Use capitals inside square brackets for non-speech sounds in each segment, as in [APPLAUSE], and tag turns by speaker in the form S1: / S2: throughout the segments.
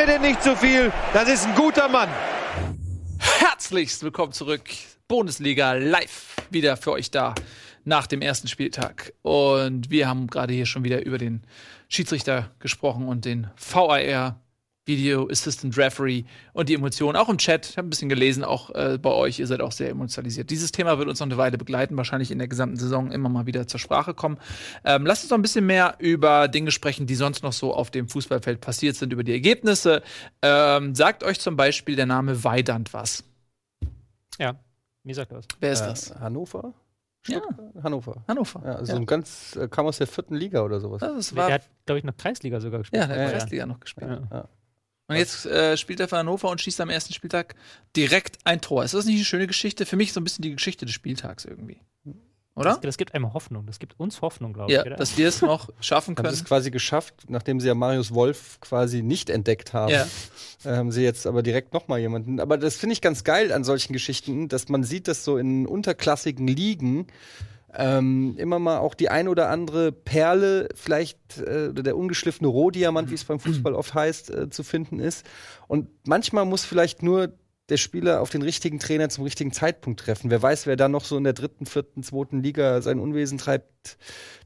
S1: mir denn nicht zu viel. Das ist ein guter Mann.
S2: Herzlichst willkommen zurück. Bundesliga live wieder für euch da nach dem ersten Spieltag. Und wir haben gerade hier schon wieder über den Schiedsrichter gesprochen und den VAR. Video Assistant Referee und die Emotionen, auch im Chat. Ich habe ein bisschen gelesen, auch äh, bei euch, ihr seid auch sehr emotionalisiert. Dieses Thema wird uns noch eine Weile begleiten, wahrscheinlich in der gesamten Saison immer mal wieder zur Sprache kommen. Ähm, lasst uns noch ein bisschen mehr über Dinge sprechen, die sonst noch so auf dem Fußballfeld passiert sind, über die Ergebnisse. Ähm, sagt euch zum Beispiel der Name Weidand was?
S3: Ja, mir sagt was.
S2: Wer ist
S4: Äh,
S2: das?
S4: Hannover?
S2: Ja.
S4: Hannover.
S2: Hannover.
S4: Ja, also
S2: Ja.
S4: ein ganz, äh, kam aus der vierten Liga oder sowas.
S2: Das
S3: Der
S2: war,
S3: hat, glaube ich, noch Kreisliga sogar gespielt.
S2: ja, der hat
S4: Ja, ja.
S2: Kreisliga noch gespielt.
S3: Ja.
S4: Ja.
S2: Und jetzt äh, spielt er für Hannover und schießt am ersten Spieltag direkt ein Tor. Ist das nicht eine schöne Geschichte? Für mich so ein bisschen die Geschichte des Spieltags irgendwie. Oder?
S3: Das, das gibt einem Hoffnung. Das gibt uns Hoffnung, glaube
S2: Ja,
S3: ich. Oder?
S2: dass wir es noch [LAUGHS] schaffen
S4: Haben sie
S2: können.
S4: es quasi geschafft, nachdem sie ja Marius Wolf quasi nicht entdeckt haben.
S2: Ja.
S4: äh, haben sie jetzt aber direkt noch mal jemanden. Aber das finde ich ganz geil an solchen Geschichten, dass man sieht, dass so in unterklassigen Ligen ähm, immer mal auch die ein oder andere Perle, vielleicht äh, der ungeschliffene Rohdiamant, wie es beim Fußball oft heißt, äh, zu finden ist. Und manchmal muss vielleicht nur der Spieler auf den richtigen Trainer zum richtigen Zeitpunkt treffen. Wer weiß, wer da noch so in der dritten, vierten, zweiten Liga sein Unwesen treibt,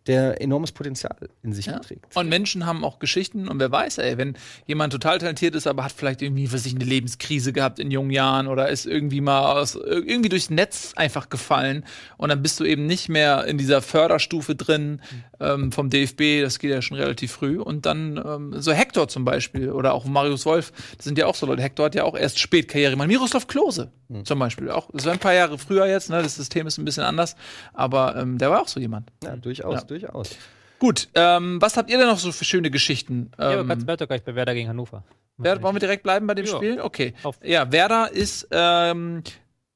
S4: der enormes Potenzial in sich
S2: Ja.
S4: trägt.
S2: Und Menschen haben auch Geschichten und wer weiß, ey, wenn jemand total talentiert ist, aber hat vielleicht irgendwie für sich eine Lebenskrise gehabt in jungen Jahren oder ist irgendwie mal aus, irgendwie durchs Netz einfach gefallen und dann bist du eben nicht mehr in dieser Förderstufe drin ähm, vom DFB, das geht ja schon relativ früh und dann ähm, so Hector zum Beispiel oder auch Marius Wolf, das sind ja auch so Leute. Hector hat ja auch erst spät Karriere gemacht. Miroslav Klose zum Beispiel auch. Das war ein paar Jahre früher jetzt, ne? das System ist ein bisschen anders, aber ähm, der war auch so jemand.
S4: Ja, durchaus,
S2: Ja.
S4: Durchaus.
S2: Gut, ähm, was habt ihr denn noch so für schöne Geschichten?
S3: ja, aber
S2: Ähm,
S3: ganz bleibt doch gleich bei Werder gegen Hannover.
S2: Wer, wollen wir direkt bleiben bei dem
S3: Ja.
S2: Spiel? Okay.
S3: Auf-
S2: Ja, Werder ist ähm,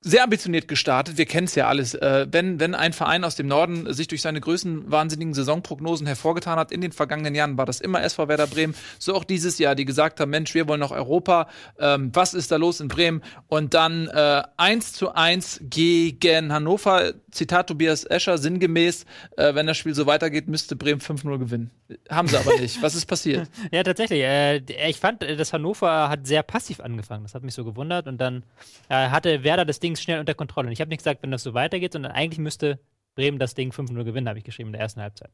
S2: sehr ambitioniert gestartet. Wir kennen es ja alles. Äh, wenn, wenn ein Verein aus dem Norden sich durch seine größenwahnsinnigen Saisonprognosen hervorgetan hat, in den vergangenen Jahren war das immer SV Werder Bremen. So auch dieses Jahr, die gesagt haben, Mensch, wir wollen noch Europa. Ähm, was ist da los in Bremen? Und dann äh, 1 zu 1 gegen Hannover. Zitat Tobias Escher, sinngemäß, äh, wenn das Spiel so weitergeht, müsste Bremen 5-0 gewinnen. Haben sie aber nicht. Was ist passiert? [LAUGHS]
S3: Ja, tatsächlich. Äh, ich fand, äh, das Hannover hat sehr passiv angefangen. Das hat mich so gewundert. Und dann äh, hatte Werder das Ding schnell unter Kontrolle. Und ich habe nicht gesagt, wenn das so weitergeht, sondern eigentlich müsste Bremen das Ding 5-0 gewinnen, habe ich geschrieben in der ersten Halbzeit.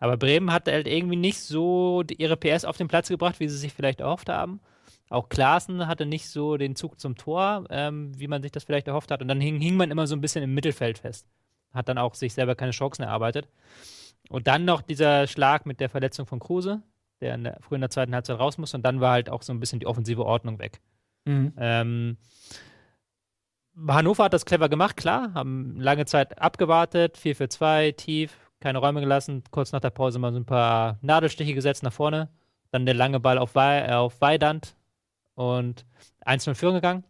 S3: Aber Bremen hat halt irgendwie nicht so ihre PS auf den Platz gebracht, wie sie sich vielleicht erhofft haben. Auch Klaassen hatte nicht so den Zug zum Tor, ähm, wie man sich das vielleicht erhofft hat. Und dann hing, hing man immer so ein bisschen im Mittelfeld fest. Hat dann auch sich selber keine Chancen erarbeitet. Und dann noch dieser Schlag mit der Verletzung von Kruse, der in der, früh in der zweiten Halbzeit raus muss. Und dann war halt auch so ein bisschen die offensive Ordnung weg.
S2: Mhm.
S3: Ähm, Hannover hat das clever gemacht, klar, haben lange Zeit abgewartet, 4 für 2, tief, keine Räume gelassen, kurz nach der Pause mal so ein paar Nadelstiche gesetzt nach vorne, dann der lange Ball auf, Wei äh, auf Weidand und 1-0 führen gegangen.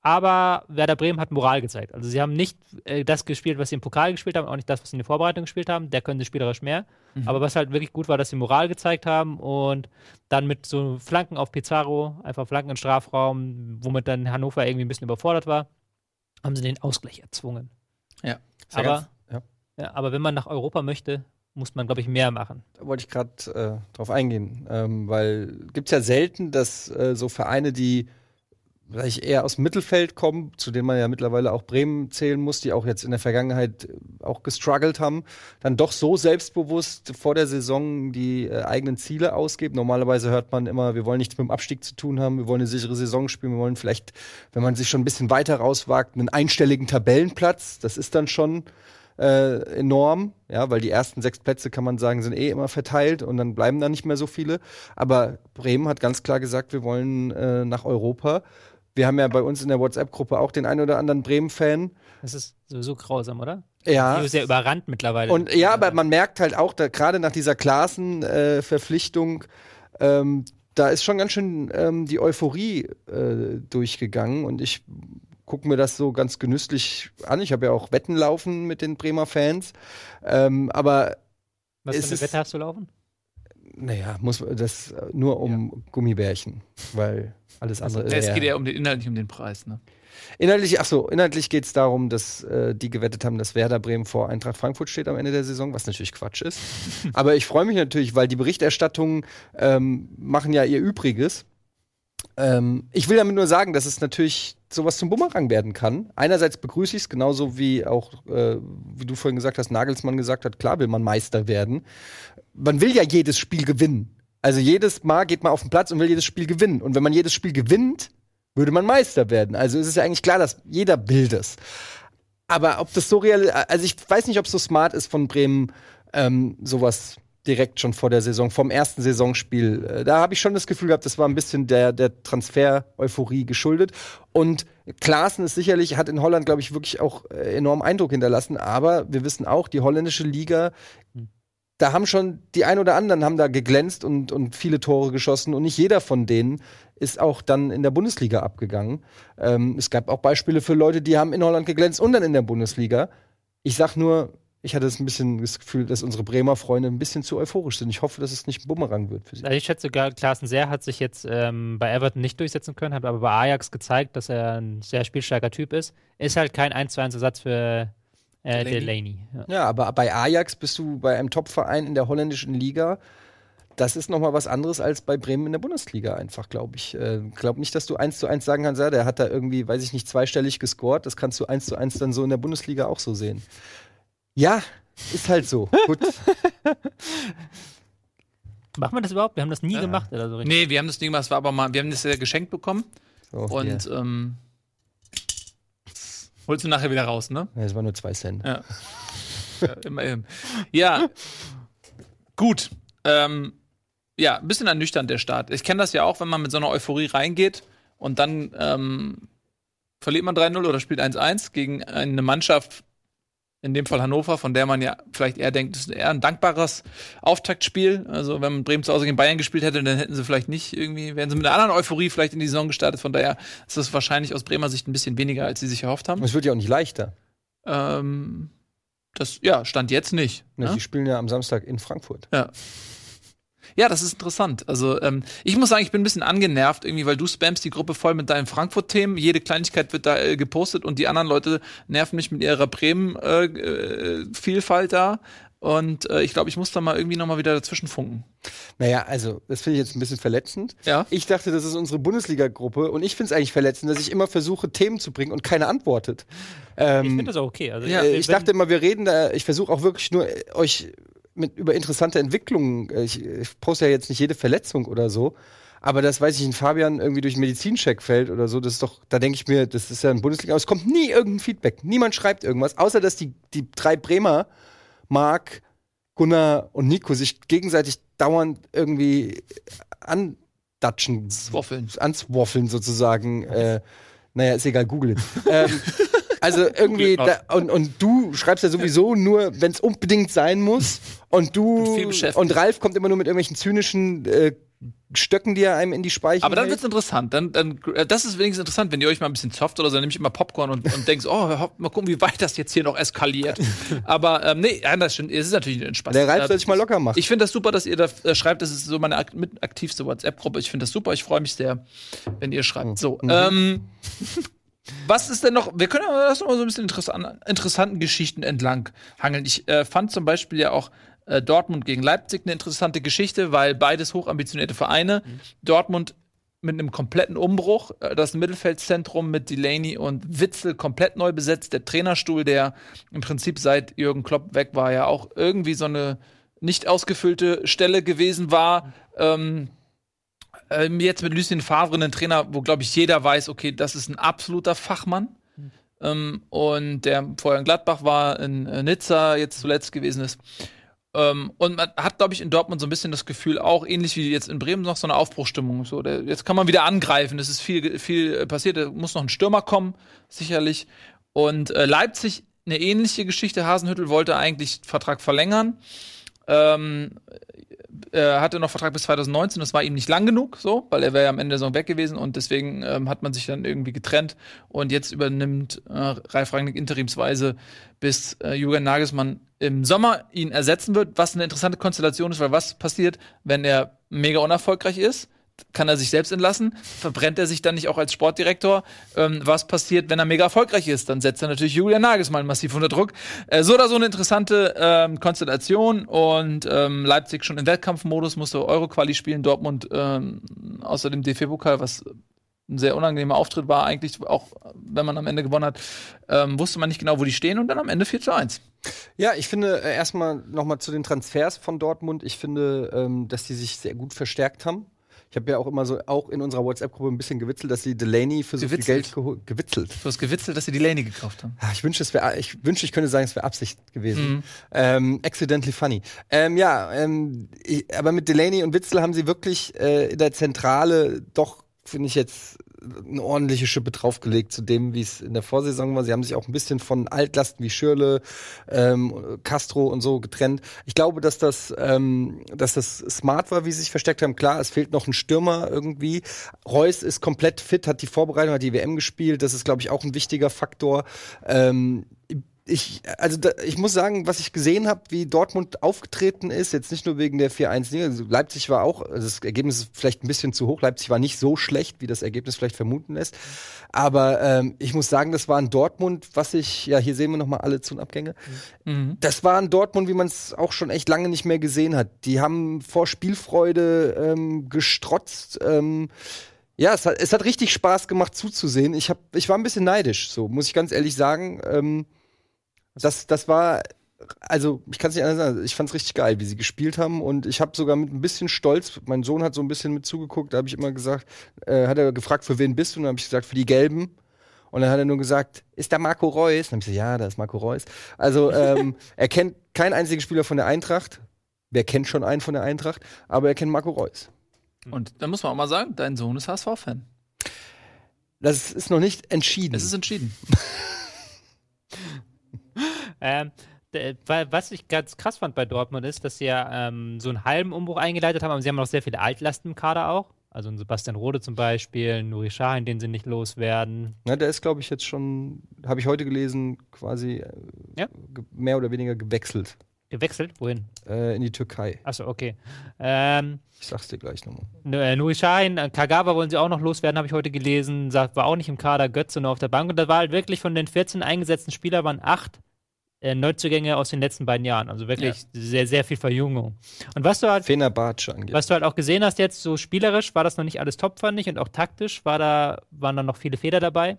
S3: Aber Werder Bremen hat Moral gezeigt. Also sie haben nicht äh, das gespielt, was sie im Pokal gespielt haben, auch nicht das, was sie in der Vorbereitung gespielt haben. Der können sie spielerisch mehr. Aber was halt wirklich gut war, dass sie Moral gezeigt haben und dann mit so Flanken auf Pizarro, einfach Flanken in den Strafraum, womit dann Hannover irgendwie ein bisschen überfordert war, haben sie den Ausgleich erzwungen.
S2: Ja.
S4: Sehr
S3: Aber,
S4: ganz- ja.
S3: ja, aber wenn man nach Europa möchte, muss man, glaube ich, mehr machen.
S4: Da wollte ich gerade äh, drauf eingehen, ähm, weil gibt es ja selten, dass äh, so Vereine, die vielleicht eher aus dem Mittelfeld kommen, zu denen man ja mittlerweile auch Bremen zählen muss, die auch jetzt in der Vergangenheit äh, auch gestruggelt haben, dann doch so selbstbewusst vor der Saison die äh, eigenen Ziele ausgeben. Normalerweise hört man immer, wir wollen nichts mit dem Abstieg zu tun haben, wir wollen eine sichere Saison spielen, wir wollen vielleicht, wenn man sich schon ein bisschen weiter rauswagt, einen einstelligen Tabellenplatz. Das ist dann schon äh, enorm, ja, weil die ersten sechs Plätze, kann man sagen, sind eh immer verteilt und dann bleiben da nicht mehr so viele. Aber Bremen hat ganz klar gesagt, wir wollen äh, nach Europa. Wir haben ja bei uns in der WhatsApp-Gruppe auch den einen oder anderen Bremen-Fan.
S3: Das ist sowieso grausam, oder?
S4: Ja.
S3: Die ist ja überrannt mittlerweile.
S4: Und ja, aber man merkt halt auch, gerade nach dieser Klassen-Verpflichtung, ähm, da ist schon ganz schön ähm, die Euphorie äh, durchgegangen und ich gucke mir das so ganz genüsslich an. Ich habe ja auch Wetten laufen mit den Bremer Fans. Ähm, aber
S3: Was für eine Wette hast du laufen?
S4: Naja, muss das äh, nur um Gummibärchen, weil alles andere
S2: Es
S4: ja.
S2: geht ja um den Inhalt, nicht um den Preis. Ne?
S4: Inhaltlich, ach so, inhaltlich geht es darum, dass äh, die gewettet haben, dass Werder Bremen vor Eintracht Frankfurt steht am Ende der Saison, was natürlich Quatsch ist. [LAUGHS] Aber ich freue mich natürlich, weil die Berichterstattungen ähm, machen ja ihr Übriges. Ähm, ich will damit nur sagen, dass es natürlich sowas zum Bumerang werden kann. Einerseits begrüße ich es, genauso wie auch, äh, wie du vorhin gesagt hast, Nagelsmann gesagt hat, klar will man Meister werden. Man will ja jedes Spiel gewinnen. Also jedes Mal geht man auf den Platz und will jedes Spiel gewinnen. Und wenn man jedes Spiel gewinnt, würde man Meister werden. Also ist es ja eigentlich klar, dass jeder will das. Aber ob das so real, also ich weiß nicht, ob es so smart ist von Bremen, ähm, sowas direkt schon vor der Saison, vom ersten Saisonspiel. Äh, Da habe ich schon das Gefühl gehabt, das war ein bisschen der, der Transfer-Euphorie geschuldet. Und Klaassen ist sicherlich, hat in Holland, glaube ich, wirklich auch äh, enorm Eindruck hinterlassen. Aber wir wissen auch, die holländische Liga, da haben schon die ein oder anderen haben da geglänzt und, und viele Tore geschossen. Und nicht jeder von denen ist auch dann in der Bundesliga abgegangen. Ähm, es gab auch Beispiele für Leute, die haben in Holland geglänzt und dann in der Bundesliga. Ich sag nur, ich hatte das ein bisschen das Gefühl, dass unsere Bremer Freunde ein bisschen zu euphorisch sind. Ich hoffe, dass es nicht ein Bumerang wird für sie.
S3: Also ich schätze, Klaassen sehr hat sich jetzt ähm, bei Everton nicht durchsetzen können, hat aber bei Ajax gezeigt, dass er ein sehr spielstarker Typ ist. Ist halt kein 1 zu 1 Ersatz für äh,
S2: Delaney.
S3: Delaney. Ja.
S4: Ja, aber bei Ajax bist du bei einem Topverein in der holländischen Liga. Das ist noch mal was anderes als bei Bremen in der Bundesliga einfach, glaube ich. Äh, glaube nicht, dass du eins zu eins sagen kannst, ja, der hat da irgendwie, weiß ich nicht, zweistellig gescored. Das kannst du eins zu eins dann so in der Bundesliga auch so sehen. Ja, ist halt so. [LAUGHS] Gut.
S3: Machen wir das überhaupt? Wir haben das nie gemacht oder so richtig.
S2: Nee, wir haben das Ding, was war aber mal, wir haben das ja geschenkt bekommen
S4: So,
S2: und
S4: hier.
S2: ähm, holst du nachher wieder raus, ne?
S4: Ja, es waren nur zwei Cent.
S2: Ja. ja, immerhin. Ja, gut. Ähm, ja, ein bisschen ernüchternd der Start. Ich kenne das ja auch, wenn man mit so einer Euphorie reingeht und dann ähm, verliert man 3-0 oder spielt 1-1 gegen eine Mannschaft, in dem Fall Hannover, von der man ja vielleicht eher denkt, das ist eher ein dankbares Auftaktspiel. Also wenn man Bremen zu Hause gegen Bayern gespielt hätte, dann hätten sie vielleicht nicht irgendwie, wären sie mit einer anderen Euphorie vielleicht in die Saison gestartet. Von daher ist das wahrscheinlich aus Bremer Sicht ein bisschen weniger, als sie sich erhofft haben.
S4: Und es wird ja auch nicht leichter.
S2: Ähm, das, ja, stand jetzt nicht.
S4: Ne? Die spielen ja am Samstag in Frankfurt.
S2: Ja. Ja, das ist interessant. Also, ähm, ich muss sagen, ich bin ein bisschen angenervt, irgendwie, weil du spammst die Gruppe voll mit deinen Frankfurt-Themen. Jede Kleinigkeit wird da äh, gepostet und die anderen Leute nerven mich mit ihrer Bremen-Vielfalt da. Und äh, ich glaube, ich muss da mal irgendwie noch mal wieder dazwischen funken.
S4: Naja, also, das finde ich jetzt ein bisschen verletzend.
S2: Ja.
S4: Ich dachte, das ist unsere Bundesliga-Gruppe und ich finde es eigentlich verletzend, dass ich immer versuche, Themen zu bringen und keiner antwortet. Ähm,
S3: Ich finde das auch okay. Also,
S2: Ja,
S4: äh, ich dachte immer, wir reden da, ich versuche auch wirklich nur äh, euch mit über interessante Entwicklungen, äh, ich, ich poste ja jetzt nicht jede Verletzung oder so, aber das weiß ich in Fabian irgendwie durch Medizincheck fällt oder so, das ist doch, da denke ich mir, das ist ja ein Bundesliga, aber es kommt nie irgendein Feedback. Niemand schreibt irgendwas, außer dass die, die drei Bremer, Marc, Gunnar und Nico sich gegenseitig dauernd irgendwie andatschen,
S2: Woffeln.
S4: answaffeln sozusagen. Äh, naja, ist egal, google [LAUGHS] ähm, also [LAUGHS] irgendwie, da, und, und du schreibst ja sowieso nur, wenn es unbedingt sein muss. Und du und Ralf kommt immer nur mit irgendwelchen zynischen äh, Stöcken, die er einem in die Speichen
S2: Aber dann wird's interessant. Dann, dann, äh, das ist wenigstens interessant, wenn ihr euch mal ein bisschen zofft oder so, dann nehme ich immer Popcorn und, und denkst, oh, mal gucken, wie weit das jetzt hier noch eskaliert. [LAUGHS] Aber ähm, nee, ja, das stimmt. Es ist natürlich ein Spaß.
S4: Der Ralf
S2: Äh,
S4: soll sich mal locker machen.
S2: Ich finde das super, dass ihr da äh, schreibt. Das ist so meine ak mit aktivste WhatsApp-Gruppe. Ich finde das super. Ich freue mich sehr, wenn ihr schreibt. So,
S4: Mhm.
S2: ähm, [LAUGHS] was ist denn noch? Wir können das noch mal so ein bisschen interessan interessanten Geschichten entlang hangeln. Ich äh, fand zum Beispiel ja auch äh, Dortmund gegen Leipzig eine interessante Geschichte, weil beides hochambitionierte Vereine. Dortmund mit einem kompletten Umbruch. Äh, Das Mittelfeldzentrum mit Delaney und Witzel komplett neu besetzt. Der Trainerstuhl, der im Prinzip seit Jürgen Klopp weg war, ja auch irgendwie so eine nicht ausgefüllte Stelle gewesen war. Ähm, ähm, jetzt mit Lucien Favre einen Trainer, wo, glaube ich, jeder weiß, okay, das ist ein absoluter Fachmann. Ähm, und der vorher in Gladbach war, in äh, Nizza jetzt zuletzt gewesen ist. Ähm, und man hat, glaube ich, in Dortmund so ein bisschen das Gefühl, auch ähnlich wie jetzt in Bremen, noch so eine Aufbruchstimmung. So, der, jetzt kann man wieder angreifen. Es ist viel, viel äh, passiert. Da muss noch ein Stürmer kommen, sicherlich. Und äh, Leipzig eine ähnliche Geschichte. Hasenhüttel wollte eigentlich Vertrag verlängern. Ähm, er hatte noch Vertrag bis 2019, das war ihm nicht lang genug, so, weil er wäre ja am Ende der Saison weg gewesen und deswegen ähm, hat man sich dann irgendwie getrennt und jetzt übernimmt äh, Ralf Rangnick interimsweise, bis äh, Julian Nagelsmann im Sommer ihn ersetzen wird, was eine interessante Konstellation ist, weil was passiert, wenn er mega unerfolgreich ist? Kann er sich selbst entlassen? Verbrennt er sich dann nicht auch als Sportdirektor? Ähm, was passiert, wenn er mega erfolgreich ist? Dann setzt er natürlich Julian Nagelsmann massiv unter Druck. Äh, so oder so eine interessante ähm, Konstellation und ähm, Leipzig schon im Wettkampfmodus musste Euro-Quali spielen, Dortmund ähm, außer DFB-Pokal, was ein sehr unangenehmer Auftritt war, eigentlich auch, wenn man am Ende gewonnen hat, ähm, wusste man nicht genau, wo die stehen und dann am Ende 4 zu 1.
S4: Ja, ich finde äh, erstmal nochmal zu den Transfers von Dortmund. Ich finde, ähm, dass die sich sehr gut verstärkt haben. Ich habe ja auch immer so, auch in unserer WhatsApp-Gruppe ein bisschen gewitzelt, dass sie Delaney für so
S2: Gewitzelt?
S4: viel Geld geholt. Gewitzelt.
S2: Du hast gewitzelt, dass sie die Lane gekauft haben.
S4: Ah, Ich wünschte, es wäre, ich wünschte, ich könnte sagen, es wäre Absicht gewesen.
S2: Mhm.
S4: Ähm, accidentally funny. Ähm, ja, ähm, ich, aber mit Delaney und Witzel haben sie wirklich äh, in der Zentrale doch, finde ich jetzt, eine ordentliche Schippe draufgelegt zu dem, wie es in der Vorsaison war. Sie haben sich auch ein bisschen von Altlasten wie Schürle, ähm, Castro und so getrennt. Ich glaube, dass das, ähm, dass das smart war, wie sie sich versteckt haben. Klar, es fehlt noch ein Stürmer irgendwie. Reus ist komplett fit, hat die Vorbereitung, hat die WM gespielt. Das ist, glaube ich, auch ein wichtiger Faktor. Ähm, ich, also da, ich muss sagen, was ich gesehen habe, wie Dortmund aufgetreten ist, jetzt nicht nur wegen der 4-1, also Leipzig war auch, also das Ergebnis ist vielleicht ein bisschen zu hoch, Leipzig war nicht so schlecht, wie das Ergebnis vielleicht vermuten lässt, aber ähm, ich muss sagen, das war ein Dortmund, was ich, ja, hier sehen wir nochmal alle Zu- und Abgänge, das war ein Dortmund, wie man es auch schon echt lange nicht mehr gesehen hat. Die haben vor Spielfreude ähm, gestrotzt, ähm, ja, es hat, es hat richtig Spaß gemacht zuzusehen. Ich, hab, ich war ein bisschen neidisch, so muss ich ganz ehrlich sagen. Ähm, das, das war, also ich kann es nicht anders sagen, ich fand es richtig geil, wie sie gespielt haben und ich habe sogar mit ein bisschen Stolz, mein Sohn hat so ein bisschen mit zugeguckt, da habe ich immer gesagt, äh, hat er gefragt, für wen bist du? Und dann habe ich gesagt, für die Gelben. Und dann hat er nur gesagt, ist da Marco Reus? Und dann habe ich gesagt, ja, da ist Marco Reus. Also ähm, [LAUGHS] er kennt keinen einzigen Spieler von der Eintracht. Wer kennt schon einen von der Eintracht? Aber er kennt Marco Reus.
S2: Und da muss man auch mal sagen, dein Sohn ist HSV-Fan.
S4: Das ist noch nicht entschieden.
S2: Es ist entschieden. [LAUGHS]
S3: Ähm, was ich ganz krass fand bei Dortmund ist, dass sie ja ähm, so einen halben Umbruch eingeleitet haben, aber sie haben noch sehr viele Altlasten im Kader auch. Also ein Sebastian Rode zum Beispiel, ein Nuri Sahin, den sie nicht loswerden.
S4: Ja, der ist, glaube ich, jetzt schon, habe ich heute gelesen, quasi äh,
S3: Ja.
S4: mehr oder weniger gewechselt
S3: Gewechselt? Wohin?
S4: äh, in die Türkei.
S3: Achso, okay. Ähm,
S4: Ich sag's dir gleich nochmal.
S3: Äh, Nuri Sahin, äh, Kagawa wollen sie auch noch loswerden, habe ich heute gelesen. War auch nicht im Kader, Götze nur auf der Bank. Und da war halt wirklich von den 14 eingesetzten Spielern waren acht äh, Neuzugänge aus den letzten beiden Jahren. Also wirklich sehr, sehr viel Verjüngung. Und was du halt
S4: Fenerbahce angeht.
S3: Was du halt auch gesehen hast jetzt, so spielerisch war das noch nicht alles top, fand ich. Und auch taktisch war da, waren da noch viele Fehler dabei.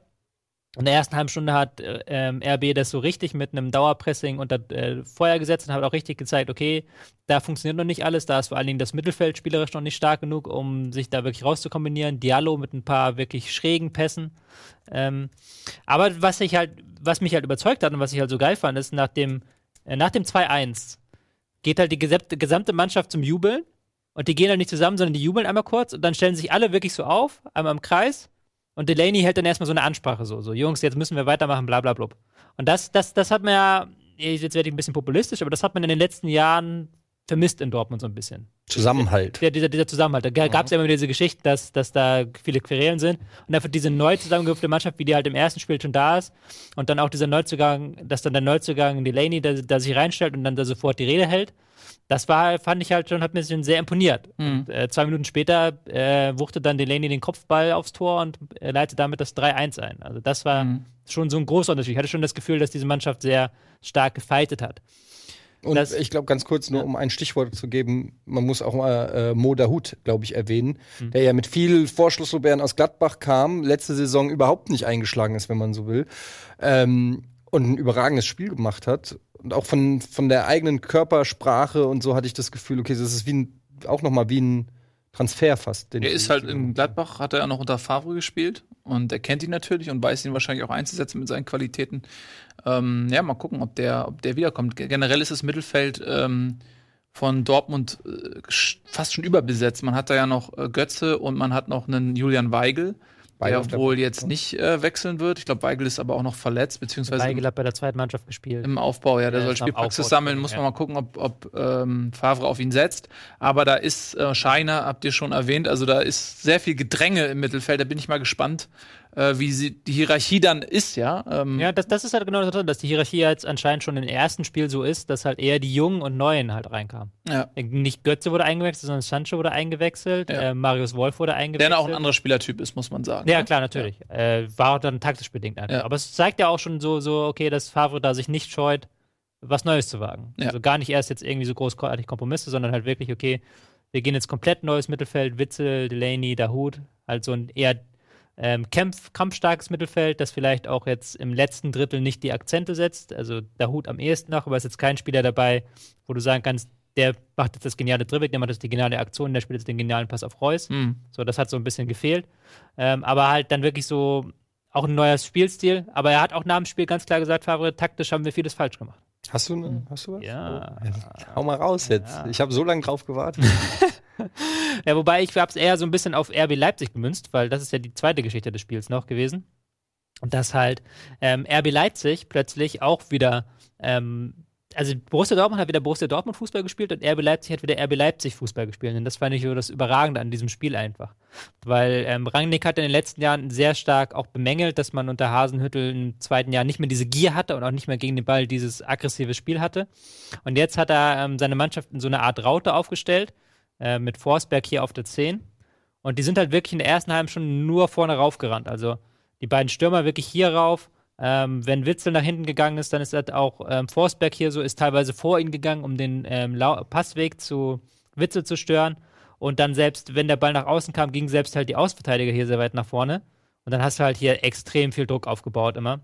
S3: In der ersten halben Stunde hat äh, ähm, RB das so richtig mit einem Dauerpressing unter äh, Feuer gesetzt und hat auch richtig gezeigt, okay, da funktioniert noch nicht alles, da ist vor allen Dingen das Mittelfeld spielerisch noch nicht stark genug, um sich da wirklich rauszukombinieren. Diallo mit ein paar wirklich schrägen Pässen. Ähm, aber was ich halt, was mich halt überzeugt hat und was ich halt so geil fand, ist nach dem, äh, nach dem 2-1 geht halt die gesamte, gesamte Mannschaft zum Jubeln und die gehen halt nicht zusammen, sondern die jubeln einmal kurz und dann stellen sich alle wirklich so auf, einmal im Kreis und Delaney hält dann erstmal so eine Ansprache so, so Jungs, jetzt müssen wir weitermachen, bla bla blub. Und das, das, das hat man ja, jetzt werde ich ein bisschen populistisch, aber das hat man in den letzten Jahren vermisst in Dortmund so ein bisschen.
S4: Zusammenhalt.
S3: Der, dieser, dieser Zusammenhalt. Da gab es ja immer wieder diese Geschichte, dass, dass da viele Querelen sind. Und dafür diese neu zusammengewürfte Mannschaft, wie die halt im ersten Spiel schon da ist. Und dann auch dieser Neuzugang, dass dann der Neuzugang Delaney, der, der sich reinstellt und dann da sofort die Rede hält. Das war, fand ich halt schon, hat mir schon sehr imponiert.
S2: Mhm.
S3: Und, äh, zwei Minuten später äh, wuchte dann Delaney den Kopfball aufs Tor und äh, leitet damit das 3-1 ein. Also das war
S2: Mhm.
S3: schon so ein großer Unterschied. Ich hatte schon das Gefühl, dass diese Mannschaft sehr stark gefeitet hat.
S4: Und
S3: Das-
S4: ich glaube, ganz kurz, nur um ein Stichwort zu geben, man muss auch mal äh, Mo Dahut, glaube ich, erwähnen,
S3: Mhm.
S4: der ja mit viel Vorschlusslorbeeren aus Gladbach kam, letzte Saison überhaupt nicht eingeschlagen ist, wenn man so will, ähm, und ein überragendes Spiel gemacht hat. Und auch von, von der eigenen Körpersprache und so hatte ich das Gefühl, okay, das ist wie ein, auch noch mal wie ein Transfer fast. den
S2: Er ist halt in Gladbach, hat er ja noch unter Favre gespielt und er kennt ihn natürlich und weiß ihn wahrscheinlich auch einzusetzen mit seinen Qualitäten. Ähm, ja, mal gucken, ob der, ob der wiederkommt. Ge- Generell ist das Mittelfeld ähm, von Dortmund äh, fast schon überbesetzt. Man hat da ja noch äh, Götze und man hat noch einen Julian Weigel,
S4: Auf
S2: der wohl jetzt nicht äh, wechseln wird. Ich glaube, Weigel ist aber auch noch verletzt, beziehungsweise im,
S3: Weigel hat bei der zweiten Mannschaft gespielt.
S2: im Aufbau. Ja, der
S3: Ja,
S2: soll Spielpraxis
S3: Aufbau,
S2: sammeln. Muss man
S3: ja.
S2: mal gucken, ob, ob ähm, Favre auf ihn setzt. Aber da ist äh, Scheiner, habt ihr schon erwähnt. Also da ist sehr viel Gedränge im Mittelfeld. Da bin ich mal gespannt, äh, wie sie, die Hierarchie dann ist, ja. Ähm,
S3: Ja, das, das ist halt genau das, dass die Hierarchie jetzt anscheinend schon im ersten Spiel so ist, dass halt eher die Jungen und Neuen halt reinkamen.
S2: ja.
S3: Nicht Götze wurde eingewechselt, sondern Sancho wurde eingewechselt,
S2: Ja.
S3: äh, Marius Wolf wurde
S2: Der
S3: eingewechselt.
S2: auch ein anderer Spielertyp ist, muss man sagen.
S3: Ja,
S2: ne?
S3: klar, natürlich. Äh, war auch dann taktisch bedingt einfach.
S2: Ja.
S3: Aber es zeigt ja auch schon so, so, okay, dass Favre da sich nicht scheut, was Neues zu wagen.
S2: Ja.
S3: Also gar nicht erst jetzt irgendwie so großartig Kompromisse, sondern halt wirklich, okay, wir gehen jetzt komplett neues Mittelfeld, Witzel, Delaney, Dahut, halt so ein eher ähm, Kampf, kampfstarkes Mittelfeld, das vielleicht auch jetzt im letzten Drittel nicht die Akzente setzt. Also Dahut am ehesten noch, aber es ist jetzt kein Spieler dabei, wo du sagen kannst, der macht jetzt das geniale Dribbling, der macht jetzt die geniale Aktion, der spielt jetzt den genialen Pass auf Reus.
S2: Mhm.
S3: So, das hat so ein bisschen gefehlt. Ähm, aber halt dann wirklich so auch ein neuer Spielstil. Aber er hat auch nach dem Spiel ganz klar gesagt, Favre, taktisch haben wir vieles falsch gemacht.
S4: Hast du, ne, hast du was?
S3: Ja.
S4: Oh, hau mal raus jetzt.
S3: Ja.
S4: Ich habe so lange drauf gewartet. [LAUGHS]
S3: Ja, wobei ich habe es eher so ein bisschen auf RB Leipzig gemünzt, weil das ist ja die zweite Geschichte des Spiels noch gewesen. Und dass halt ähm, RB Leipzig plötzlich auch wieder, ähm, also Borussia Dortmund hat wieder Borussia Dortmund Fußball gespielt und RB Leipzig hat wieder RB Leipzig Fußball gespielt. Und das fand ich so das Überragende an diesem Spiel einfach. Weil ähm, Rangnick hat in den letzten Jahren sehr stark auch bemängelt, dass man unter Hasenhüttel im zweiten Jahr nicht mehr diese Gier hatte und auch nicht mehr gegen den Ball dieses aggressive Spiel hatte. Und jetzt hat er ähm, seine Mannschaft in so eine Art Raute aufgestellt, äh, mit Forsberg hier auf der 10. Und die sind halt wirklich in der ersten halben Stunde nur vorne raufgerannt. Also die beiden Stürmer wirklich hier rauf. Ähm, wenn Witzel nach hinten gegangen ist, dann ist halt auch ähm, Forsberg hier so, ist teilweise vor ihn gegangen, um den ähm, Passweg zu Witzel zu stören. Und dann selbst, wenn der Ball nach außen kam, gingen selbst halt die Außenverteidiger hier sehr weit nach vorne. Und dann hast du halt hier extrem viel Druck aufgebaut immer.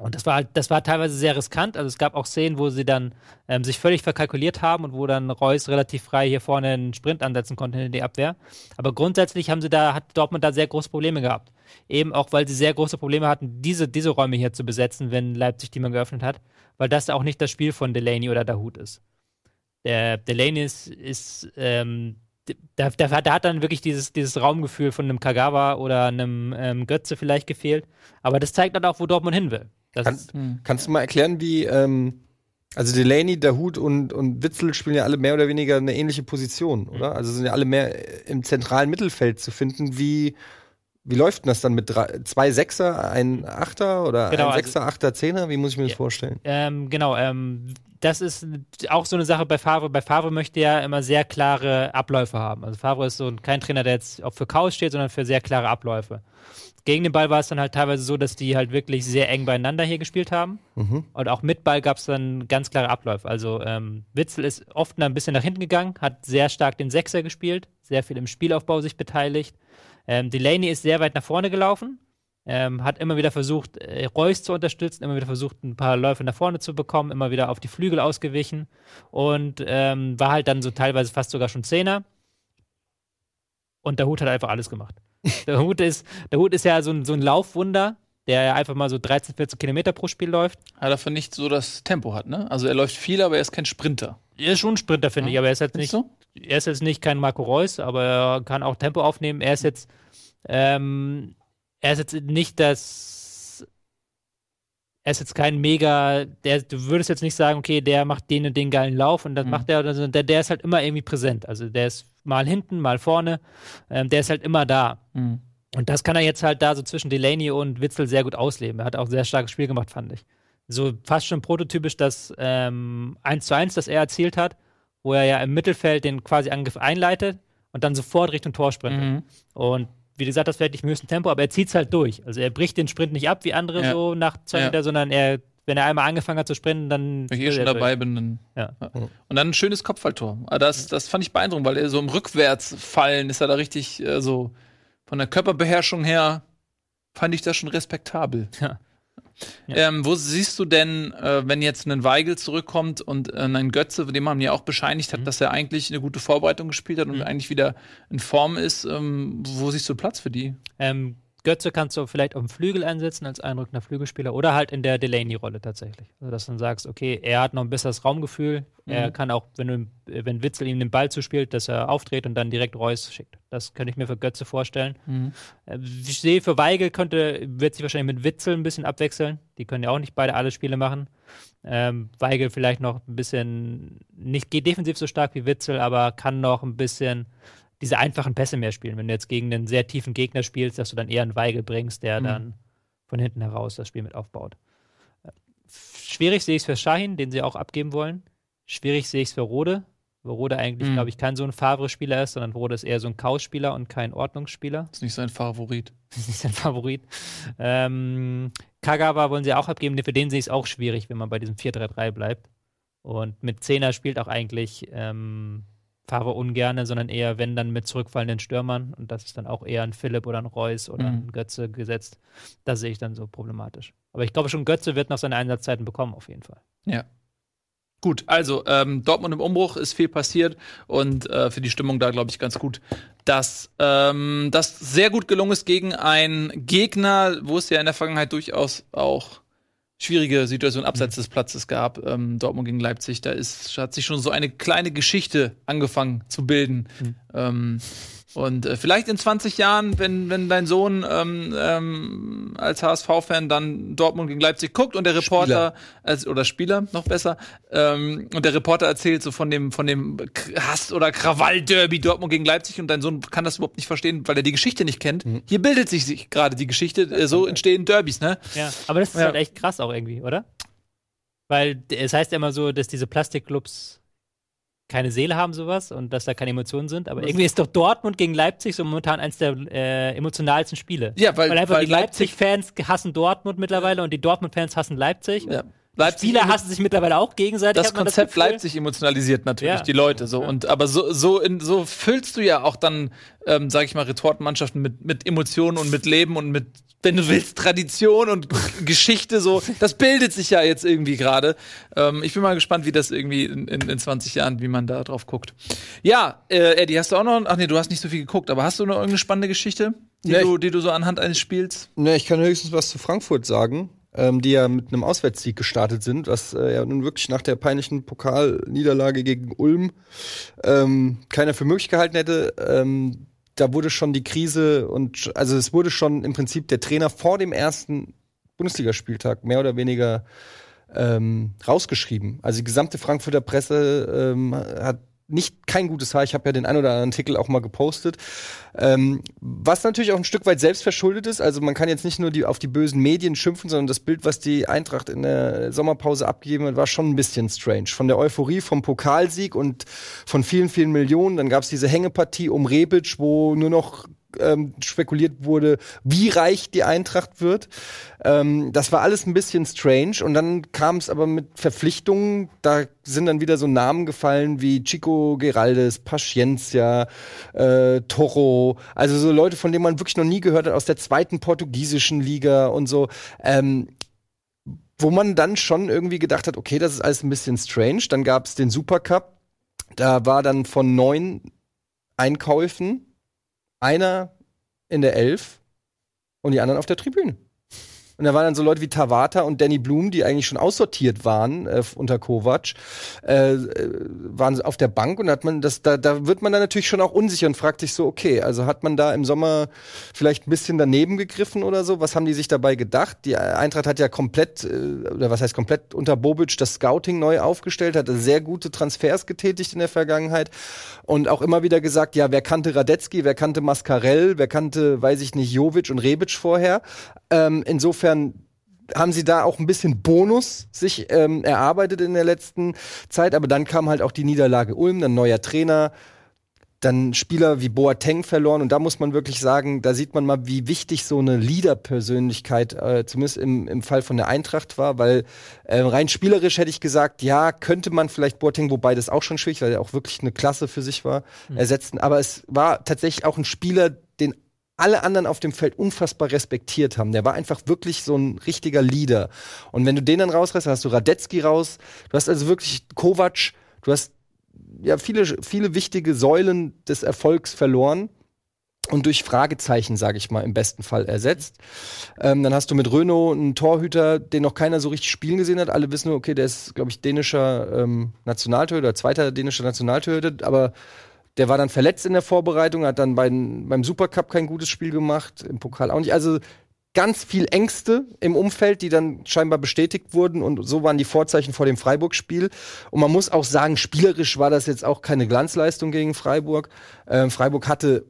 S3: Und das war halt, das war teilweise sehr riskant. Also es gab auch Szenen, wo sie dann ähm, sich völlig verkalkuliert haben und wo dann Reus relativ frei hier vorne einen Sprint ansetzen konnte in die Abwehr. Aber grundsätzlich haben sie da, hat Dortmund da sehr große Probleme gehabt. Eben auch, weil sie sehr große Probleme hatten, diese, diese Räume hier zu besetzen, wenn Leipzig die man geöffnet hat, weil das auch nicht das Spiel von Delaney oder Dahut ist. Der Delaney ist, ist ähm, da, da, da hat dann wirklich dieses, dieses Raumgefühl von einem Kagawa oder einem ähm, Götze vielleicht gefehlt. Aber das zeigt dann auch, wo Dortmund hin will.
S4: Kann,
S3: ist,
S4: Kannst du mal erklären, wie, ähm, also Delaney, Dahut und, und Witzel spielen ja alle mehr oder weniger eine ähnliche Position, oder? Also sind ja alle mehr im zentralen Mittelfeld zu finden. Wie, wie läuft denn das dann mit drei, zwei Sechser, ein Achter oder
S3: Genau,
S4: ein
S3: also-
S4: Sechser, Achter, Zehner? Wie muss ich mir das
S3: Ja.
S4: vorstellen?
S3: Ähm, genau, ähm, das ist auch so eine Sache bei Favre. Bei Favre möchte er immer sehr klare Abläufe haben. Also Favre ist so ein- kein Trainer, der jetzt auch für Chaos steht, sondern für sehr klare Abläufe. Gegen den Ball war es dann halt teilweise so, dass die halt wirklich sehr eng beieinander hier gespielt haben.
S4: Mhm.
S3: Und auch mit Ball gab es dann ganz klare Abläufe. Also ähm, Witzel ist oft ein bisschen nach hinten gegangen, hat sehr stark den Sechser gespielt, sehr viel im Spielaufbau sich beteiligt. Ähm, Delaney ist sehr weit nach vorne gelaufen, ähm, hat immer wieder versucht, äh, Reus zu unterstützen, immer wieder versucht, ein paar Läufe nach vorne zu bekommen, immer wieder auf die Flügel ausgewichen und ähm, war halt dann so teilweise fast sogar schon Zehner. Und der Hut hat einfach alles gemacht. [LAUGHS] Der Hut ist, der Hut ist ja so ein, so ein Laufwunder, der ja einfach mal so 13, 14 Kilometer pro Spiel läuft.
S2: Ja, dafür nicht so das Tempo hat, ne? Also er läuft viel, aber er ist kein Sprinter.
S3: Er ist schon ein Sprinter, finde ich, aber er ist jetzt
S2: Findest
S3: nicht,
S2: du?
S3: Er ist jetzt nicht kein Marco Reus, aber er kann auch Tempo aufnehmen. Er ist jetzt, ähm, er ist jetzt nicht das, er ist jetzt kein mega, der, du würdest jetzt nicht sagen, okay, der macht den und den geilen Lauf und das
S2: Mhm.
S3: macht er, also der, der ist halt immer irgendwie präsent. Also der ist mal hinten, mal vorne, ähm, der ist halt immer da.
S2: Mhm.
S3: Und das kann er jetzt halt da so zwischen Delaney und Witzel sehr gut ausleben. Er hat auch ein sehr starkes Spiel gemacht, fand ich. So fast schon prototypisch das ähm, 1 zu 1, das er erzielt hat, wo er ja im Mittelfeld den quasi Angriff einleitet und dann sofort Richtung Tor sprintet.
S2: Mhm.
S3: Und wie gesagt, das vielleicht nicht im höchsten Tempo, aber er zieht es halt durch. Also er bricht den Sprint nicht ab wie andere
S2: Ja.
S3: so nach zwei
S2: Ja.
S3: Meter, sondern er, wenn er einmal angefangen hat zu sprinten, dann.
S2: Wenn ich eh schon dabei
S3: durch.
S2: bin, dann.
S3: Ja.
S2: Und dann ein schönes Kopfballtor. Ah, Das, das fand ich beeindruckend, weil er so im Rückwärtsfallen ist er da richtig äh, so von der Körperbeherrschung her fand ich das schon respektabel.
S3: Ja. Ja.
S2: Ähm, wo siehst du denn, äh, wenn jetzt ein Weigel zurückkommt und äh, ein Götze, dem man ja auch bescheinigt hat,
S3: Mhm.
S2: dass er eigentlich eine gute Vorbereitung gespielt hat und
S3: Mhm.
S2: eigentlich wieder in Form ist, ähm, wo siehst du Platz für die?
S3: Ähm, Götze kannst du vielleicht auf dem Flügel einsetzen als einrückender Flügelspieler oder halt in der Delaney-Rolle tatsächlich. Also dass du dann sagst, okay, er hat noch ein besseres Raumgefühl. Er
S2: Mhm.
S3: kann auch, wenn, du, wenn Witzel ihm den Ball zuspielt, dass er aufdreht und dann direkt Reus schickt. Das könnte ich mir für Götze vorstellen. Äh, Ich sehe, für Weigel könnte, wird sich wahrscheinlich mit Witzel ein bisschen abwechseln. Die können ja auch nicht beide alle Spiele machen. Ähm, Weigel vielleicht noch ein bisschen, nicht geht defensiv so stark wie Witzel, aber kann noch ein bisschen diese einfachen Pässe mehr spielen. Wenn du jetzt gegen einen sehr tiefen Gegner spielst, dass du dann eher einen Weigel bringst, der
S2: Mhm.
S3: dann von hinten heraus das Spiel mit aufbaut. Schwierig sehe ich es für Shahin, den sie auch abgeben wollen. Schwierig sehe ich es für Rode, wo Rode eigentlich,
S2: Mhm.
S3: glaube ich, kein so ein Favre-Spieler ist, sondern Rode ist eher so ein Chaos-Spieler und kein Ordnungsspieler.
S2: ist nicht sein Favorit.
S3: Das [LAUGHS] ist nicht sein Favorit. Ähm, Kagawa wollen sie auch abgeben. Für den sehe ich es auch schwierig, wenn man bei diesem 4-3-3 bleibt. Und mit Zehner spielt auch eigentlich ähm, Favre ungerne, sondern eher, wenn dann mit zurückfallenden Stürmern. Und das ist dann auch eher ein Philipp oder ein Reus oder
S2: Mhm.
S3: ein Götze gesetzt. Das sehe ich dann so problematisch. Aber ich glaube schon, Götze wird noch seine Einsatzzeiten bekommen, auf jeden Fall.
S2: Ja. Gut, also ähm, Dortmund im Umbruch ist viel passiert und äh, für die Stimmung da glaube ich ganz gut, dass ähm, das sehr gut gelungen ist gegen einen Gegner, wo es ja in der Vergangenheit durchaus auch schwierige Situationen abseits des Platzes gab. Ähm, Dortmund gegen Leipzig, da ist hat sich schon so eine kleine Geschichte angefangen zu bilden. Ähm, und äh, vielleicht in 20 Jahren, wenn, wenn dein Sohn ähm, ähm, als HSV-Fan dann Dortmund gegen Leipzig guckt und der Reporter, als, oder Spieler, noch besser, ähm, und der Reporter erzählt so von dem, von dem Hass- oder Krawall-Derby Dortmund gegen Leipzig und dein Sohn kann das überhaupt nicht verstehen, weil er die Geschichte nicht kennt. Hier bildet sich, sich gerade die Geschichte, äh, so entstehen Derbys, ne?
S3: Ja, aber das ist
S2: Ja.
S3: halt echt krass auch irgendwie, oder? Weil es heißt ja immer so, dass diese Plastikclubs keine Seele haben, sowas, und dass da keine Emotionen sind. Aber irgendwie ist doch Dortmund gegen Leipzig so momentan eins der äh, emotionalsten Spiele.
S2: Ja, weil,
S3: Weil einfach
S2: weil
S3: die Leipzig-Fans hassen Dortmund mittlerweile und die Dortmund-Fans hassen Leipzig.
S2: ja,
S3: Und
S2: Leipzig
S3: Spieler hassen sich mittlerweile auch gegenseitig.
S2: das Konzept
S3: Gefühl.
S2: Leipzig emotionalisiert natürlich
S3: Ja.
S2: die Leute so und aber so so in so füllst du ja auch dann ähm, sag ich mal Retortenmannschaften mit mit Emotionen und mit Leben und mit wenn du willst Tradition und Geschichte so das bildet sich ja jetzt irgendwie gerade ähm, ich bin mal gespannt wie das irgendwie in, in, in 20 Jahren wie man da drauf guckt ja äh, Eddie hast du auch noch ach nee du hast nicht so viel geguckt aber hast du noch irgendeine spannende Geschichte die
S4: Nee,
S2: du die du so anhand eines Spiels
S4: Ne, ich kann höchstens was zu Frankfurt sagen, ähm, die ja mit einem Auswärtssieg gestartet sind, was äh, ja nun wirklich nach der peinlichen Pokalniederlage gegen Ulm ähm, keiner für möglich gehalten hätte. Ähm, da wurde schon die Krise und also es wurde schon im Prinzip der Trainer vor dem ersten Bundesligaspieltag mehr oder weniger ähm, rausgeschrieben. Also die gesamte Frankfurter Presse ähm, hat nicht kein gutes Haar. Ich habe ja den ein oder anderen Artikel auch mal gepostet. Ähm, was natürlich auch ein Stück weit selbstverschuldet ist. Also man kann jetzt nicht nur die, auf die bösen Medien schimpfen, sondern das Bild, was die Eintracht in der Sommerpause abgegeben hat, war schon ein bisschen strange. Von der Euphorie vom Pokalsieg und von vielen, vielen Millionen. Dann gab es diese Hängepartie um Rebic, wo nur noch ähm, spekuliert wurde, wie reich die Eintracht wird. Ähm, das war alles ein bisschen strange und dann kam es aber mit Verpflichtungen. Da sind dann wieder so Namen gefallen wie Chico Geraldes, Paciencia, äh, Toro. Also so Leute, von denen man wirklich noch nie gehört hat aus der zweiten portugiesischen Liga und so. Ähm, wo man dann schon irgendwie gedacht hat, okay, das ist alles ein bisschen strange. Dann gab es den Supercup. Da war dann von neun Einkäufen einer in der Elf und die anderen auf der Tribüne. Und da waren dann so Leute wie Tawata und Danny Blum, die eigentlich schon aussortiert waren äh, unter Kovac, äh, äh, waren auf der Bank und hat man das, da, da wird man dann natürlich schon auch unsicher und fragt sich so, okay, also hat man da im Sommer vielleicht ein bisschen daneben gegriffen oder so? Was haben die sich dabei gedacht? Die Eintracht hat ja komplett, äh, oder was heißt komplett unter Bobic das Scouting neu aufgestellt, hatte sehr gute Transfers getätigt in der Vergangenheit und auch immer wieder gesagt, ja, wer kannte Radetzky, wer kannte Mascarell, wer kannte, weiß ich nicht, Jovic und Rebic vorher. Ähm, insofern haben sie da auch ein bisschen Bonus sich ähm, erarbeitet in der letzten Zeit, aber dann kam halt auch die Niederlage Ulm, dann neuer Trainer, dann Spieler wie Boateng verloren. Und da muss man wirklich sagen, da sieht man mal, wie wichtig so eine Leader-Persönlichkeit äh, zumindest im, im Fall von der Eintracht war, weil äh, rein spielerisch hätte ich gesagt, ja, könnte man vielleicht Boateng, wobei das auch schon schwierig, weil er auch wirklich eine Klasse für sich war, ersetzen, aber es war tatsächlich auch ein Spieler, alle anderen auf dem Feld unfassbar respektiert haben. Der war einfach wirklich so ein richtiger Leader. Und wenn du den dann rausreißt, dann hast du Radetzky raus. Du hast also wirklich Kovac. Du hast ja viele, viele wichtige Säulen des Erfolgs verloren und durch Fragezeichen, sage ich mal, im besten Fall ersetzt. Ähm, dann hast du mit Renault einen Torhüter, den noch keiner so richtig spielen gesehen hat. Alle wissen nur, okay, der ist, glaube ich, dänischer ähm, Nationaltorhüter, zweiter dänischer Nationaltorhüter, aber der war dann verletzt in der Vorbereitung, hat dann beim, beim Supercup kein gutes Spiel gemacht, im Pokal auch nicht. Also ganz viel Ängste im Umfeld, die dann scheinbar bestätigt wurden und so waren die Vorzeichen vor dem Freiburg-Spiel. Und man muss auch sagen, spielerisch war das jetzt auch keine Glanzleistung gegen Freiburg. Ähm, Freiburg hatte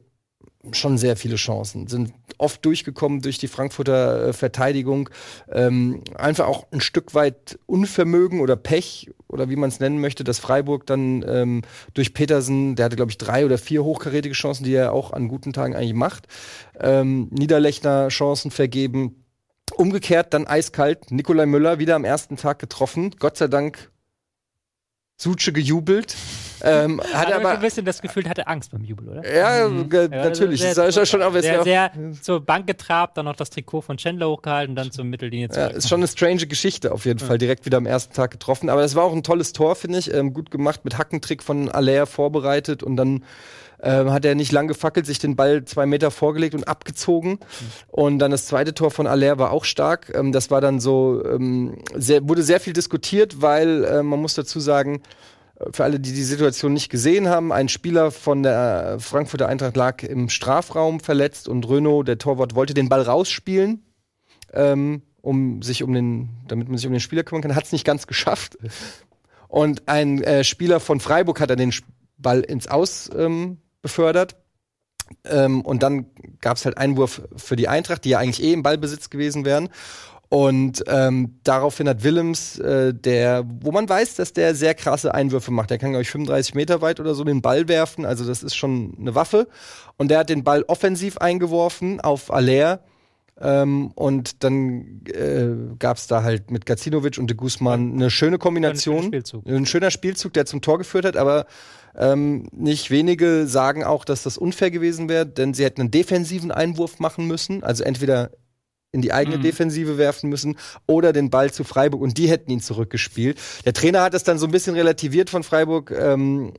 S4: schon sehr viele Chancen, sind oft durchgekommen durch die Frankfurter äh, Verteidigung. Ähm, einfach auch ein Stück weit Unvermögen oder Pech oder wie man es nennen möchte, dass Freiburg dann ähm, durch Petersen, der hatte glaube ich drei oder vier hochkarätige Chancen, die er auch an guten Tagen eigentlich macht, ähm, Niederlechner Chancen vergeben. Umgekehrt dann eiskalt, Nikolai Müller wieder am ersten Tag getroffen. Gott sei Dank Suche gejubelt. Ähm, hat
S3: Hat
S4: aber
S3: ein bisschen das Gefühl, hatte Angst beim Jubel, oder?
S4: ja, ge-
S3: Ja,
S4: natürlich.
S3: Sehr,
S4: Das ist ja schon auch, ist ja
S3: sehr,
S4: auch
S3: sehr zur Bank getrabt, dann noch das Trikot von Chandler hochgehalten, dann zur Mittellinie
S4: Ja,
S3: zurück.
S4: ist schon eine strange Geschichte auf jeden Fall, direkt wieder am ersten Tag getroffen. Aber es war auch ein tolles Tor, finde ich. Ähm, gut gemacht, mit Hackentrick von Allaire vorbereitet und dann ähm, hat er nicht lang gefackelt, sich den Ball zwei Meter vorgelegt und abgezogen. Und dann das zweite Tor von Allaire war auch stark. Ähm, das war dann so, ähm, sehr, wurde sehr viel diskutiert, weil äh, man muss dazu sagen, für alle, die die Situation nicht gesehen haben, ein Spieler von der Frankfurter Eintracht lag im Strafraum verletzt und Renault, der Torwart, wollte den Ball rausspielen, ähm, um sich um den, damit man sich um den Spieler kümmern kann, hat es nicht ganz geschafft. Und ein äh, Spieler von Freiburg hat dann den Ball ins Aus ähm, befördert. Ähm, und dann gab es halt Einwurf für die Eintracht, die ja eigentlich eh im Ballbesitz gewesen wären. Und ähm, daraufhin hat Willems, äh, der, wo man weiß, dass der sehr krasse Einwürfe macht. Der kann, glaube ich, 35 Meter weit oder so den Ball werfen. Also das ist schon eine Waffe. Und der hat den Ball offensiv eingeworfen auf Aller. Ähm, und dann äh, gab es da halt mit Gacinovic und de Guzman eine schöne Kombination.
S3: Ein schöner Spielzug.
S4: Ein schöner Spielzug, der zum Tor geführt hat, aber ähm, nicht wenige sagen auch, dass das unfair gewesen wäre, denn sie hätten einen defensiven Einwurf machen müssen, also entweder in die eigene
S2: Mhm.
S4: Defensive werfen müssen oder den Ball zu Freiburg und die hätten ihn zurückgespielt. Der Trainer hat es dann so ein bisschen relativiert von Freiburg. Ähm,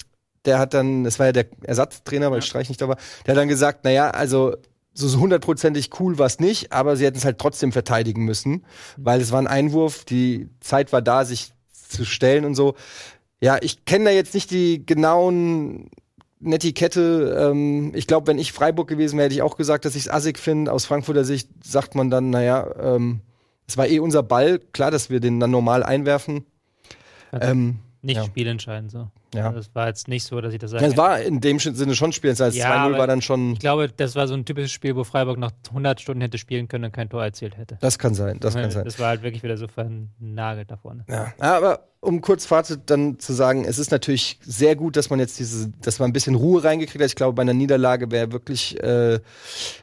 S4: der hat dann, das war ja der Ersatztrainer, weil Streich nicht da war, der hat dann gesagt, naja, also so so hundertprozentig cool war es nicht, aber sie hätten es halt trotzdem verteidigen müssen, weil es war ein Einwurf, die Zeit war da, sich zu stellen und so. Ja, ich kenne da jetzt nicht die genauen Netiquette. Ähm, ich glaube, wenn ich Freiburg gewesen wäre, hätte ich auch gesagt, dass ich es assig finde. Aus Frankfurter Sicht sagt man dann, naja, ähm, es war eh unser Ball. Klar, dass wir den dann normal einwerfen. Ähm,
S3: Nicht
S4: Ja.
S3: spielentscheidend so.
S4: Ja.
S3: Also Es war jetzt nicht so, dass ich das sage.
S4: es war in dem Sinne schon Spiel. Das
S3: Ja,
S4: 2-0
S3: aber-
S4: war dann schon.
S3: ich glaube, das war so ein typisches Spiel, wo Freiburg noch 100 Stunden hätte spielen können und kein Tor erzielt hätte.
S4: Das kann sein, das kann sein.
S3: Das war halt wirklich wieder so vernagelt da vorne.
S4: Ja. Aber um kurz Fazit dann zu sagen, es ist natürlich sehr gut, dass man jetzt diese, dass man ein bisschen Ruhe reingekriegt hat. Ich glaube, bei einer Niederlage wäre wirklich äh,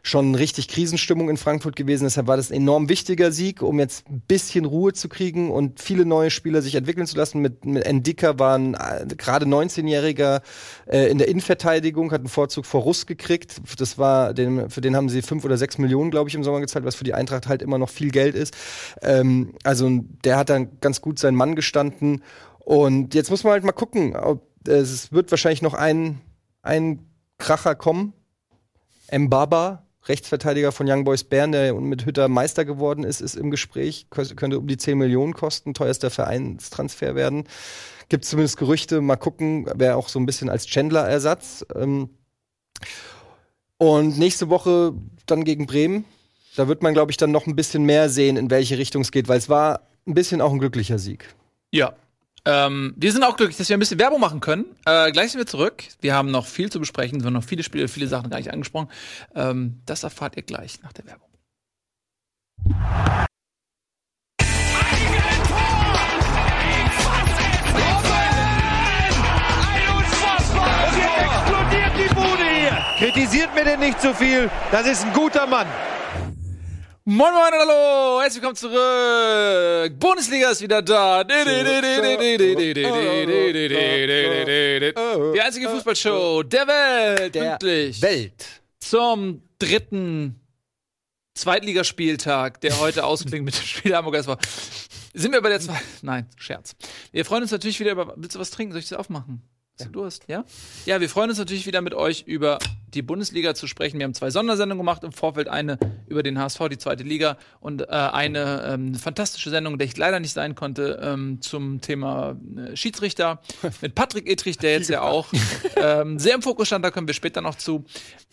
S4: schon richtig Krisenstimmung in Frankfurt gewesen. Deshalb war das ein enorm wichtiger Sieg, um jetzt ein bisschen Ruhe zu kriegen und viele neue Spieler sich entwickeln zu lassen. Mit, mit Endika waren äh, gerade 19-Jähriger äh, in der Innenverteidigung, hat einen Vorzug vor Russ gekriegt. Das war, den, für den haben sie fünf oder sechs Millionen, glaube ich, im Sommer gezahlt, was für die Eintracht halt immer noch viel Geld ist. Ähm, also der hat dann ganz gut seinen Mann gestanden. Und jetzt muss man halt mal gucken, ob es wird wahrscheinlich noch ein, ein Kracher kommen. Mbaba, Rechtsverteidiger von Young Boys Bern, der mit Hütter Meister geworden ist, ist im Gespräch. Kö- Könnte um die 10 Millionen kosten, teuerster Vereinstransfer werden. Gibt zumindest Gerüchte. Mal gucken, wäre auch so ein bisschen als Chandler-Ersatz. Ähm, und nächste Woche dann gegen Bremen. Da wird man, glaube ich, dann noch ein bisschen mehr sehen, in welche Richtung es geht, weil es war ein bisschen auch ein glücklicher Sieg.
S2: Ja. Ähm, wir sind auch glücklich, dass wir ein bisschen Werbung machen können. Äh, gleich sind wir zurück. Wir haben noch viel zu besprechen. Es werden noch viele Spiele, viele Sachen gar nicht angesprochen. Ähm, das erfahrt ihr gleich nach der Werbung.
S1: Kritisiert mir denn nicht zu viel. Das ist ein guter Mann.
S2: Moin Moin und Hallo, herzlich willkommen zurück. Bundesliga ist wieder da. Die einzige Fußballshow der Welt.
S4: Der
S2: Pünktlich
S4: Welt.
S2: zum dritten Zweitligaspieltag, der heute ausklingt mit dem Spiel Hamburger SV. Sind wir bei der zwei? Nein, Scherz. Wir freuen uns natürlich wieder über. Willst du was trinken? Soll ich das aufmachen? Hast du Durst? Ja? Ja, wir freuen uns natürlich wieder mit euch über die Bundesliga zu sprechen. Wir haben zwei Sondersendungen gemacht im Vorfeld, eine über den HSV, die zweite Liga und äh, eine ähm, fantastische Sendung, der ich leider nicht sein konnte, ähm, zum Thema äh, Schiedsrichter [LAUGHS] mit Patrick Etrich, der jetzt ja auch ähm, sehr im Fokus stand, da kommen wir später noch zu.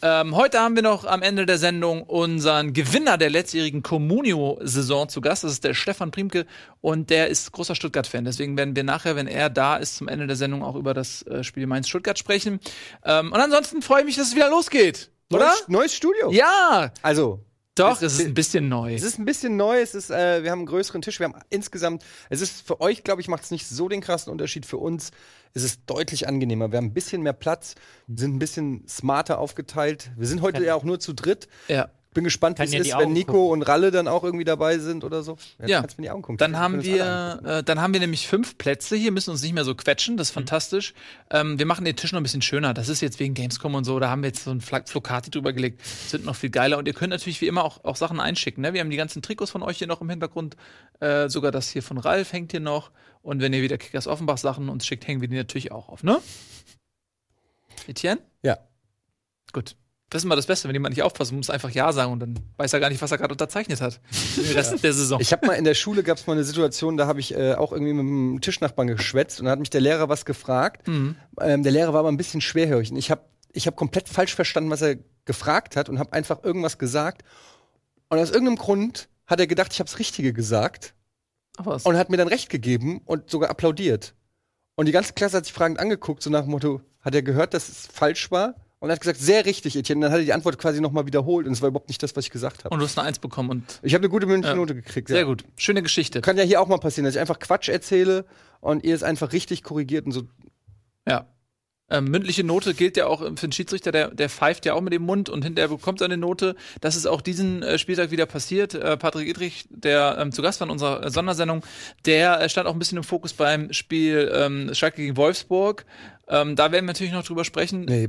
S2: Ähm, heute haben wir noch am Ende der Sendung unseren Gewinner der letztjährigen Comunio-Saison zu Gast. Das ist der Stefan Priemke und der ist großer Stuttgart-Fan. Deswegen werden wir nachher, wenn er da ist, zum Ende der Sendung auch über das äh, Spiel Mainz-Stuttgart sprechen. Ähm, und ansonsten freue ich mich, dass es wieder losgeht. Oder?
S4: Neues, neues Studio.
S2: Ja,
S4: Also,
S2: doch,
S4: Es-
S2: es ist ein bisschen neu.
S4: es ist ein bisschen neu. Es ist, äh, wir haben einen größeren Tisch. Wir haben insgesamt, es ist für euch, glaube ich, macht es nicht so den krassen Unterschied. Für uns ist es deutlich angenehmer. Wir haben ein bisschen mehr Platz, wir sind ein bisschen smarter aufgeteilt. Wir sind heute
S3: Kann-
S4: ja auch nur zu dritt.
S2: Ja.
S4: Bin gespannt, wie es
S3: ja
S4: ist, wenn Nico
S3: gucken.
S4: und Ralle dann auch irgendwie dabei sind oder so.
S2: Ja.
S4: Augen gucken.
S2: Dann haben wir, äh, dann haben wir nämlich fünf Plätze hier, müssen uns nicht mehr so quetschen, das ist fantastisch. Ähm, wir machen den Tisch noch ein bisschen schöner. Das ist jetzt wegen Gamescom und so, da haben wir jetzt so ein Flocati drüber gelegt. Das wird noch viel geiler. Und ihr könnt natürlich wie immer auch, auch Sachen einschicken. Ne? Wir haben die ganzen Trikots von euch hier noch im Hintergrund. Äh, sogar das hier von Ralf hängt hier noch. Und wenn ihr wieder Kickers Offenbach Sachen uns schickt, hängen wir die natürlich auch auf, ne? Etienne?
S4: Ja.
S2: Gut. Das ist immer das Beste, wenn jemand nicht aufpasst, muss einfach Ja sagen und dann weiß er gar nicht, was er gerade unterzeichnet hat. [LAUGHS] Den Rest der Saison.
S4: Ich habe mal in der Schule gab es mal eine Situation, da habe ich äh, auch irgendwie mit einem Tischnachbarn geschwätzt und da hat mich der Lehrer was gefragt.
S2: Mhm.
S4: Ähm, der Lehrer war aber ein bisschen schwerhörig und ich habe ich hab komplett falsch verstanden, was er gefragt hat und habe einfach irgendwas gesagt. Und aus irgendeinem Grund hat er gedacht, ich habe das Richtige gesagt
S2: Ach was.
S4: und hat mir dann recht gegeben und sogar applaudiert. Und die ganze Klasse hat sich fragend angeguckt, so nach dem Motto, hat er gehört, dass es falsch war? Und hat gesagt, sehr richtig, Etienne. Dann hat er die Antwort quasi nochmal wiederholt und es war überhaupt nicht das, was ich gesagt habe.
S2: Und du hast eine Eins bekommen und
S4: Ich habe eine gute mündliche
S2: Ja.
S4: Note gekriegt.
S2: sehr
S4: ja.
S2: gut. Schöne Geschichte.
S4: Kann ja hier auch mal passieren, dass ich einfach Quatsch erzähle und ihr es einfach richtig korrigiert und so.
S2: Ja. Ähm, mündliche Note gilt ja auch für den Schiedsrichter, der, der pfeift ja auch mit dem Mund und hinterher bekommt er eine Note. Das ist auch diesen äh, Spieltag wieder passiert. Äh, Patrick Idrich, der ähm, zu Gast war in unserer äh, Sondersendung, der äh, stand auch ein bisschen im Fokus beim Spiel ähm, Schalke gegen Wolfsburg. Ähm, da werden wir natürlich noch drüber sprechen.
S4: Nee,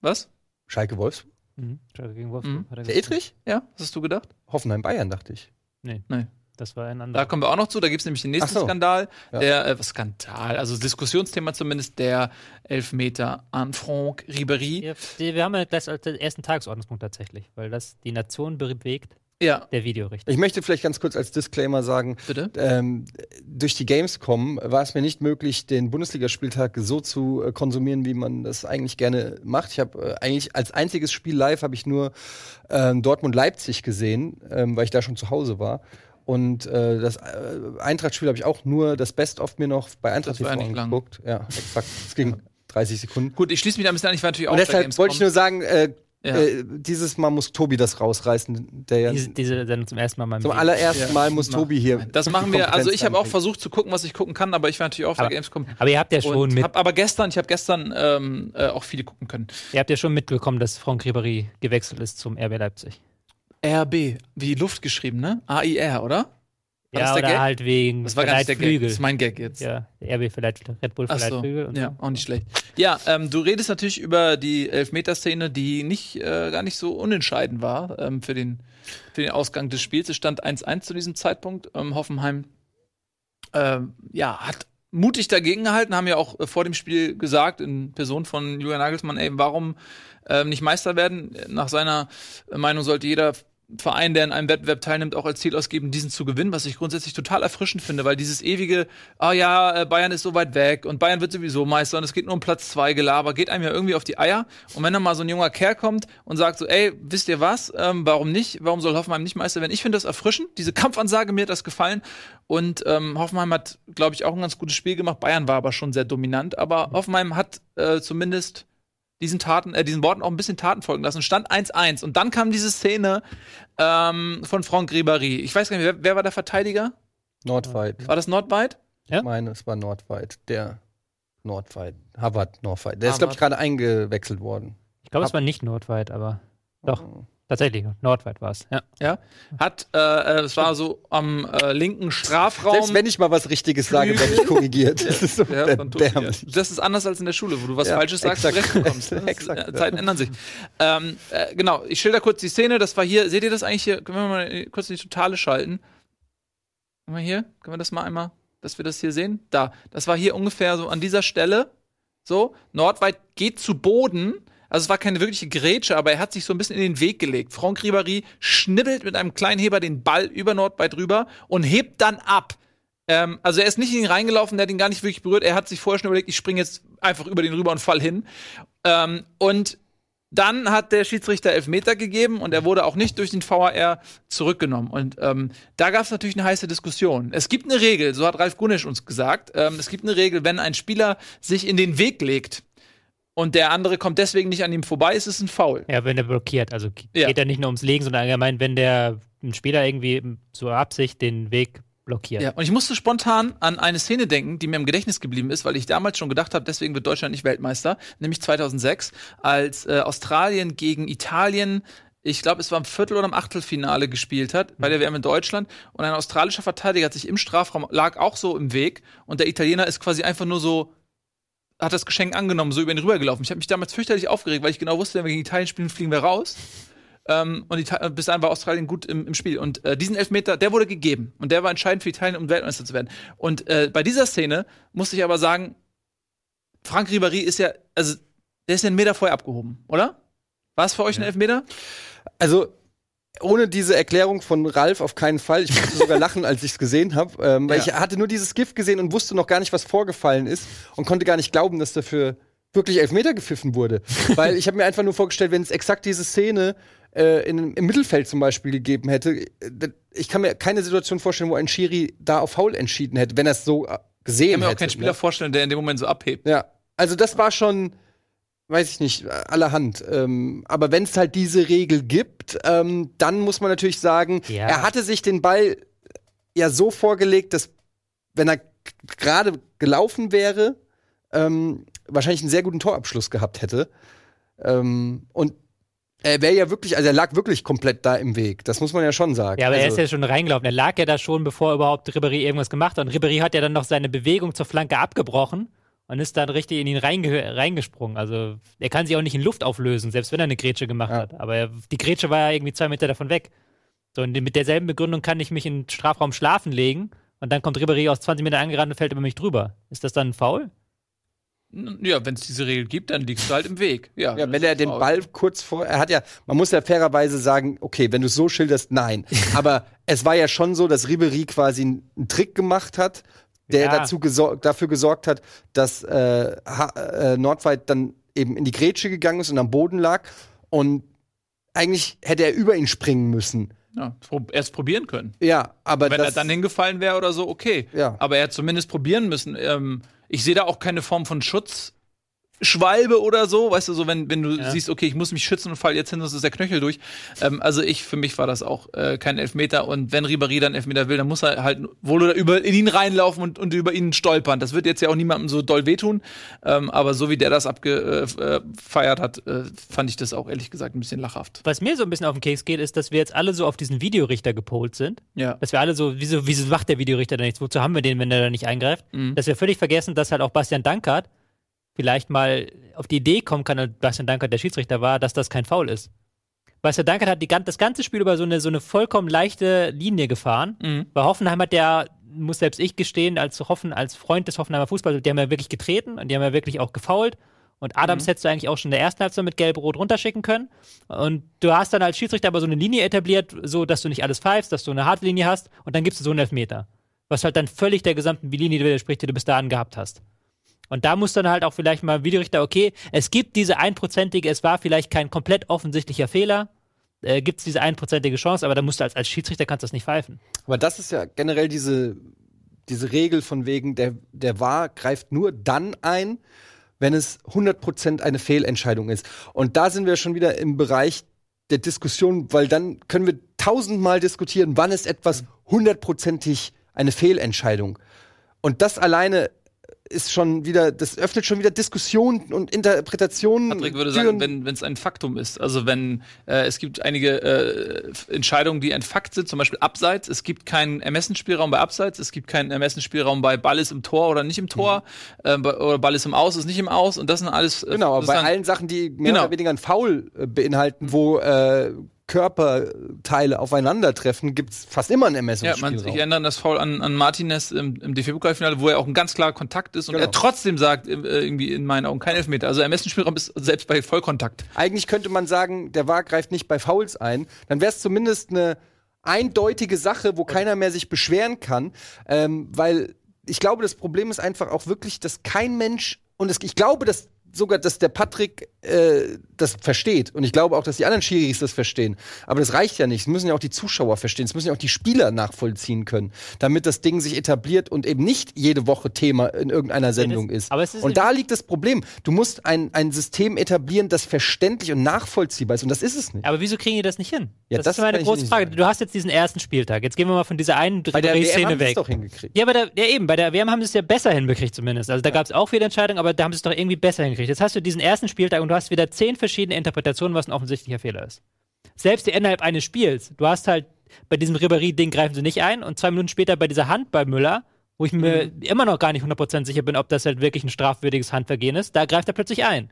S2: Was?
S4: Schalke Wolfsburg.
S3: Mhm. Schalke gegen Wolfsburg.
S2: Mhm.
S3: hat er
S4: Der. Edrich?
S2: Ja, was hast du gedacht?
S4: Hoffenheim Bayern, dachte ich.
S3: Nee,
S2: Nee.
S3: das war ein
S2: Da
S3: anderer.
S2: kommen wir auch noch zu. Da gibt es nämlich den nächsten
S4: Ach so.
S2: Skandal.
S4: Ja.
S2: Der, äh, Skandal, also Diskussionsthema zumindest, der Elfmeter an Franck Ribéry.
S3: Ja, wir haben ja das als den ersten Tagesordnungspunkt tatsächlich, weil das die Nation bewegt,
S2: Ja,
S3: der Videorichter.
S4: Ich möchte vielleicht ganz kurz als Disclaimer sagen,
S2: bitte.
S4: ähm, durch die Gamescom war es mir nicht möglich, den Bundesligaspieltag so zu äh, konsumieren, wie man das eigentlich gerne macht. Ich habe äh, eigentlich als einziges Spiel live habe ich nur ähm, Dortmund-Leipzig gesehen, ähm, weil ich da schon zu Hause war. Und äh, das äh, Eintracht-Spiel habe ich auch nur das Best-of mir noch bei Eintracht
S2: Das war
S4: TV angeguckt. Ja, exakt. Es ging [LAUGHS] 30 Sekunden.
S2: Gut, ich schließe mich da ein bisschen an. Ich war natürlich auch
S4: Und deshalb wollte ich nur sagen, äh,
S2: Ja.
S4: äh, dieses Mal muss Tobi das rausreißen. Der ja
S3: Diese, diese Sendung zum ersten Mal mal
S4: zum allerersten Mal muss Tobi hier.
S2: Das machen wir. Also ich habe auch versucht zu gucken, was ich gucken kann, aber ich war natürlich auch auf der
S3: Aber-
S2: Gamescom.
S3: Aber ihr habt ja schon mit,
S2: hab aber gestern, ich habe gestern ähm, äh, auch viele gucken können.
S3: ihr habt ja schon mitbekommen, dass Franck Ribéry gewechselt ist zum RB Leipzig.
S2: RB, wie Luft geschrieben, ne? AIR, oder? War das
S3: ja,
S2: der
S3: oder
S2: Gag?
S3: halt wegen
S2: Das war gar nicht der Gag. Das ist mein Gag jetzt.
S3: Ja, RB vielleicht Red Bull vielleicht
S2: so.
S3: Flügel
S2: Ja,
S3: so.
S2: auch nicht schlecht. Ja, ähm, du redest natürlich über die Elfmeterszene, die nicht äh, gar nicht so unentscheidend war ähm, für, den, für den Ausgang des Spiels. Es stand 1-1 zu diesem Zeitpunkt. Ähm, Hoffenheim ähm, ja, hat mutig dagegen gehalten, haben ja auch äh, vor dem Spiel gesagt, in Person von Julian Nagelsmann, ey, warum ähm, nicht Meister werden? Nach seiner Meinung sollte jeder Verein, der in einem Wettbewerb teilnimmt, auch als Ziel ausgeben, diesen zu gewinnen, was ich grundsätzlich total erfrischend finde, weil dieses ewige, ah ja, äh, Bayern ist so weit weg und Bayern wird sowieso Meister und es geht nur um Platz zwei Gelaber, geht einem ja irgendwie auf die Eier. Und wenn dann mal so ein junger Kerl kommt und sagt so, ey, wisst ihr was, ähm, warum nicht, warum soll Hoffenheim nicht Meister werden? Ich finde das erfrischend, diese Kampfansage, mir hat das gefallen und ähm, Hoffenheim hat, glaube ich, auch ein ganz gutes Spiel gemacht. Bayern war aber schon sehr dominant, aber Hoffenheim hat äh, zumindest diesen Taten, äh, diesen Worten auch ein bisschen Taten folgen lassen. Stand 1-1 und dann kam diese Szene ähm, von Franck Ribéry. Ich weiß gar nicht, wer, wer war der Verteidiger?
S4: Nordweit.
S2: War das Nordweit?
S3: Ja?
S4: Ich meine, es war Nordweit. Der Nordweit. Harvard Nordweit. Der ist,
S2: Harvard.
S4: glaube ich, gerade eingewechselt worden.
S3: Ich glaube, es war nicht Nordweit, aber doch, tatsächlich, Nordweit war es. Ja.
S2: Ja. Hat, äh, äh, es war so am äh, linken Strafraum.
S4: Selbst wenn ich mal was Richtiges sage, werde ich korrigiert. [LAUGHS] Das ist so
S2: Ja,
S4: erbärmlich.
S2: Das ist anders als in der Schule, wo du was
S4: Ja,
S2: Falsches sagst
S4: exakt.
S2: und recht bekommst. [LAUGHS]
S4: Exakt,
S2: äh,
S4: ja.
S2: Zeiten ändern sich. Ähm, äh, genau, ich schilder kurz die Szene. Das war hier, seht ihr das eigentlich hier? Können wir mal kurz in die Totale schalten? Können wir hier? Können wir das mal einmal, dass wir das hier sehen? Da. Das war hier ungefähr so an dieser Stelle. So, Nordweit geht zu Boden, Also es war keine wirkliche Grätsche, aber er hat sich so ein bisschen in den Weg gelegt. Franck Ribéry schnibbelt mit einem kleinen Heber den Ball über Nordbeit drüber und hebt dann ab. Ähm, also er ist nicht in ihn reingelaufen, der hat ihn gar nicht wirklich berührt. Er hat sich vorher schon überlegt, ich springe jetzt einfach über den rüber und fall hin. Ähm, und dann hat der Schiedsrichter Elfmeter gegeben und er wurde auch nicht durch den VAR zurückgenommen. Und ähm, da gab es natürlich eine heiße Diskussion. Es gibt eine Regel, so hat Ralf Gunisch uns gesagt, ähm, es gibt eine Regel, wenn ein Spieler sich in den Weg legt und der andere kommt deswegen nicht an ihm vorbei, ist es ein Foul.
S3: Ja, wenn er blockiert. Also geht
S2: Ja.
S3: ja nicht nur ums Legen, sondern allgemein, wenn der ein Spieler irgendwie zur Absicht den Weg blockiert.
S2: Ja, und ich musste spontan an eine Szene denken, die mir im Gedächtnis geblieben ist, weil ich damals schon gedacht habe, deswegen wird Deutschland nicht Weltmeister, nämlich 2006, als äh, Australien gegen Italien ich glaube, es war im Viertel- oder im Achtelfinale gespielt hat, bei der WM in Deutschland. Und ein australischer Verteidiger hat sich im Strafraum, lag auch so im Weg. Und der Italiener ist quasi einfach nur so, hat das Geschenk angenommen, so über ihn rübergelaufen. Ich habe mich damals fürchterlich aufgeregt, weil ich genau wusste, wenn wir gegen Italien spielen, fliegen wir raus. Ähm, und Ita bis dahin war Australien gut im, im Spiel. Und äh, diesen Elfmeter, der wurde gegeben. Und der war entscheidend für Italien, um Weltmeister zu werden. Und äh, bei dieser Szene musste ich aber sagen, Frank Ribéry ist ja, also, der ist ja einen Meter vorher abgehoben, oder? War es für euch ein Elfmeter?
S4: Also ohne diese Erklärung von Ralf auf keinen Fall. Ich musste sogar lachen, als ich es gesehen habe, ähm, weil
S2: Ja.
S4: ich hatte nur dieses Gift gesehen und wusste noch gar nicht, was vorgefallen ist und konnte gar nicht glauben, dass dafür wirklich Elfmeter gepfiffen wurde. [LAUGHS] weil ich habe mir einfach nur vorgestellt, wenn es exakt diese Szene äh, in, im Mittelfeld zum Beispiel gegeben hätte, äh, ich kann mir keine Situation vorstellen, wo ein Schiri da auf Foul entschieden hätte, wenn er es so äh,
S2: Ich
S4: gesehen
S2: kann mir auch
S4: hätte.
S2: keinen Spieler
S4: ne?
S2: vorstellen, der in dem Moment so abhebt.
S4: Ja, also das war schon, weiß ich nicht, allerhand. Ähm, aber wenn es halt diese Regel gibt, ähm, dann muss man natürlich sagen,
S3: Ja.
S4: er hatte sich den Ball ja so vorgelegt, dass wenn er gerade gelaufen wäre, ähm, wahrscheinlich einen sehr guten Torabschluss gehabt hätte. Ähm, und er wäre ja wirklich, also er lag wirklich komplett da im Weg. Das muss man ja schon sagen.
S3: Ja, aber er
S4: also,
S3: ist ja schon reingelaufen. Er lag ja da schon, bevor überhaupt Ribéry irgendwas gemacht hat. Und Ribéry hat ja dann noch seine Bewegung zur Flanke abgebrochen und ist dann richtig in ihn reinge reingesprungen. Also er kann sich auch nicht in Luft auflösen, selbst wenn er eine Grätsche gemacht
S4: Ja.
S3: hat. Aber er, die Grätsche war ja irgendwie zwei Meter davon weg. So, und mit derselben Begründung kann ich mich in den Strafraum schlafen legen und dann kommt Ribéry aus 20 Metern angerannt und fällt über mich drüber. Ist das dann ein Foul?
S2: Ja, wenn es diese Regel gibt, dann liegst du halt im Weg. Ja,
S4: Ja, wenn er den. Ball kurz vor, er hat ja, man muss ja fairerweise sagen, okay, wenn du es so schilderst, nein. [LAUGHS] Aber es war ja schon so, dass Ribery quasi einen Trick gemacht hat, der
S3: Ja.
S4: dazu gesor dafür gesorgt hat, dass äh, äh, Nordweit dann eben in die Grätsche gegangen ist und am Boden lag. Und eigentlich hätte er über ihn springen müssen.
S2: Ja, erst probieren können.
S4: Ja, aber
S2: Wenn er dann hingefallen wäre oder so, okay.
S4: Ja.
S2: Aber er hat zumindest probieren müssen. Ähm, ich sehe da auch keine Form von Schutzschwalbe oder so, weißt du, so wenn, wenn du
S3: Ja.
S2: siehst, okay, ich muss mich schützen und fall jetzt hin, sonst ist der Knöchel durch. Ähm, also ich, für mich war das auch äh, kein Elfmeter und wenn Ribéry dann Elfmeter will, dann muss er halt wohl oder über in ihn reinlaufen und, und über ihn stolpern. Das wird jetzt ja auch niemandem so doll wehtun, ähm, aber so wie der das abgefeiert hat, äh, fand ich das auch ehrlich gesagt ein bisschen lachhaft.
S3: Was mir so ein bisschen auf den Keks geht, ist, dass wir jetzt alle so auf diesen Videorichter gepolt sind.
S2: Ja.
S3: Dass wir alle so, wieso, wieso macht der Videorichter da nichts? Wozu haben wir den, wenn der da nicht eingreift?
S2: Mhm.
S3: Dass wir völlig vergessen, dass halt auch Bastian Dankert vielleicht mal auf die Idee kommen kann, als Bastian Dankert der Schiedsrichter war, dass das kein Foul ist. Bastian Dankert hat die, das ganze Spiel über so eine, so eine vollkommen leichte Linie gefahren.
S2: Mhm.
S3: Bei Hoffenheim hat der, muss selbst ich gestehen, als, Hoffen, als Freund des Hoffenheimer Fußballs, die haben ja wirklich getreten und die haben ja wirklich auch gefoult. Und Adams hättest du eigentlich auch schon in der ersten Halbzeit mit Gelb-Rot runterschicken können. Und du hast dann als Schiedsrichter aber so eine Linie etabliert, so dass du nicht alles pfeifst, dass du eine harte Linie hast und dann gibst du so einen Elfmeter. Was halt dann völlig der gesamten Linie widerspricht, die du bis dahin gehabt hast. Und da muss dann halt auch vielleicht mal Videorichter, okay, es gibt diese einprozentige, es war vielleicht kein komplett offensichtlicher Fehler, äh, gibt es diese einprozentige Chance, aber da musst du als, als Schiedsrichter kannst du das nicht pfeifen.
S4: Aber das ist ja generell diese, diese Regel von wegen, der, der VAR greift nur dann ein, wenn es 100% eine Fehlentscheidung ist. Und da sind wir schon wieder im Bereich der Diskussion, weil dann können wir tausendmal diskutieren, wann ist etwas hundertprozentig eine Fehlentscheidung. Und das alleine ist schon wieder, das öffnet schon wieder Diskussionen und Interpretationen.
S2: Patrick würde sagen, wenn es ein Faktum ist. Also wenn äh, es gibt einige äh, Entscheidungen, die ein Fakt sind, zum Beispiel Abseits. Es gibt keinen Ermessensspielraum bei Abseits. Es gibt keinen Ermessensspielraum bei Ball ist im Tor oder nicht im Tor. Äh, bei- oder Ball ist im Aus, ist nicht im Aus. Und das sind alles. Äh,
S4: Genau, aber bei allen Sachen, die mehr
S2: Genau.
S4: oder weniger ein Foul äh, beinhalten, wo äh, Körperteile aufeinandertreffen, gibt es fast immer einen
S2: Ja, man,
S4: Ermessungsspielraum.
S2: ich erinnere an das Foul an, an Martinez im, im DFB-Pokalfinale, wo er auch ein ganz klarer Kontakt ist und
S4: Genau.
S2: er trotzdem sagt, äh, irgendwie in meinen Augen kein Elfmeter. Also Ermessensspielraum ist selbst bei Vollkontakt.
S4: Eigentlich könnte man sagen, der VAR greift nicht bei Fouls ein. Dann wäre es zumindest eine eindeutige Sache, wo keiner mehr sich beschweren kann. Ähm, weil ich glaube, das Problem ist einfach auch wirklich, dass kein Mensch, und es, ich glaube, dass sogar, dass der Patrick äh, das versteht. Und ich glaube auch, dass die anderen Schiris das verstehen. Aber das reicht ja nicht. Es müssen ja auch die Zuschauer verstehen. Es müssen ja auch die Spieler nachvollziehen können, damit das Ding sich etabliert und eben nicht jede Woche Thema in irgendeiner Sendung ist.
S3: aber es ist
S4: und da liegt das Problem. Du musst ein, ein System etablieren, das verständlich und nachvollziehbar ist. Und das ist es nicht.
S3: Aber wieso kriegen die das nicht hin?
S4: Ja,
S3: das,
S4: das
S3: ist meine große Frage.
S4: sagen.
S3: Du hast jetzt diesen ersten Spieltag. Jetzt gehen wir mal von dieser einen
S4: Bei der WM
S3: Szene
S4: haben
S3: weg.
S4: doch hingekriegt.
S3: Ja, bei der, ja, eben, bei der WM haben sie es ja besser hinbekriegt zumindest. Also da gab es auch viele Entscheidungen, aber da haben sie es doch irgendwie besser hingekriegt. Jetzt hast du diesen ersten Spieltag und du hast wieder zehn verschiedene Interpretationen, was ein offensichtlicher Fehler ist. Selbst innerhalb eines Spiels. Du hast halt bei diesem Ribéry-Ding greifen sie nicht ein und zwei Minuten später bei dieser Hand bei Müller, wo ich mir immer noch gar nicht 100% sicher bin, ob das halt wirklich ein strafwürdiges Handvergehen ist, da greift er plötzlich ein.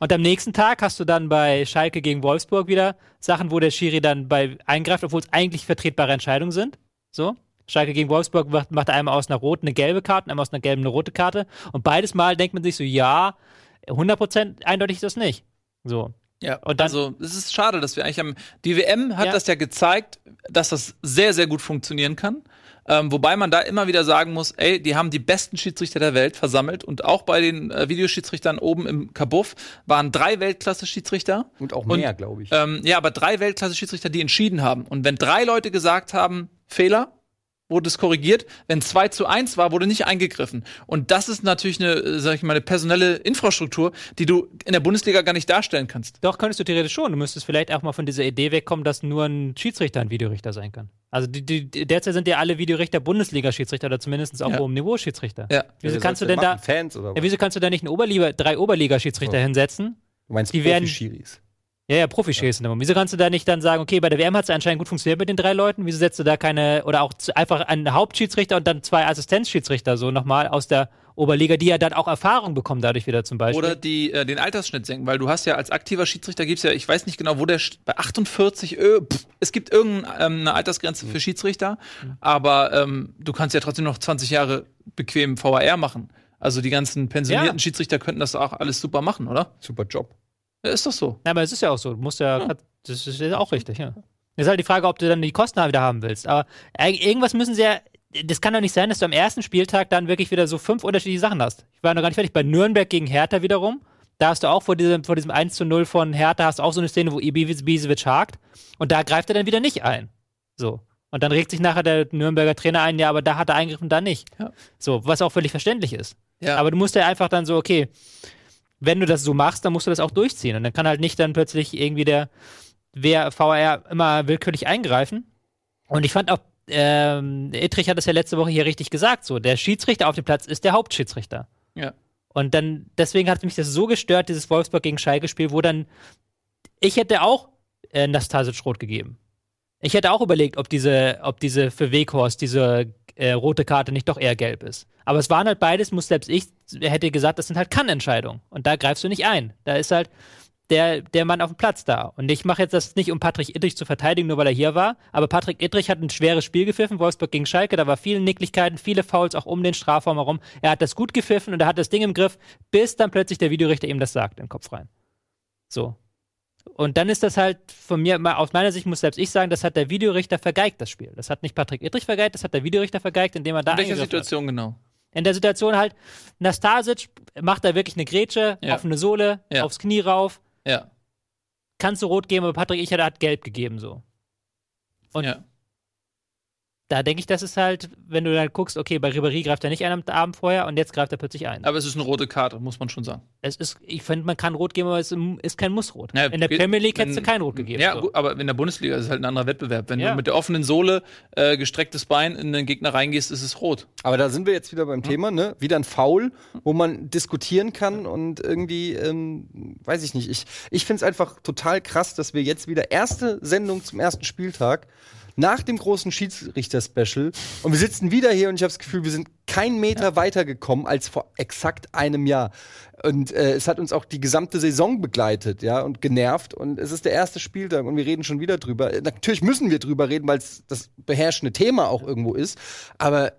S3: Und am nächsten Tag hast du dann bei Schalke gegen Wolfsburg wieder Sachen, wo der Schiri dann bei eingreift, obwohl es eigentlich vertretbare Entscheidungen sind. So. Schalke gegen Wolfsburg macht, macht einmal aus einer roten eine gelbe Karte, einmal aus einer gelben eine rote Karte. Und beides Mal denkt man sich so, ja, 100% eindeutig ist das nicht. So.
S2: Ja,
S3: Und dann-
S2: also es ist schade, dass wir eigentlich haben. Die WM hat
S3: Ja.
S2: das ja gezeigt, dass das sehr, sehr gut funktionieren kann. Ähm, wobei man da immer wieder sagen muss, ey, die haben die besten Schiedsrichter der Welt versammelt und auch bei den äh, Videoschiedsrichtern oben im Kabuff waren drei Weltklasse-Schiedsrichter.
S4: Und auch mehr, glaube ich.
S2: Ähm, ja, aber drei Weltklasse-Schiedsrichter, die entschieden haben. Und wenn drei Leute gesagt haben, Fehler, wurde es korrigiert. Wenn 2 zu 1 war, wurde nicht eingegriffen. Und das ist natürlich eine, äh, sag ich mal, eine personelle Infrastruktur, die du in der Bundesliga gar nicht darstellen kannst.
S3: Doch, könntest du theoretisch schon. Du müsstest vielleicht auch mal von dieser Idee wegkommen, dass nur ein Schiedsrichter ein Videorichter sein kann. Also die, die, derzeit sind ja alle Videorichter Bundesliga-Schiedsrichter oder zumindest auf
S2: Ja.
S3: hohem Niveau Schiedsrichter.
S2: Ja.
S3: Wieso
S4: Wer
S3: kannst du denn da?
S4: Fans oder
S3: ja,
S4: was?
S3: wieso kannst du da nicht einen Oberliga, drei Oberliga-Schiedsrichter
S4: Oh.
S3: hinsetzen?
S4: Du meinst
S3: die werden-
S4: Profi-Schiris.
S3: Ja, ja, Profi-Schiedsrichter. sind immer. Wieso kannst du da nicht dann sagen, okay, bei der WM hat es anscheinend gut funktioniert mit den drei Leuten, wieso setzt du da keine, oder auch einfach einen Hauptschiedsrichter und dann zwei Assistenzschiedsrichter so nochmal aus der Oberliga, die ja dann auch Erfahrung bekommen dadurch wieder zum Beispiel.
S2: Oder die, äh, den Altersschnitt senken, weil du hast ja als aktiver Schiedsrichter gibt's ja, ich weiß nicht genau, wo der bei 48, ö, pff, es gibt irgendeine ähm, eine Altersgrenze für Schiedsrichter, aber ähm, du kannst ja trotzdem noch 20 Jahre bequem VAR machen. Also die ganzen pensionierten
S3: Ja.
S2: Schiedsrichter könnten das auch alles super machen, oder?
S4: Super Job.
S2: Ja, ist doch so.
S3: Ja, aber es ist ja auch so. Du musst ja, das ist ja auch richtig, ja. Ist halt die Frage, ob du dann die Kosten wieder haben willst. Aber irgendwas müssen sie ja. Das kann doch nicht sein, dass du am ersten Spieltag dann wirklich wieder so fünf unterschiedliche Sachen hast. Ich war noch gar nicht fertig. Bei Nürnberg gegen Hertha wiederum. Da hast du auch vor diesem, vor diesem 1 zu 0 von Hertha hast du auch so eine Szene, wo Ibisevic hakt. Und da greift er dann wieder nicht ein. So. Und dann regt sich nachher der Nürnberger Trainer ein, ja, aber da hat er eingegriffen, da nicht.
S2: Ja.
S3: So, was auch völlig verständlich ist.
S2: Ja.
S3: Aber du musst ja einfach dann so, okay, wenn du das so machst, dann musst du das auch durchziehen. Und dann kann halt nicht dann plötzlich irgendwie der wer VR immer willkürlich eingreifen. Und ich fand auch, ähm, Ittrich hat es ja letzte Woche hier richtig gesagt, so, der Schiedsrichter auf dem Platz ist der Hauptschiedsrichter.
S2: Ja.
S3: Und dann, deswegen hat mich das so gestört, dieses Wolfsburg gegen Schalke-Spiel, wo dann, ich hätte auch äh, Nastasic rot gegeben. Ich hätte auch überlegt, ob diese, ob diese für Weghorst, diese äh, rote Karte nicht doch eher gelb ist. Aber es waren halt beides, muss selbst ich, hätte gesagt, das sind halt Kann-Entscheidungen. Und da greifst du nicht ein. Da ist halt der, der Mann auf dem Platz da. Und ich mache jetzt das nicht, um Patrick Ittrich zu verteidigen, nur weil er hier war. Aber Patrick Ittrich hat ein schweres Spiel gepfiffen, Wolfsburg gegen Schalke. Da war viele Nicklichkeiten, viele Fouls auch um den Strafraum herum. Er hat das gut gepfiffen und er hat das Ding im Griff, bis dann plötzlich der Videorichter ihm das sagt, den Kopf rein. So. Und dann ist das halt von mir, aus meiner Sicht muss selbst ich sagen, das hat der Videorichter vergeigt, das Spiel. Das hat nicht Patrick Ittrich vergeigt, das hat der Videorichter vergeigt, indem er da
S2: In welcher
S3: eingegriffen hat.
S2: Situation genau?
S3: In der Situation halt, Nastasic macht da wirklich eine Grätsche
S2: Ja.
S3: auf eine Sohle,
S2: Ja.
S3: aufs Knie rauf.
S2: Ja.
S3: Kannst du rot geben, aber Patrick Icher hat gelb gegeben, so. Und
S2: ja.
S3: Da denke ich, das ist halt, wenn du dann guckst, okay, bei Ribéry greift er nicht ein am Abend vorher und jetzt greift er plötzlich ein.
S2: Aber es ist eine rote Karte, muss man schon sagen.
S3: es ist, ich finde, man kann rot geben, aber es ist kein Mussrot.
S2: Ja,
S3: in der Premier League hättest du kein Rot gegeben.
S2: Ja,
S3: so.
S2: gut, aber in der Bundesliga ist es halt ein anderer Wettbewerb. Wenn
S3: Ja.
S2: du mit der offenen Sohle äh, gestrecktes Bein in den Gegner reingehst, ist es rot.
S4: Aber da sind wir jetzt wieder beim Thema, ne? Wieder ein Foul, wo man diskutieren kann und irgendwie, ähm, weiß ich nicht. Ich, ich finde es einfach total krass, dass wir jetzt wieder erste Sendung zum ersten Spieltag nach dem großen Schiedsrichter-Special und wir sitzen wieder hier und ich habe das Gefühl, wir sind keinen Meter weitergekommen als vor exakt einem Jahr. Und äh, es hat uns auch die gesamte Saison begleitet, ja, und genervt. Und es ist der erste Spieltag und wir reden schon wieder drüber. Natürlich müssen wir drüber reden, weil es das beherrschende Thema auch irgendwo ist. Aber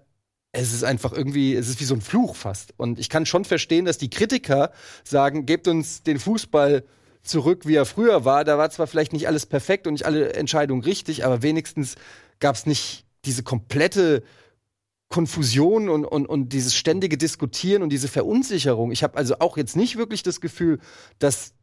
S4: es ist einfach irgendwie, es ist wie so ein Fluch fast. Und ich kann schon verstehen, dass die Kritiker sagen, gebt uns den Fußball zurück, wie er früher war. Da war zwar vielleicht nicht alles perfekt und nicht alle Entscheidungen richtig, aber wenigstens gab es nicht diese komplette Konfusion und, und, und dieses ständige Diskutieren und diese Verunsicherung. Ich habe also auch jetzt nicht wirklich das Gefühl, dass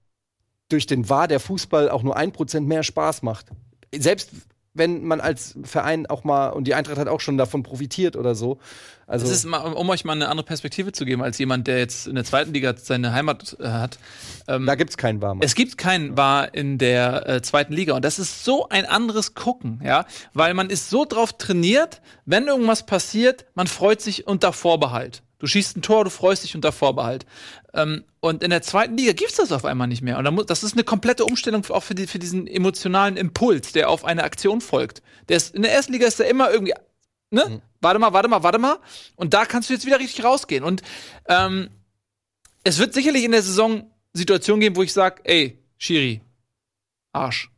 S4: durch den War der Fußball auch nur ein Prozent mehr Spaß macht. Selbst wenn man als Verein auch mal, und die Eintracht hat auch schon davon profitiert oder so. Also
S2: Das ist mal, um euch mal eine andere Perspektive zu geben, als jemand, der jetzt in der zweiten Liga seine Heimat äh, hat. Ähm,
S4: da gibt's keinen Warm.
S2: es gibt keinen War in der äh, zweiten Liga und das ist so ein anderes Gucken, ja, weil man ist so drauf trainiert, wenn irgendwas passiert, man freut sich unter Vorbehalt. Du schießt ein Tor, du freust dich unter Vorbehalt. Ähm, und in der zweiten Liga gibt's das auf einmal nicht mehr. Und das ist eine komplette Umstellung auch für, die, für diesen emotionalen Impuls, der auf eine Aktion folgt. Der ist, in der ersten Liga ist der immer irgendwie, ne? Warte mal, warte mal, warte mal. Und da kannst du jetzt wieder richtig rausgehen. Und ähm, es wird sicherlich in der Saison Situationen geben, wo ich sage, ey, Schiri, Arsch.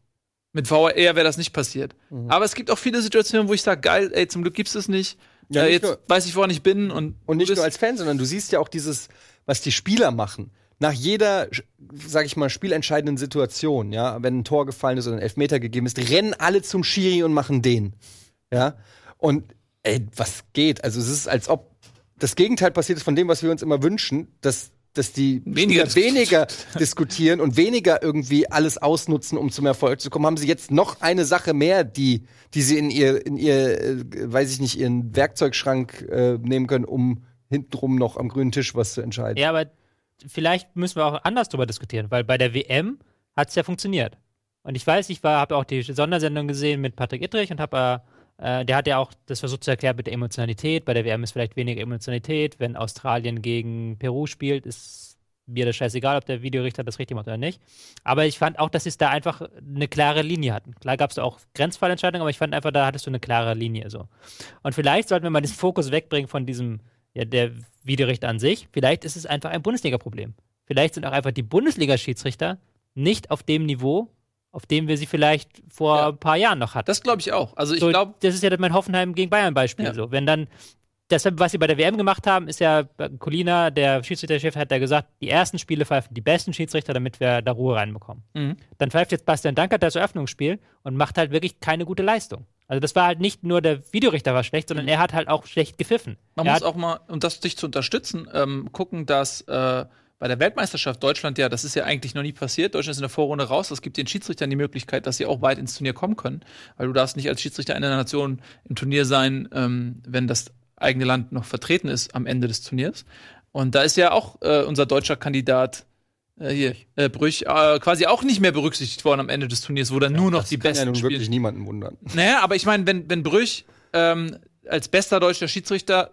S2: Mit VR wäre das nicht passiert. Aber es gibt auch viele Situationen, wo ich sage, geil, ey, zum Glück gibt's es nicht.
S4: Ja,
S2: äh, jetzt
S4: nur-
S2: weiß ich, woran ich bin. Und,
S4: Und nicht nur als Fan, sondern du siehst ja auch dieses, was die Spieler machen. Nach jeder, sag ich mal, spielentscheidenden Situation, ja, wenn ein Tor gefallen ist oder ein Elfmeter gegeben ist, rennen alle zum Schiri und machen den. Ja. Und ey, was geht? Also es ist, als ob das Gegenteil passiert ist von dem, was wir uns immer wünschen, dass, dass die
S2: Weniger
S4: Spieler weniger diskutieren und weniger irgendwie alles ausnutzen, um zum Erfolg zu kommen, haben sie jetzt noch eine Sache mehr, die, die sie in ihr, in ihr, äh, weiß ich nicht, ihren Werkzeugschrank äh, nehmen können, um hintenrum noch am grünen Tisch was zu entscheiden.
S3: Ja, aber vielleicht müssen wir auch anders drüber diskutieren, weil bei der WM hat es ja funktioniert. Und ich weiß, ich habe auch die Sondersendung gesehen mit Patrick Ittrich und habe, äh, der hat ja auch das versucht zu erklären mit der Emotionalität. Bei der WM ist vielleicht weniger Emotionalität. Wenn Australien gegen Peru spielt, ist mir das scheißegal, ob der Videorichter das richtig macht oder nicht. Aber ich fand auch, dass sie es da einfach eine klare Linie hatten. Klar gab es da auch Grenzfallentscheidungen, aber ich fand einfach, da hattest du eine klare Linie so. Und vielleicht sollten wir mal diesen Fokus wegbringen von diesem, ja, der Videorichter an sich. Vielleicht ist es einfach ein Bundesliga-Problem. Vielleicht sind auch einfach die Bundesliga-Schiedsrichter nicht auf dem Niveau, auf dem wir sie vielleicht vor
S2: Ja.
S3: ein paar Jahren noch hatten.
S2: Das glaube ich auch. Also ich
S3: so,
S2: glaube,
S3: das ist ja mein Hoffenheim gegen Bayern-Beispiel.
S2: Ja.
S3: So. Wenn dann, deshalb, was sie bei der WM gemacht haben, ist ja, Colina, der Schiedsrichterchef, hat ja gesagt, die ersten Spiele pfeifen die besten Schiedsrichter, damit wir da Ruhe reinbekommen.
S2: Mhm.
S3: Dann pfeift jetzt Bastian Dankert das Eröffnungsspiel und macht halt wirklich keine gute Leistung. Also das war halt nicht nur der Videorichter war schlecht, sondern er hat halt auch schlecht gepfiffen.
S2: man
S3: er
S2: muss auch mal, um das dich zu unterstützen, ähm, gucken, dass äh, bei der Weltmeisterschaft Deutschland ja, das ist ja eigentlich noch nie passiert. Deutschland ist in der Vorrunde raus. Das gibt den Schiedsrichtern die Möglichkeit, dass sie auch weit ins Turnier kommen können. Weil du darfst nicht als Schiedsrichter einer Nation im Turnier sein, ähm, wenn das eigene Land noch vertreten ist am Ende des Turniers. Und da ist ja auch äh, unser deutscher Kandidat äh, hier, äh, Brüch, äh, quasi auch nicht mehr berücksichtigt worden am Ende des Turniers, wo dann nur noch die
S4: Kann ja
S2: Besten
S4: nun
S2: spielen.
S4: wirklich niemanden wundern.
S2: Naja, aber ich meine, wenn, wenn Brüch ähm, als bester deutscher Schiedsrichter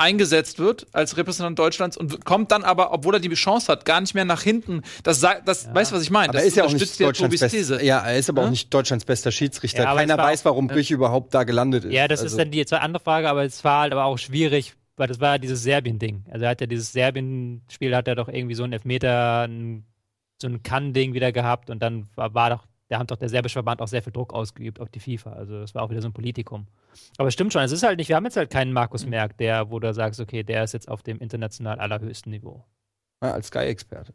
S2: eingesetzt wird als Repräsentant Deutschlands und kommt dann aber, obwohl er die Chance hat, gar nicht mehr nach hinten. Das, das weißt du, was ich meine?
S4: Aber
S2: Das
S4: er ist ja auch
S2: unterstützt
S4: nicht
S2: ja
S4: Deutschlands.
S2: These.
S4: Ja, er ist aber
S2: Ja?
S4: auch nicht Deutschlands bester Schiedsrichter.
S3: Ja, aber
S4: Keiner weiß, warum Brüch überhaupt da gelandet ist.
S3: ja, das
S4: Also-
S3: ist dann die zweite andere Frage, aber es war halt aber auch schwierig, weil das war ja dieses Serbien-Ding. Also er hat ja dieses Serbien-Spiel, hat er doch irgendwie so einen Elfmeter, ein, so ein Kann-Ding wieder gehabt und dann war, war doch, da haben doch der serbische Verband auch sehr viel Druck ausgeübt auf die FIFA. Also das war auch wieder so ein Politikum. Aber es stimmt schon, es ist halt nicht, wir haben jetzt halt keinen Markus Merck, der, wo du sagst, okay, der ist jetzt auf dem international allerhöchsten Niveau.
S4: Ja, als Sky-Experte.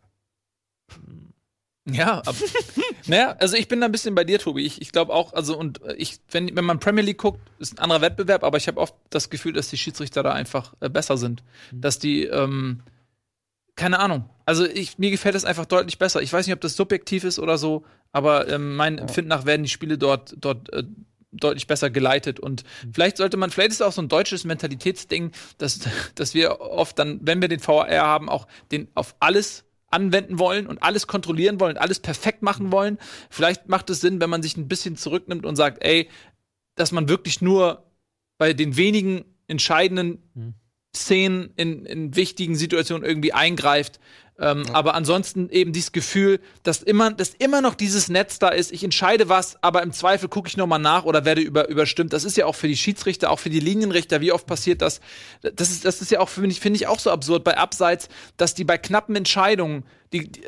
S2: Ja, aber, [LAUGHS] naja, also ich bin da ein bisschen bei dir, Tobi. Ich, ich glaube auch, also und ich, wenn, wenn man Premier League guckt, ist ein anderer Wettbewerb, aber ich habe oft das Gefühl, dass die Schiedsrichter da einfach äh, besser sind. Dass die, ähm, keine Ahnung. Also ich, mir gefällt das einfach deutlich besser. Ich weiß nicht, ob das subjektiv ist oder so, aber ähm, mein Empfinden nach werden die Spiele dort, dort äh, deutlich besser geleitet. Und vielleicht sollte man, vielleicht ist es auch so ein deutsches Mentalitätsding, dass, dass wir oft dann, wenn wir den VR haben, auch den auf alles anwenden wollen und alles kontrollieren wollen, alles perfekt machen wollen. Vielleicht macht es Sinn, wenn man sich ein bisschen zurücknimmt und sagt, ey, dass man wirklich nur bei den wenigen entscheidenden Szenen, in, in wichtigen Situationen irgendwie eingreift. Ähm, Aber ansonsten eben dieses Gefühl, dass immer, dass immer noch dieses Netz da ist. Ich entscheide was, aber im Zweifel gucke ich noch mal nach oder werde über, überstimmt. Das ist ja auch für die Schiedsrichter, auch für die Linienrichter. Wie oft passiert das? Das ist, das ist ja auch für mich, finde ich, auch so absurd bei Abseits, dass die bei knappen Entscheidungen, die, die,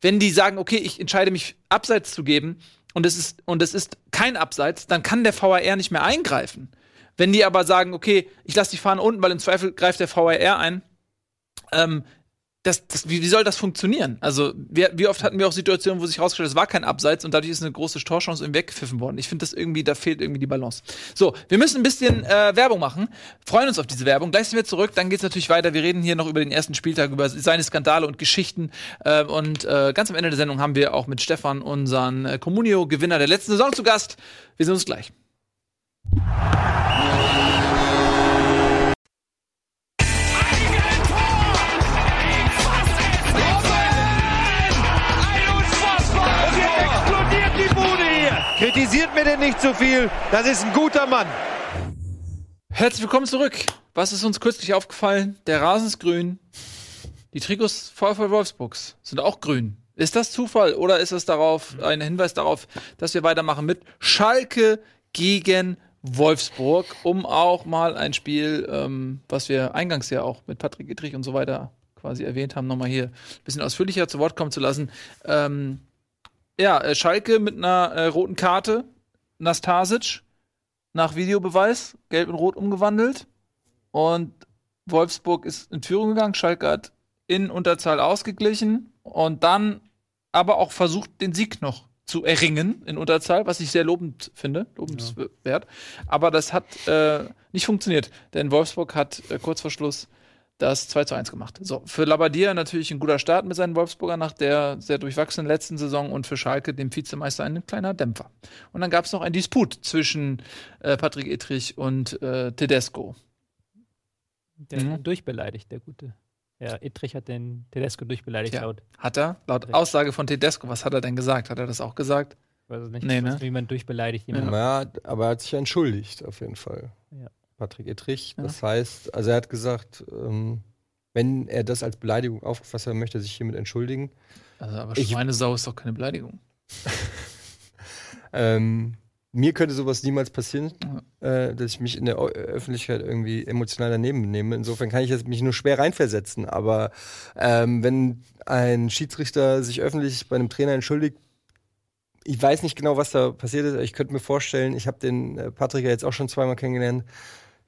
S2: wenn die sagen, okay, ich entscheide mich Abseits zu geben und es ist, und es ist kein Abseits, dann kann der VAR nicht mehr eingreifen. Wenn die aber sagen, okay, ich lasse die Fahne unten, weil im Zweifel greift der VAR ein, ähm, das, das, wie, wie soll das funktionieren? Also, wie, wie oft hatten wir auch Situationen, wo sich herausgestellt hat, es war kein Abseits und dadurch ist eine große Torchance irgendwie weggepfiffen worden. Ich finde das irgendwie, da fehlt irgendwie die Balance. So, wir müssen ein bisschen äh, Werbung machen. Freuen uns auf diese Werbung. Gleich sind wir zurück, dann geht's natürlich weiter. Wir reden hier noch über den ersten Spieltag, über seine Skandale und Geschichten. Äh, und äh, ganz am Ende der Sendung haben wir auch mit Stefan unseren äh, Communio-Gewinner der letzten Saison zu Gast. Wir sehen uns gleich.
S1: Kritisiert mir denn nicht zu viel. Das ist ein guter Mann.
S2: Herzlich willkommen zurück. Was ist uns kürzlich aufgefallen? Der Rasen ist grün. Die Trikots VfL Wolfsburgs sind auch grün. Ist das Zufall oder ist es darauf ein Hinweis darauf, dass wir weitermachen mit Schalke gegen Wolfsburg, um auch mal ein Spiel, ähm, was wir eingangs ja auch mit Patrick Ittrich und so weiter quasi erwähnt haben, nochmal hier ein bisschen ausführlicher zu Wort kommen zu lassen. Ähm, ja, äh, Schalke mit einer äh, roten Karte, Nastasic nach Videobeweis, gelb in rot umgewandelt. Und Wolfsburg ist in Führung gegangen. Schalke hat in Unterzahl ausgeglichen und dann aber auch versucht, den Sieg noch zu erringen in Unterzahl, was ich sehr lobend finde, lobenswert. Aber das hat äh, nicht funktioniert, denn Wolfsburg hat äh, kurz vor Schluss das 2 zu 1 gemacht. So, für Labadia natürlich ein guter Start mit seinen Wolfsburger nach der sehr durchwachsenen letzten Saison und für Schalke, dem Vizemeister, ein kleiner Dämpfer. Und dann gab es noch einen Disput zwischen äh, Patrick Ittrich und äh, Tedesco.
S3: Der
S2: Mhm.
S3: durchbeleidigt, der Gute. Ja, Ittrich hat den Tedesco durchbeleidigt
S2: Ja.
S3: laut.
S2: Hat er? Laut
S3: Richtig.
S2: Aussage von Tedesco, was hat er denn gesagt? Hat er das auch gesagt?
S3: Weiß es nicht,
S2: Nee, ne?
S3: wie man durchbeleidigt jemanden.
S4: Ja, aber er hat sich entschuldigt, auf jeden Fall.
S3: Ja.
S4: Patrick Ittrich.
S2: Ja.
S4: Das heißt, also er hat gesagt, ähm, wenn er das als Beleidigung aufgefasst hat, möchte er sich hiermit entschuldigen.
S2: Also, aber
S4: Ich-
S2: Schweinesau ist doch keine Beleidigung. [LAUGHS]
S4: Ähm, mir könnte sowas niemals passieren, äh, dass ich mich in der Ö Öffentlichkeit irgendwie emotional daneben benehme. Insofern kann ich jetzt mich nur schwer reinversetzen. Aber ähm, wenn ein Schiedsrichter sich öffentlich bei einem Trainer entschuldigt, ich weiß nicht genau, was da passiert ist, aber ich könnte mir vorstellen, ich habe den äh, Patrick ja jetzt auch schon zweimal kennengelernt,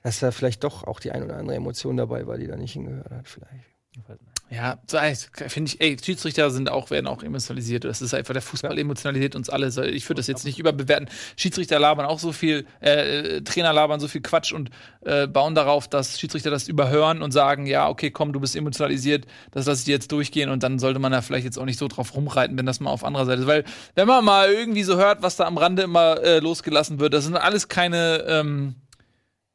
S4: dass da vielleicht doch auch die ein oder andere Emotion dabei war, die da nicht hingehört hat, vielleicht.
S2: Ja, so, finde ich, ey, Schiedsrichter sind auch, werden auch emotionalisiert. Das ist einfach, der Fußball emotionalisiert uns alle. Ich würde das jetzt nicht überbewerten. Schiedsrichter labern auch so viel, äh, äh, Trainer labern so viel Quatsch und äh, bauen darauf, dass Schiedsrichter das überhören und sagen, ja, okay, komm, du bist emotionalisiert, das lasse ich dir jetzt durchgehen und dann sollte man da vielleicht jetzt auch nicht so drauf rumreiten, wenn das mal auf anderer Seite ist. Weil, wenn man mal irgendwie so hört, was da am Rande immer äh, losgelassen wird, das sind alles keine, ähm,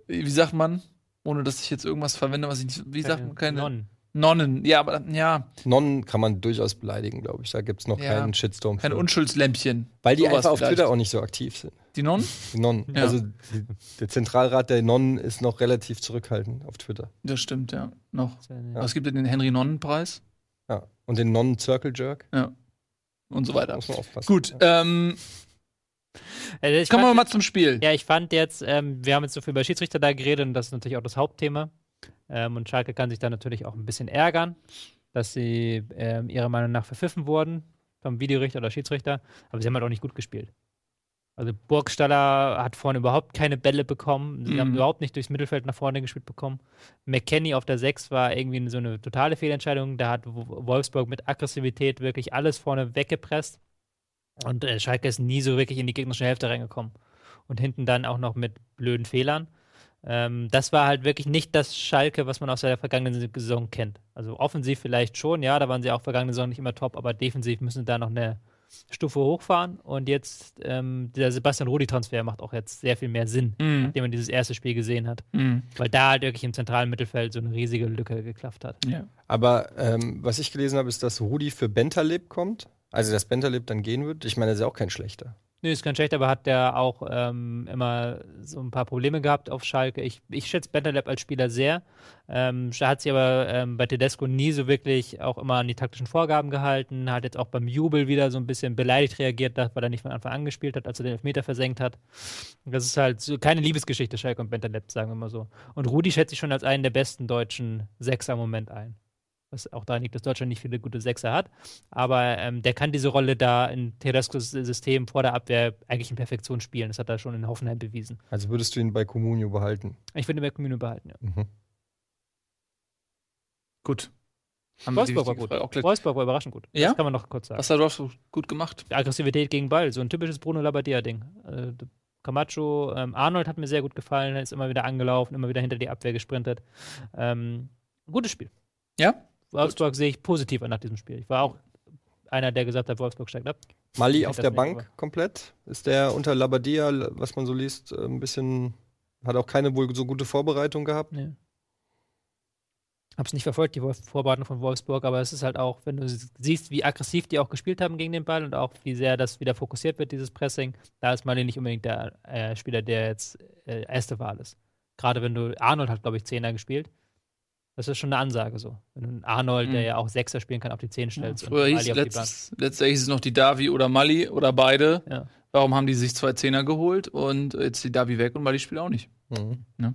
S2: wie sagt man, ohne dass ich jetzt irgendwas verwende, was ich nicht, wie sagt man, keine
S3: Nonnen.
S2: Nonnen, ja, aber ja,
S4: Nonnen kann man durchaus beleidigen, glaube ich. Da gibt es noch
S2: Ja.
S4: keinen Shitstorm.
S2: keine
S4: für.
S2: Unschuldslämpchen.
S4: Weil die
S2: Sowas
S4: einfach auf
S2: vielleicht.
S4: Twitter auch nicht so aktiv sind.
S2: Die Nonnen?
S4: Die Nonnen.
S2: Ja.
S4: Also die, der Zentralrat der Nonnen ist noch relativ zurückhaltend auf Twitter.
S2: Das stimmt, ja. Noch.
S3: Ja.
S2: Aber es gibt ja den Henry-Nonnen-Preis
S4: Ja. Und den Nonnen Circle Jerk.
S2: und so weiter.
S4: Muss man aufpassen.
S2: Gut, ähm,
S3: Also ich
S2: kommen wir mal zum Spiel.
S3: Ja, ich fand jetzt, ähm, wir haben jetzt so viel über Schiedsrichter da geredet und das ist natürlich auch das Hauptthema. Ähm, und Schalke kann sich da natürlich auch ein bisschen ärgern, dass sie ähm, ihrer Meinung nach verpfiffen wurden vom Videorichter oder Schiedsrichter, aber sie haben halt auch nicht gut gespielt. Also Burgstaller hat vorne überhaupt keine Bälle bekommen. Sie
S2: Mhm.
S3: haben überhaupt nicht durchs Mittelfeld nach vorne gespielt bekommen. McKenny auf der 6 war irgendwie so eine totale Fehlentscheidung. Da hat Wolfsburg mit Aggressivität wirklich alles vorne weggepresst. Und äh, Schalke ist nie so wirklich in die gegnerische Hälfte reingekommen. Und hinten dann auch noch mit blöden Fehlern. Ähm, das war halt wirklich nicht das Schalke, was man aus der vergangenen Saison kennt. Also offensiv vielleicht schon, ja, da waren sie auch vergangene Saison nicht immer top, aber defensiv müssen sie da noch eine Stufe hochfahren. Und jetzt, ähm, der Sebastian Rudi-Transfer macht auch jetzt sehr viel mehr Sinn,
S2: Mhm.
S3: nachdem man dieses erste Spiel gesehen hat.
S2: Mhm.
S3: Weil da halt wirklich im zentralen Mittelfeld so eine riesige Lücke geklafft hat.
S2: Ja.
S4: Aber ähm, was ich gelesen habe, ist, dass Rudi für Bentaleb kommt. Also, dass Bentaleb dann gehen wird. Ich meine, das ist ja auch kein schlechter.
S3: Nee, ist kein schlechter, aber hat der auch ähm, immer so ein paar Probleme gehabt auf Schalke. Ich, ich schätze Bentaleb als Spieler sehr. Ähm, hat sich aber ähm, bei Tedesco nie so wirklich auch immer an die taktischen Vorgaben gehalten. Hat jetzt auch beim Jubel wieder so ein bisschen beleidigt reagiert, weil er nicht von Anfang an gespielt hat, als er den Elfmeter versenkt hat. Das ist halt so keine Liebesgeschichte, Schalke und Bentaleb, sagen wir mal so. Und Rudi schätze ich schon als einen der besten deutschen Sechser im Moment ein was auch da liegt, dass Deutschland nicht viele gute Sechser hat. Aber ähm, der kann diese Rolle da in Tedescos System vor der Abwehr eigentlich in Perfektion spielen. Das hat er schon in Hoffenheim bewiesen.
S4: Also würdest du ihn bei Comunio behalten?
S3: Ich würde ihn bei Comunio behalten, ja. Mhm.
S2: Gut.
S3: Haben Wolfsburg war gut. Wolfsburg war überraschend gut.
S2: Ja?
S3: Das kann man noch kurz sagen.
S2: Was hat Wolfsburg gut gemacht?
S3: Die Aggressivität gegen Ball, so ein typisches Bruno Labbadia-Ding. Äh, Camacho, ähm, Arnold hat mir sehr gut gefallen, er ist immer wieder angelaufen, immer wieder hinter die Abwehr gesprintet. Ähm, gutes Spiel.
S2: Ja?
S3: Wolfsburg Gut. sehe ich positiv an nach diesem Spiel. Ich war auch einer, der gesagt hat, Wolfsburg steigt ab.
S4: Mali auf der Bank aber. komplett? Ist der unter Labadia, was man so liest, äh, ein bisschen, hat auch keine wohl so gute Vorbereitung gehabt?
S3: Nee. Hab's nicht verfolgt, die Vorbereitung von Wolfsburg, aber es ist halt auch, wenn du siehst, wie aggressiv die auch gespielt haben gegen den Ball und auch wie sehr das wieder fokussiert wird, dieses Pressing, da ist Mali nicht unbedingt der äh, Spieler, der jetzt äh, erste Wahl ist. Gerade wenn du, Arnold hat, glaube ich, Zehner gespielt. Das ist schon eine Ansage so. Wenn du einen Arnold, mhm. der ja auch Sechser spielen kann, auf die Zehn stellst.
S2: Ja, früher hieß letzt, letztendlich ist es noch die Davi oder Mali oder beide. Ja. Warum haben die sich zwei Zehner geholt und jetzt die Davi weg und Mali spielt auch nicht? Mhm. Ja.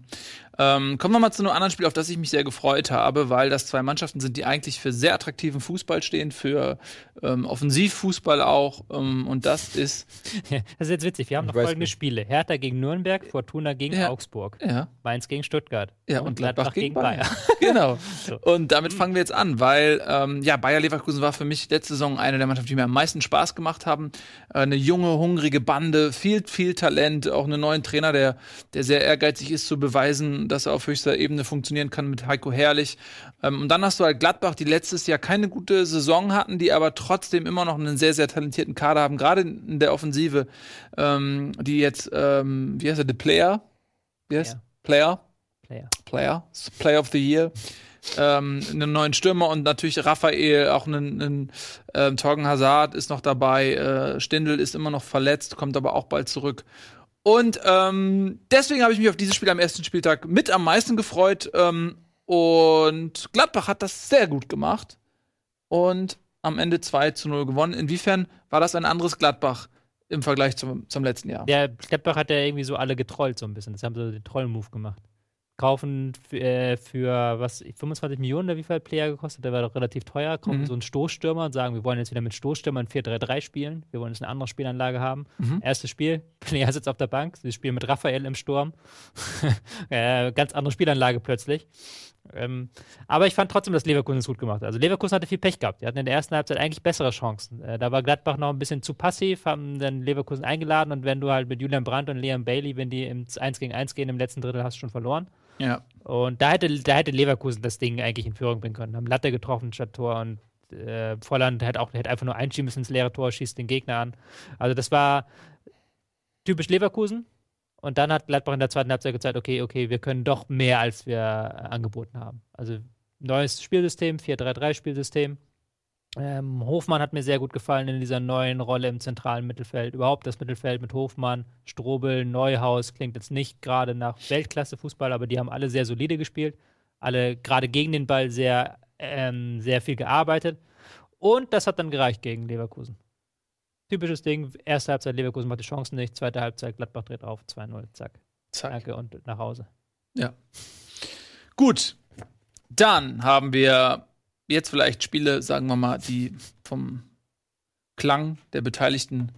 S2: Ähm, kommen wir mal zu einem anderen Spiel, auf das ich mich sehr gefreut habe, weil das zwei Mannschaften sind, die eigentlich für sehr attraktiven Fußball stehen, für ähm, Offensivfußball auch. Ähm, und das ist. [LAUGHS]
S3: das ist jetzt witzig. Wir haben noch folgende nicht. Spiele: Hertha gegen Nürnberg, Fortuna gegen ja. Augsburg,
S2: ja.
S3: Mainz gegen Stuttgart.
S2: Ja, und, und Gladbach, Gladbach, gegen, gegen Bayern. genau. [LAUGHS] so. Und damit fangen wir jetzt an, weil ähm, ja, Bayer Leverkusen war für mich letzte Saison eine der Mannschaften, die mir am meisten Spaß gemacht haben. Äh, eine junge, hungrige Bande, viel, viel Talent, auch einen neuen Trainer, der, der sehr ehrgeizig ist, zu beweisen, dass er auf höchster Ebene funktionieren kann mit Heiko Herrlich. Ähm, und dann hast du halt Gladbach, die letztes Jahr keine gute Saison hatten, die aber trotzdem immer noch einen sehr, sehr talentierten Kader haben, gerade in der Offensive, ähm, die jetzt, ähm, wie heißt er, The Player? Ja. Player?
S3: Player.
S2: Player. Player of the Year. Ähm, einen neuen Stürmer und natürlich Raphael, auch einen, einen äh, Torgen Hazard ist noch dabei. Äh, Stindl ist immer noch verletzt, kommt aber auch bald zurück. Und ähm, deswegen habe ich mich auf dieses Spiel am ersten Spieltag mit am meisten gefreut. Ähm, und Gladbach hat das sehr gut gemacht. Und am Ende 2 zu 0 gewonnen. Inwiefern war das ein anderes Gladbach im Vergleich zum, zum letzten Jahr?
S3: Der Gladbach hat ja irgendwie so alle getrollt, so ein bisschen. Das haben so den Troll-Move gemacht kaufen äh, für was 25 Millionen oder wie viel Player gekostet, der war doch relativ teuer, kaufen mhm. so einen Stoßstürmer und sagen, wir wollen jetzt wieder mit Stoßstürmern 4-3-3 spielen, wir wollen jetzt eine andere Spielanlage haben. Mhm. Erstes Spiel, [LAUGHS] Player sitzt auf der Bank, sie spielen mit Raphael im Sturm. [LAUGHS] äh, ganz andere Spielanlage plötzlich. Ähm, aber ich fand trotzdem, dass Leverkusen es gut gemacht hat. Also Leverkusen hatte viel Pech gehabt. Die hatten in der ersten Halbzeit eigentlich bessere Chancen. Äh, da war Gladbach noch ein bisschen zu passiv, haben dann Leverkusen eingeladen und wenn du halt mit Julian Brandt und Liam Bailey, wenn die im 1 gegen 1 gehen im letzten Drittel, hast du schon verloren.
S2: Ja.
S3: Und da hätte, da hätte Leverkusen das Ding eigentlich in Führung bringen können. Haben Latte getroffen statt Tor und äh, Volland hätte auch hätte einfach nur einschieben müssen ins leere Tor, schießt den Gegner an. Also das war typisch Leverkusen. Und dann hat Gladbach in der zweiten Halbzeit gezeigt, okay, okay, wir können doch mehr, als wir äh, angeboten haben. Also neues Spielsystem, 4-3-3-Spielsystem. Ähm, Hofmann hat mir sehr gut gefallen in dieser neuen Rolle im zentralen Mittelfeld. Überhaupt das Mittelfeld mit Hofmann, Strobel, Neuhaus klingt jetzt nicht gerade nach Weltklasse-Fußball, aber die haben alle sehr solide gespielt. Alle gerade gegen den Ball sehr, ähm, sehr viel gearbeitet. Und das hat dann gereicht gegen Leverkusen. Typisches Ding, erste Halbzeit Leverkusen macht die Chancen nicht, zweite Halbzeit Gladbach dreht auf, 2-0, zack.
S2: zack.
S3: Danke und nach Hause.
S2: Ja. Gut. Dann haben wir jetzt vielleicht Spiele, sagen wir mal, die vom Klang der beteiligten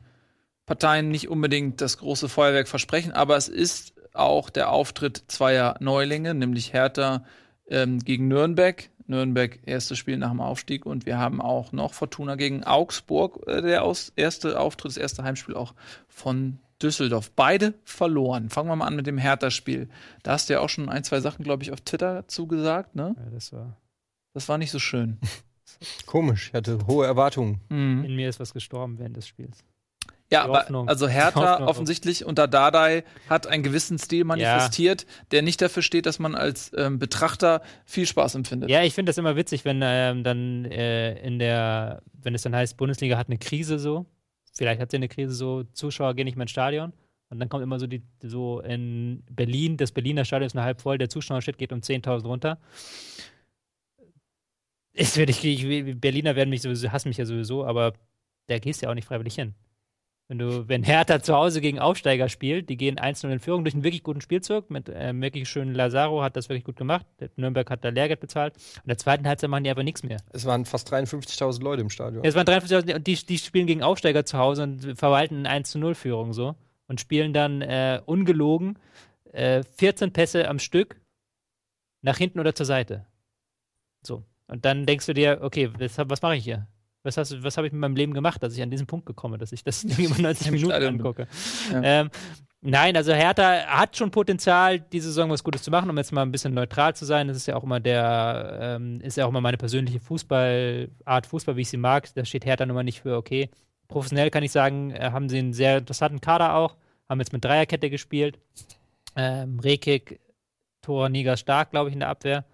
S2: Parteien nicht unbedingt das große Feuerwerk versprechen, aber es ist auch der Auftritt zweier Neulinge, nämlich Hertha ähm, gegen Nürnberg. Nürnberg erstes Spiel nach dem Aufstieg und wir haben auch noch Fortuna gegen Augsburg, äh, der erste Auftritt, das erste Heimspiel auch von Düsseldorf. Beide verloren. Fangen wir mal an mit dem Hertha-Spiel. Da hast du ja auch schon ein, zwei Sachen, glaube ich, auf Twitter zugesagt, ne?
S3: Ja, das war
S2: das war nicht so schön. [LAUGHS]
S4: Komisch, ich hatte hohe Erwartungen.
S3: Mhm. In mir ist was gestorben während des Spiels.
S2: Ja, aber also [LAUGHS] Hertha offensichtlich unter Dardai hat einen gewissen Stil manifestiert, ja. der nicht dafür steht, dass man als ähm, Betrachter viel Spaß empfindet.
S3: Ja, ich finde das immer witzig, wenn ähm, dann äh, in der, wenn es dann heißt, Bundesliga hat eine Krise so, vielleicht hat sie eine Krise, so Zuschauer gehen nicht mehr ins Stadion. Und dann kommt immer so die, so in Berlin, das Berliner Stadion ist nur halb voll, der Zuschauerschnitt geht um 10.000 runter. Werde ich, ich, Berliner werden mich sowieso, hassen mich ja sowieso, aber da gehst du ja auch nicht freiwillig hin. Wenn du, wenn Hertha zu Hause gegen Aufsteiger spielt, die gehen 1-0 in Führung durch einen wirklich guten Spielzug mit äh, wirklich schönen Lazaro, hat das wirklich gut gemacht. Nürnberg hat da Lehrgeld bezahlt. In der zweiten Halbzeit machen die einfach nichts mehr.
S4: Es waren fast 53.000 Leute im Stadion.
S3: Ja, es waren 53.000 und die, die spielen gegen Aufsteiger zu Hause und verwalten eine 1-0-Führung so und spielen dann äh, ungelogen äh, 14 Pässe am Stück nach hinten oder zur Seite. So. Und dann denkst du dir, okay, was, was mache ich hier? Was, was habe ich mit meinem Leben gemacht, dass ich an diesen Punkt gekommen dass ich das [LAUGHS] immer 90 Minuten angucke? Ja. Ähm, nein, also Hertha hat schon Potenzial, diese Saison was Gutes zu machen, um jetzt mal ein bisschen neutral zu sein. Das ist ja auch immer der, ähm, ist ja auch immer meine persönliche Fußball, Art Fußball, wie ich sie mag. Da steht Hertha nun mal nicht für, okay. Professionell kann ich sagen, äh, haben sie einen sehr interessanten Kader auch, haben jetzt mit Dreierkette gespielt. Ähm, Rekik, Tor, Niger stark, glaube ich, in der Abwehr.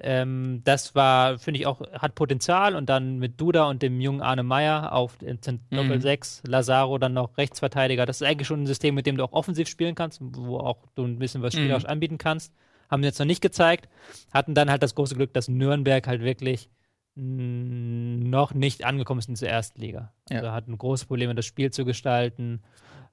S3: Ähm, das war, finde ich auch, hat Potenzial und dann mit Duda und dem jungen Arne Meyer auf Doppel 6, mhm. Lazaro dann noch Rechtsverteidiger. Das ist eigentlich schon ein System, mit dem du auch offensiv spielen kannst, wo auch du ein bisschen was spielerisch mhm. anbieten kannst. Haben wir jetzt noch nicht gezeigt. Hatten dann halt das große Glück, dass Nürnberg halt wirklich noch nicht angekommen ist in der ersten Liga. Ja. Also hatten große Probleme, das Spiel zu gestalten.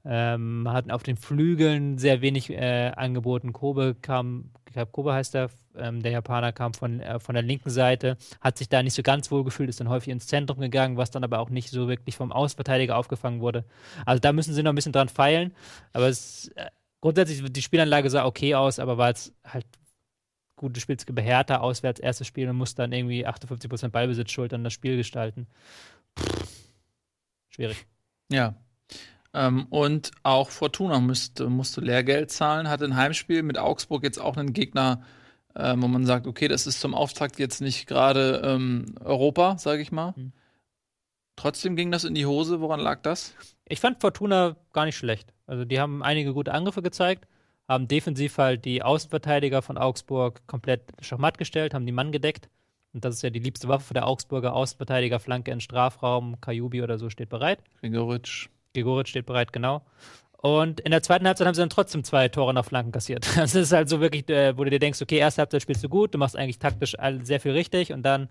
S3: Ähm, hatten auf den Flügeln sehr wenig äh, angeboten. Kobe kam, ich glaube, Kobe heißt er, ähm, der Japaner kam von, äh, von der linken Seite, hat sich da nicht so ganz wohl gefühlt, ist dann häufig ins Zentrum gegangen, was dann aber auch nicht so wirklich vom Außenverteidiger aufgefangen wurde. Also da müssen sie noch ein bisschen dran feilen. Aber es, äh, grundsätzlich, die Spielanlage sah okay aus, aber war jetzt halt gute Spiel bei Hertha auswärts erstes Spiel und muss dann irgendwie 58% Ballbesitz schultern, das Spiel gestalten. Pff, schwierig.
S2: Ja, ähm, und auch Fortuna musste, musste Lehrgeld zahlen, hatte ein Heimspiel mit Augsburg jetzt auch einen Gegner, äh, wo man sagt, okay, das ist zum Auftakt jetzt nicht gerade ähm, Europa, sage ich mal. Mhm. Trotzdem ging das in die Hose. Woran lag das?
S3: Ich fand Fortuna gar nicht schlecht. Also die haben einige gute Angriffe gezeigt, haben defensiv halt die Außenverteidiger von Augsburg komplett schachmatt gestellt, haben die Mann gedeckt. Und das ist ja die liebste Waffe der Augsburger Außenverteidiger, Flanke in Strafraum, Kajubi oder so steht bereit.
S2: Gregoritsch.
S3: Gregoritsch steht bereit, genau. Und in der zweiten Halbzeit haben sie dann trotzdem zwei Tore nach Flanken kassiert. [LAUGHS] Das ist halt so wirklich, äh, wo du dir denkst, okay, erste Halbzeit spielst du gut, du machst eigentlich taktisch sehr viel richtig und dann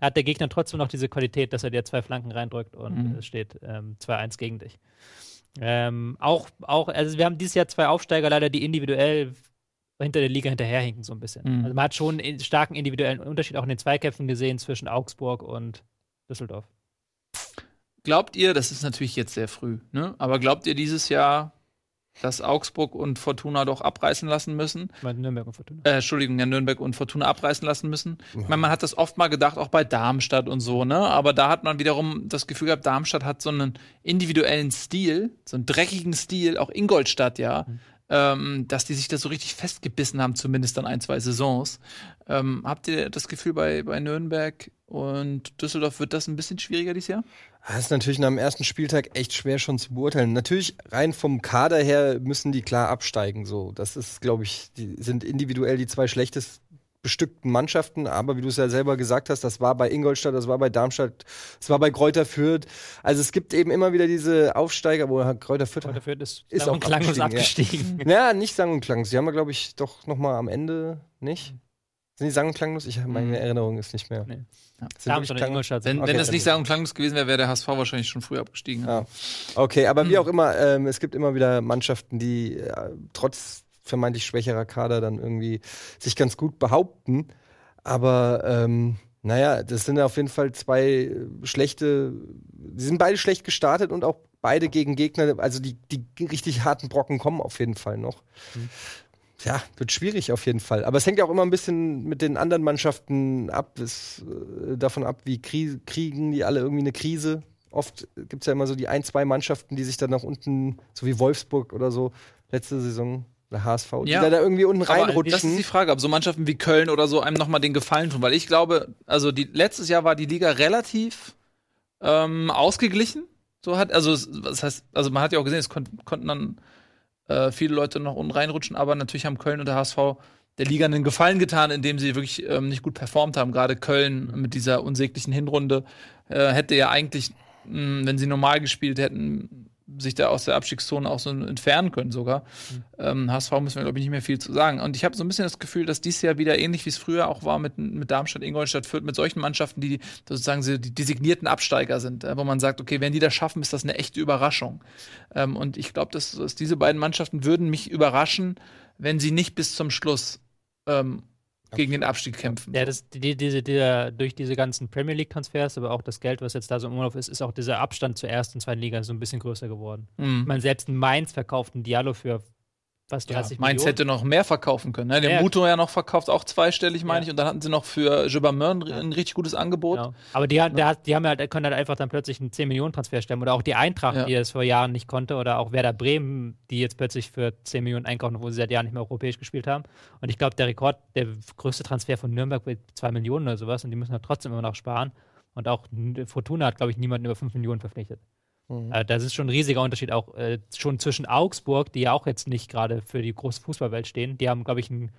S3: hat der Gegner trotzdem noch diese Qualität, dass er dir zwei Flanken reindrückt und mhm. es steht ähm, 2-1 gegen dich. Ähm, auch, auch, also wir haben dieses Jahr zwei Aufsteiger leider, die individuell hinter der Liga hinterherhinken, so ein bisschen. Mhm. Also man hat schon einen starken individuellen Unterschied auch in den Zweikämpfen gesehen zwischen Augsburg und Düsseldorf.
S2: Glaubt ihr, das ist natürlich jetzt sehr früh, ne? aber glaubt ihr dieses Jahr, dass Augsburg und Fortuna doch abreißen lassen müssen?
S3: Meine Nürnberg und Fortuna.
S2: Äh, Entschuldigung, ja, Nürnberg und Fortuna abreißen lassen müssen. Ja. Ich meine, man hat das oft mal gedacht, auch bei Darmstadt und so, ne? Aber da hat man wiederum das Gefühl gehabt, Darmstadt hat so einen individuellen Stil, so einen dreckigen Stil, auch Ingolstadt, ja. Mhm. Ähm, dass die sich da so richtig festgebissen haben, zumindest dann ein, zwei Saisons. Ähm, habt ihr das Gefühl bei, bei Nürnberg und Düsseldorf wird das ein bisschen schwieriger dieses Jahr?
S4: Das ist natürlich nach dem ersten Spieltag echt schwer schon zu beurteilen. Natürlich rein vom Kader her müssen die klar absteigen. So, das ist, glaube ich, die sind individuell die zwei schlechtest bestückten Mannschaften. Aber wie du es ja selber gesagt hast, das war bei Ingolstadt, das war bei Darmstadt, das war bei Kräuter Fürth. Also es gibt eben immer wieder diese Aufsteiger, wo Kräuter Fürth,
S3: Kräuter Fürth ist, ist auch klanglos abgestiegen.
S4: Ja. [LAUGHS] ja, nicht sang und klanglos. Sie haben wir, glaube ich, doch noch mal am Ende nicht. Sind die sang und klanglos? Ich, meine mhm. Erinnerung ist nicht mehr. Nee.
S2: Ja. Wenn, okay, wenn das nicht sagen klanglos gewesen wäre, wäre der HSV wahrscheinlich schon früh abgestiegen.
S4: Ja. Okay, aber hm. wie auch immer, ähm, es gibt immer wieder Mannschaften, die äh, trotz vermeintlich schwächerer Kader dann irgendwie sich ganz gut behaupten. Aber ähm, naja, das sind auf jeden Fall zwei schlechte, die sind beide schlecht gestartet und auch beide gegen Gegner, also die, die richtig harten Brocken kommen auf jeden Fall noch. Mhm ja, wird schwierig auf jeden Fall. Aber es hängt ja auch immer ein bisschen mit den anderen Mannschaften ab, es, äh, davon ab, wie krie kriegen die alle irgendwie eine Krise. Oft gibt es ja immer so die ein, zwei Mannschaften, die sich dann nach unten, so wie Wolfsburg oder so, letzte Saison, der HSV, ja. die da, irgendwie unten reinrutschen.
S2: Das ist die Frage, ob so Mannschaften wie Köln oder so einem nochmal den Gefallen tun. Weil ich glaube, also die, letztes Jahr war die Liga relativ ähm, ausgeglichen. So hat, also, das heißt, also man hat ja auch gesehen, es kon konnten dann äh, viele Leute noch unten reinrutschen, aber natürlich haben Köln und der HSV der Liga einen Gefallen getan, indem sie wirklich ähm, nicht gut performt haben. Gerade Köln mit dieser unsäglichen Hinrunde äh, hätte ja eigentlich mh, wenn sie normal gespielt hätten, sich da aus der Abstiegszone auch so entfernen können sogar.
S3: Mhm.
S2: Ähm, HSV müssen wir, glaube ich, nicht mehr viel zu sagen. Und ich habe so ein bisschen das Gefühl, dass dies Jahr wieder ähnlich wie es früher auch war mit, mit Darmstadt, Ingolstadt, Fürth, mit solchen Mannschaften, die sozusagen so die designierten Absteiger sind, äh, wo man sagt, okay, wenn die das schaffen, ist das eine echte Überraschung. Ähm, und ich glaube, dass, dass diese beiden Mannschaften würden mich überraschen, wenn sie nicht bis zum Schluss ähm, gegen den Abstieg kämpfen.
S3: Ja, das, die, diese, dieser, durch diese ganzen Premier League-Transfers, aber auch das Geld, was jetzt da so im Umlauf ist, ist auch dieser Abstand zur ersten und zweiten Liga so ein bisschen größer geworden.
S2: Mhm.
S3: Ich meine, selbst ein Mainz verkauft einen Diallo für fast 30
S2: Mainz
S3: Millionen.
S2: hätte noch mehr verkaufen können. Ne? Den
S3: Ja.
S2: Muto ja noch verkauft, auch zweistellig, meine
S3: Ja.
S2: ich. Und dann hatten sie noch für Gilbert
S3: Ja.
S2: ein richtig gutes Angebot.
S3: Genau. Aber die, hat- der die haben halt, können halt einfach dann plötzlich einen 10-Millionen-Transfer stemmen. Oder auch die Eintracht,
S2: Ja.
S3: die das vor Jahren nicht konnte. Oder auch Werder Bremen, die jetzt plötzlich für 10 Millionen einkaufen, obwohl sie seit Jahren nicht mehr europäisch gespielt haben. Und ich glaube, der Rekord, der größte Transfer von Nürnberg wird 2 Millionen oder sowas. Und die müssen halt trotzdem immer noch sparen. Und auch Fortuna hat, glaube ich, niemanden über 5 Millionen verpflichtet.
S4: Mhm.
S3: Äh, das ist schon ein riesiger Unterschied, auch äh, schon zwischen Augsburg, die ja auch jetzt nicht gerade für die große Fußballwelt stehen. Die haben, glaube ich, ein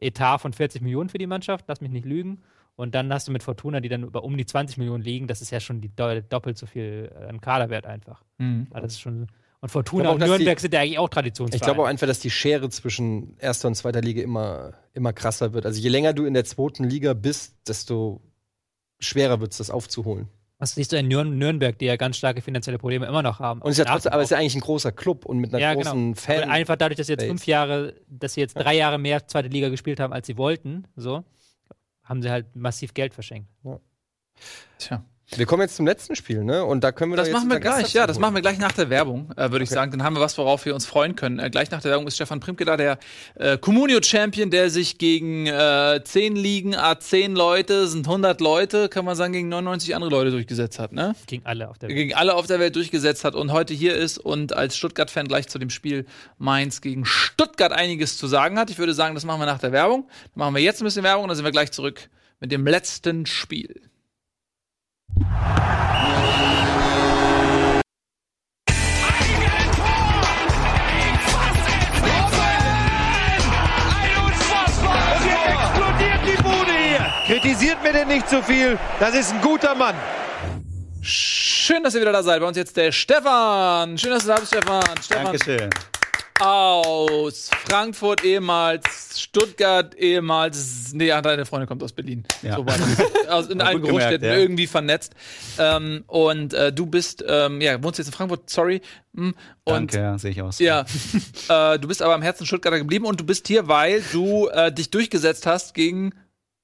S3: Etat von 40 Millionen für die Mannschaft, lass mich nicht lügen. Und dann hast du mit Fortuna, die dann über um die 20 Millionen liegen. Das ist ja schon die do doppelt so viel äh, an Kaderwert einfach.
S2: Mhm.
S3: Ja, das ist schon. Und Fortuna
S4: auch,
S3: und Nürnberg
S4: die-
S3: sind ja eigentlich auch Traditionsvereine.
S4: Ich glaube auch einfach, dass die Schere zwischen erster und zweiter Liga immer, immer krasser wird. Also je länger du in der zweiten Liga bist, desto schwerer wird es, das aufzuholen.
S3: Was siehst du in Nürn Nürnberg, die ja ganz starke finanzielle Probleme immer noch haben.
S4: Und es ist ja trotzdem, aber es ist ja eigentlich ein großer Club und mit einer
S3: Ja,
S4: großen
S3: genau.
S4: Fan.
S3: Aber einfach dadurch, dass sie jetzt fünf Jahre, dass sie jetzt drei Jahre mehr zweite Liga gespielt haben, als sie wollten, so, haben sie halt massiv Geld verschenkt.
S2: Tja.
S4: Wir kommen jetzt zum letzten Spiel, ne? Und da können wir
S2: Das machen wir gleich, ja, das machen wir gleich nach der Werbung, äh, würde ich sagen. Dann haben wir was, worauf wir uns freuen können. Äh, gleich nach der Werbung ist Stefan Primke da, der äh, Communio-Champion, der sich gegen äh, 10 Ligen, a 10 Leute, sind 100 Leute, kann man sagen, gegen 99 andere Leute durchgesetzt hat, ne?
S3: Gegen alle auf der Welt.
S2: Gegen alle auf der Welt durchgesetzt hat und heute hier ist und als Stuttgart-Fan gleich zu dem Spiel Mainz gegen Stuttgart einiges zu sagen hat. Ich würde sagen, das machen wir nach der Werbung. Dann machen wir jetzt ein bisschen Werbung und dann sind wir gleich zurück mit dem letzten Spiel.
S1: Kritisiert mir denn nicht zu viel. Das ist ein guter Mann.
S2: Schön, dass ihr wieder da seid. Bei uns jetzt der Stefan. Schön, dass du da bist, Stefan. Stefan
S5: Dankeschön.
S2: Aus Frankfurt ehemals, Stuttgart ehemals. Nee, deine Freundin kommt aus Berlin.
S5: Ja.
S2: So. Aus, in allen
S5: gemerkt,
S2: Großstädten
S5: ja.
S2: irgendwie vernetzt. Ähm, und äh, du bist, ähm, ja, wohnst jetzt in Frankfurt, sorry. Hm, Und
S5: Danke, ja, sehe ich aus.
S2: ja, [LAUGHS] äh, du bist aber am Herzen Stuttgarter geblieben und du bist hier, weil du äh, dich durchgesetzt hast gegen.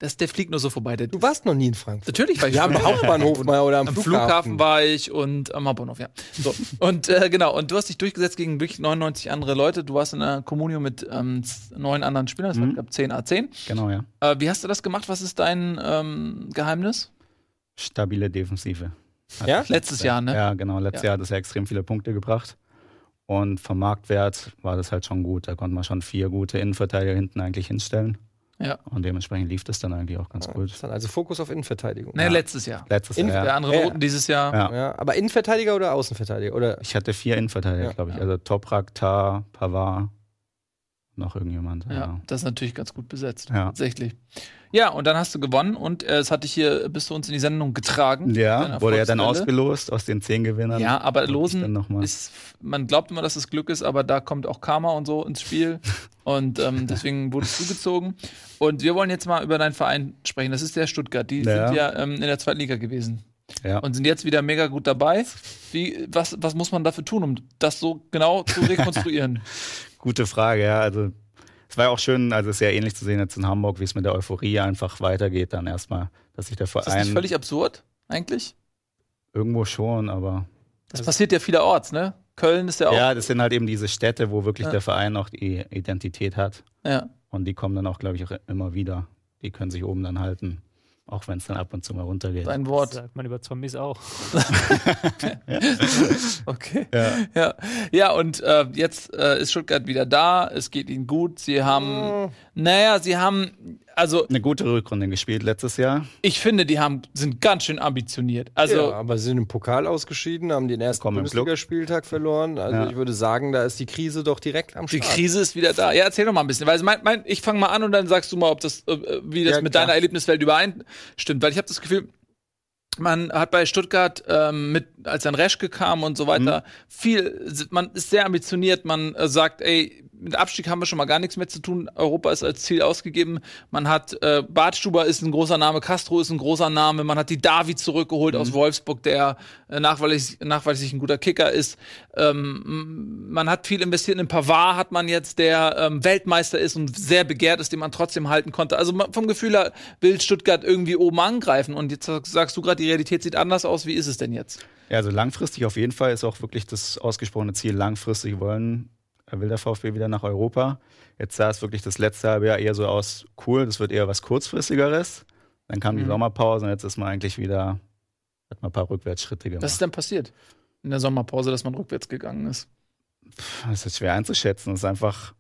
S2: Das, der fliegt nur so vorbei. Der,
S4: Du warst noch nie in Frankfurt.
S2: natürlich war ich
S4: Ja, am. Hauptbahnhof mal oder am,
S2: Am
S4: Flughafen.
S2: Flughafen war ich und am Hauptbahnhof, ja. So. Und äh, genau, und du hast dich durchgesetzt gegen wirklich 99 andere Leute. Du warst in einer Kommunio mit ähm, neun anderen Spielern, das war,
S5: Mhm.
S2: ich glaube, 10 A10.
S5: Genau, ja.
S2: Äh, wie hast du das gemacht? Was ist dein ähm, Geheimnis?
S5: Stabile Defensive.
S4: Ja?
S2: Letztes Jahr, ne?
S5: Ja, genau. Letztes
S2: Ja.
S5: Jahr hat es ja extrem viele Punkte gebracht. Und vom Marktwert war das halt schon gut. Da konnte man schon vier gute Innenverteidiger hinten eigentlich hinstellen.
S2: Ja.
S5: Und dementsprechend lief das dann eigentlich auch ganz gut.
S4: Dann Also Fokus auf Innenverteidigung.
S2: Ne, letztes Jahr.
S5: Letztes Jahr.
S2: Der
S5: Ja.
S2: andere
S4: Ja.
S2: Roten dieses Jahr.
S5: Ja.
S4: Ja, aber Innenverteidiger oder Außenverteidiger? Oder
S5: Ich hatte vier Innenverteidiger,
S4: Ja.
S5: glaube ich. Also Toprak, Tar, Pavard, noch irgendjemand.
S2: Ja,
S5: Ja.
S2: das ist natürlich ganz gut besetzt.
S5: Ja.
S2: Tatsächlich. Ja, und dann hast du gewonnen und äh, es hat dich hier bis zu uns in die Sendung getragen.
S5: Ja, wurde ja dann ausgelost aus den zehn Gewinnern.
S2: Ja, aber Losen ist, man glaubt immer, dass es Glück ist, aber da kommt auch Karma und so ins Spiel. [LAUGHS] Und ähm, deswegen wurdest du gezogen. Und wir wollen jetzt mal über deinen Verein sprechen. Das ist der Stuttgart. Die
S5: Ja.
S2: sind ja ähm, in der zweiten Liga gewesen
S5: Ja.
S2: und sind jetzt wieder mega gut dabei. Wie, was, was muss man dafür tun, um das so genau zu rekonstruieren? [LAUGHS]
S5: Gute Frage, ja. Also es war ja auch schön, also es ist ja ähnlich zu sehen jetzt in Hamburg, wie es mit der Euphorie einfach weitergeht, dann erstmal, dass sich der
S2: Ist das
S5: Verein
S2: nicht völlig absurd, eigentlich?
S5: irgendwo schon, aber
S2: Das passiert ja vielerorts, ne? Köln ist ja auch.
S5: ja, das sind halt eben diese Städte, wo wirklich
S2: Ja.
S5: der Verein auch die Identität hat.
S2: ja.
S5: Und die kommen dann auch, glaube ich, auch immer wieder. Die können sich oben dann halten, auch wenn es dann ab und zu mal runtergeht.
S3: Das
S2: Wort.
S3: sagt man über Zombies auch. [LAUGHS]
S2: Okay.
S5: Ja.
S2: Ja, ja und äh, jetzt äh, ist Stuttgart wieder da. Es geht ihnen gut. Sie haben, naja, sie haben, also
S5: Eine gute Rückrunde gespielt letztes Jahr.
S2: ich finde, die haben, sind ganz schön ambitioniert. Also
S4: ja, aber sie sind im Pokal ausgeschieden, haben den ersten. Bundesligaspieltag verloren. Also
S5: Ja.
S4: ich würde sagen, da ist die Krise doch direkt am
S2: die
S4: Start.
S2: Krise ist wieder da. Ja, erzähl doch mal ein bisschen, weil mein, mein, ich fange mal an und dann sagst du mal, ob das, äh, wie das
S4: Ja,
S2: mit
S4: klar.
S2: deiner Erlebniswelt übereinstimmt, weil ich habe das Gefühl, Man hat bei Stuttgart ähm, mit, als dann Reschke kam und so weiter, viel, man ist sehr ambitioniert, man äh, sagt, ey, mit Abstieg haben wir schon mal gar nichts mehr zu tun. Europa ist als Ziel ausgegeben. Man hat äh, Bartstuber ist ein großer Name, Castro ist ein großer Name. Man hat die David zurückgeholt aus Wolfsburg, der äh, nachweislich, nachweislich ein guter Kicker ist. Ähm, man hat viel investiert in Pavard, hat man jetzt, der ähm, Weltmeister ist und sehr begehrt ist, den man trotzdem halten konnte. Also vom Gefühl her will Stuttgart irgendwie oben angreifen. Und jetzt sagst du gerade, die Realität sieht anders aus. Wie ist es denn jetzt?
S5: Ja, also langfristig auf jeden Fall ist auch wirklich das ausgesprochene Ziel. Langfristig wollen, will der VfB wieder nach Europa. Jetzt sah es wirklich das letzte halbe Jahr eher so aus, cool, das wird eher was kurzfristigeres. Dann kam die
S2: Mhm.
S5: Sommerpause und jetzt ist man eigentlich wieder, hat man ein paar Rückwärtsschritte gemacht.
S2: Was ist denn passiert in der Sommerpause, dass man rückwärts gegangen ist?
S5: Das ist schwer einzuschätzen. Es ist einfach,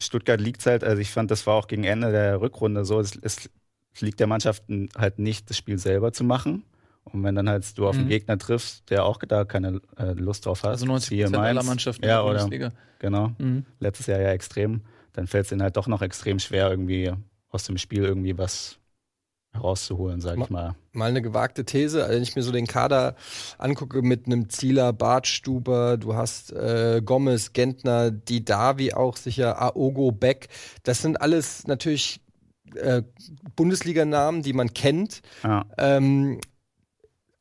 S5: Stuttgart liegt halt, also ich fand, das war auch gegen Ende der Rückrunde so, es, es liegt der Mannschaft halt nicht, das Spiel selber zu machen. Und wenn dann halt du auf einen
S2: Mhm.
S5: Gegner triffst, der auch da keine äh, Lust drauf hat,
S2: Also 90
S5: siehe
S2: Prozent aller. Mannschaften in
S5: ja,
S2: der
S5: oder,
S2: Bundesliga.
S5: genau,
S2: Mhm.
S5: letztes Jahr ja extrem, dann fällt es ihnen halt doch noch extrem schwer, irgendwie aus dem Spiel irgendwie was herauszuholen, sag ich mal.
S4: Mal eine gewagte These, also wenn ich mir so den Kader angucke mit einem Zieler, Bartstuber, du hast äh, Gomez, Gentner, Didavi auch sicher, Aogo, Beck. Das sind alles natürlich äh, Bundesliganamen, die man kennt.
S5: Ja.
S4: Ähm,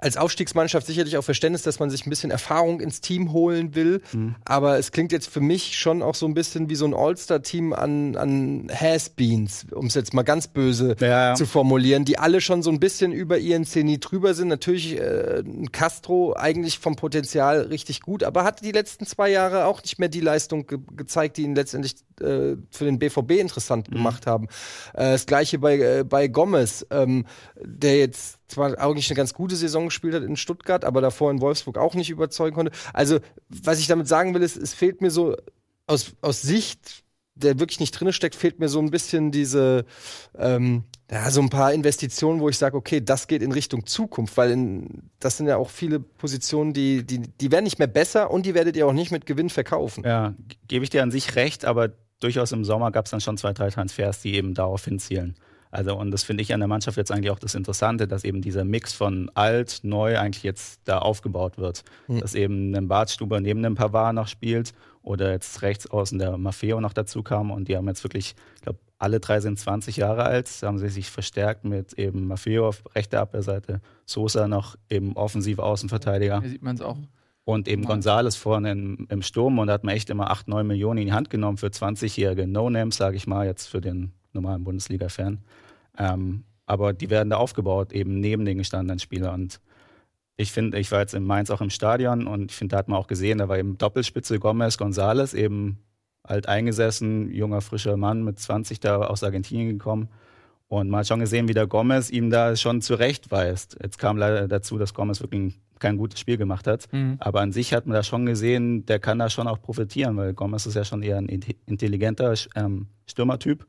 S4: als Aufstiegsmannschaft sicherlich auch Verständnis, dass man sich ein bisschen Erfahrung ins Team holen will.
S5: Mhm.
S4: Aber es klingt jetzt für mich schon auch so ein bisschen wie so ein All-Star-Team an, an Has-Beens, um es jetzt mal ganz böse
S5: Ja, ja.
S4: zu formulieren, die alle schon so ein bisschen über ihren Zenit drüber sind. Natürlich äh, ein Castro eigentlich vom Potenzial richtig gut, aber hat die letzten zwei Jahre auch nicht mehr die Leistung ge gezeigt, die ihn letztendlich äh, für den BVB interessant gemacht haben. Äh, das gleiche bei, äh, bei Gomez, ähm, der jetzt zwar eigentlich eine ganz gute Saison gespielt hat in Stuttgart, aber davor in Wolfsburg auch nicht überzeugen konnte. Also, was ich damit sagen will, ist, es fehlt mir so aus, aus Sicht, der wirklich nicht drinne steckt, fehlt mir so ein bisschen diese, ähm, ja, so ein paar Investitionen, wo ich sage, okay, das geht in Richtung Zukunft, weil in, das sind ja auch viele Positionen, die, die, die werden nicht mehr besser und die werdet ihr auch nicht mit Gewinn verkaufen.
S5: Ja, ge- gebe ich dir an sich recht, aber durchaus im Sommer gab es dann schon zwei, drei Transfers, die eben darauf hinzielen. Also, und das finde ich an der Mannschaft jetzt eigentlich auch das Interessante, dass eben dieser Mix von alt, neu eigentlich jetzt da aufgebaut wird. Dass eben ein Bartstuber neben dem Pavard noch spielt oder jetzt rechts außen der Maffeo noch dazu kam und die haben jetzt wirklich, ich glaube, alle drei sind 20 Jahre alt, da haben sie sich verstärkt mit eben Maffeo auf rechter Abwehrseite, Sosa noch eben offensive Außenverteidiger
S2: Hier sieht man es auch.
S5: und eben Gonzales vorne im, im Sturm und da hat man echt immer 8, 9 Millionen in die Hand genommen für 20-jährige No-Names, sage ich mal, jetzt für den normalen Bundesliga-Fan. Ähm, aber die werden da aufgebaut, eben neben den gestandenen Spielern. Und ich finde, ich war jetzt in Mainz auch im Stadion und ich finde, da hat man auch gesehen, da war eben Doppelspitze Gomez, Gonzales, eben alt eingesessen, junger, frischer Mann mit 20 da aus Argentinien gekommen. Und man hat schon gesehen, wie der Gomez ihm da schon zurechtweist. Jetzt kam leider dazu, dass Gomez wirklich kein gutes Spiel gemacht hat.
S2: Mhm.
S5: Aber an sich hat man da schon gesehen, der kann da schon auch profitieren, weil Gomez ist ja schon eher ein inte- intelligenter ähm, Stürmertyp.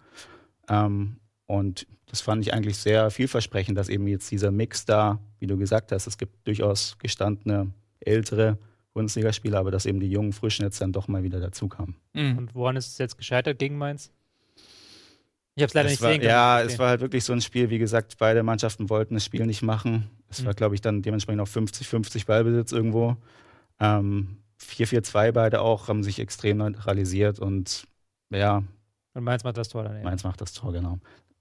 S5: Ähm, und das fand ich eigentlich sehr vielversprechend, dass eben jetzt dieser Mix da, wie du gesagt hast, es gibt durchaus gestandene, ältere Bundesligaspieler, aber dass eben die jungen Frischen jetzt dann doch mal wieder dazukamen.
S2: Mhm.
S3: Und woran ist es jetzt gescheitert gegen Mainz? Ich habe es leider
S5: Es
S3: nicht
S5: war,
S3: sehen können.
S5: ja,
S3: Okay.
S5: es war halt wirklich so ein Spiel, wie gesagt, beide Mannschaften wollten das Spiel nicht machen. Es
S3: Mhm.
S5: war, glaube ich, dann dementsprechend auch 50-50 Ballbesitz irgendwo. Ähm, 4-4-2 beide auch, haben sich extrem neutralisiert und ja,
S3: Und Mainz macht das Tor dann. Ja.
S5: Mainz macht das Tor, genau.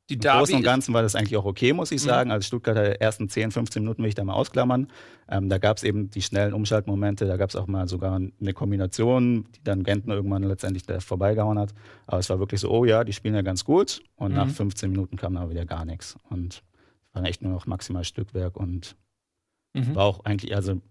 S2: Die
S5: Im Großen
S2: Derby
S5: und Ganzen war das eigentlich auch okay, muss ich
S2: Mhm.
S5: sagen. Also Stuttgart hat die ersten 10, 15 Minuten will ich da mal ausklammern. Ähm, da gab es eben die schnellen Umschaltmomente, da gab es auch mal sogar eine Kombination, die dann Gentner irgendwann letztendlich da vorbeigehauen hat. Aber es war wirklich so, oh ja, die spielen ja ganz gut. Und
S2: Mhm.
S5: nach 15 Minuten kam dann wieder gar nichts. Und es war echt nur noch maximal Stückwerk und
S2: Mhm.
S5: war auch eigentlich, also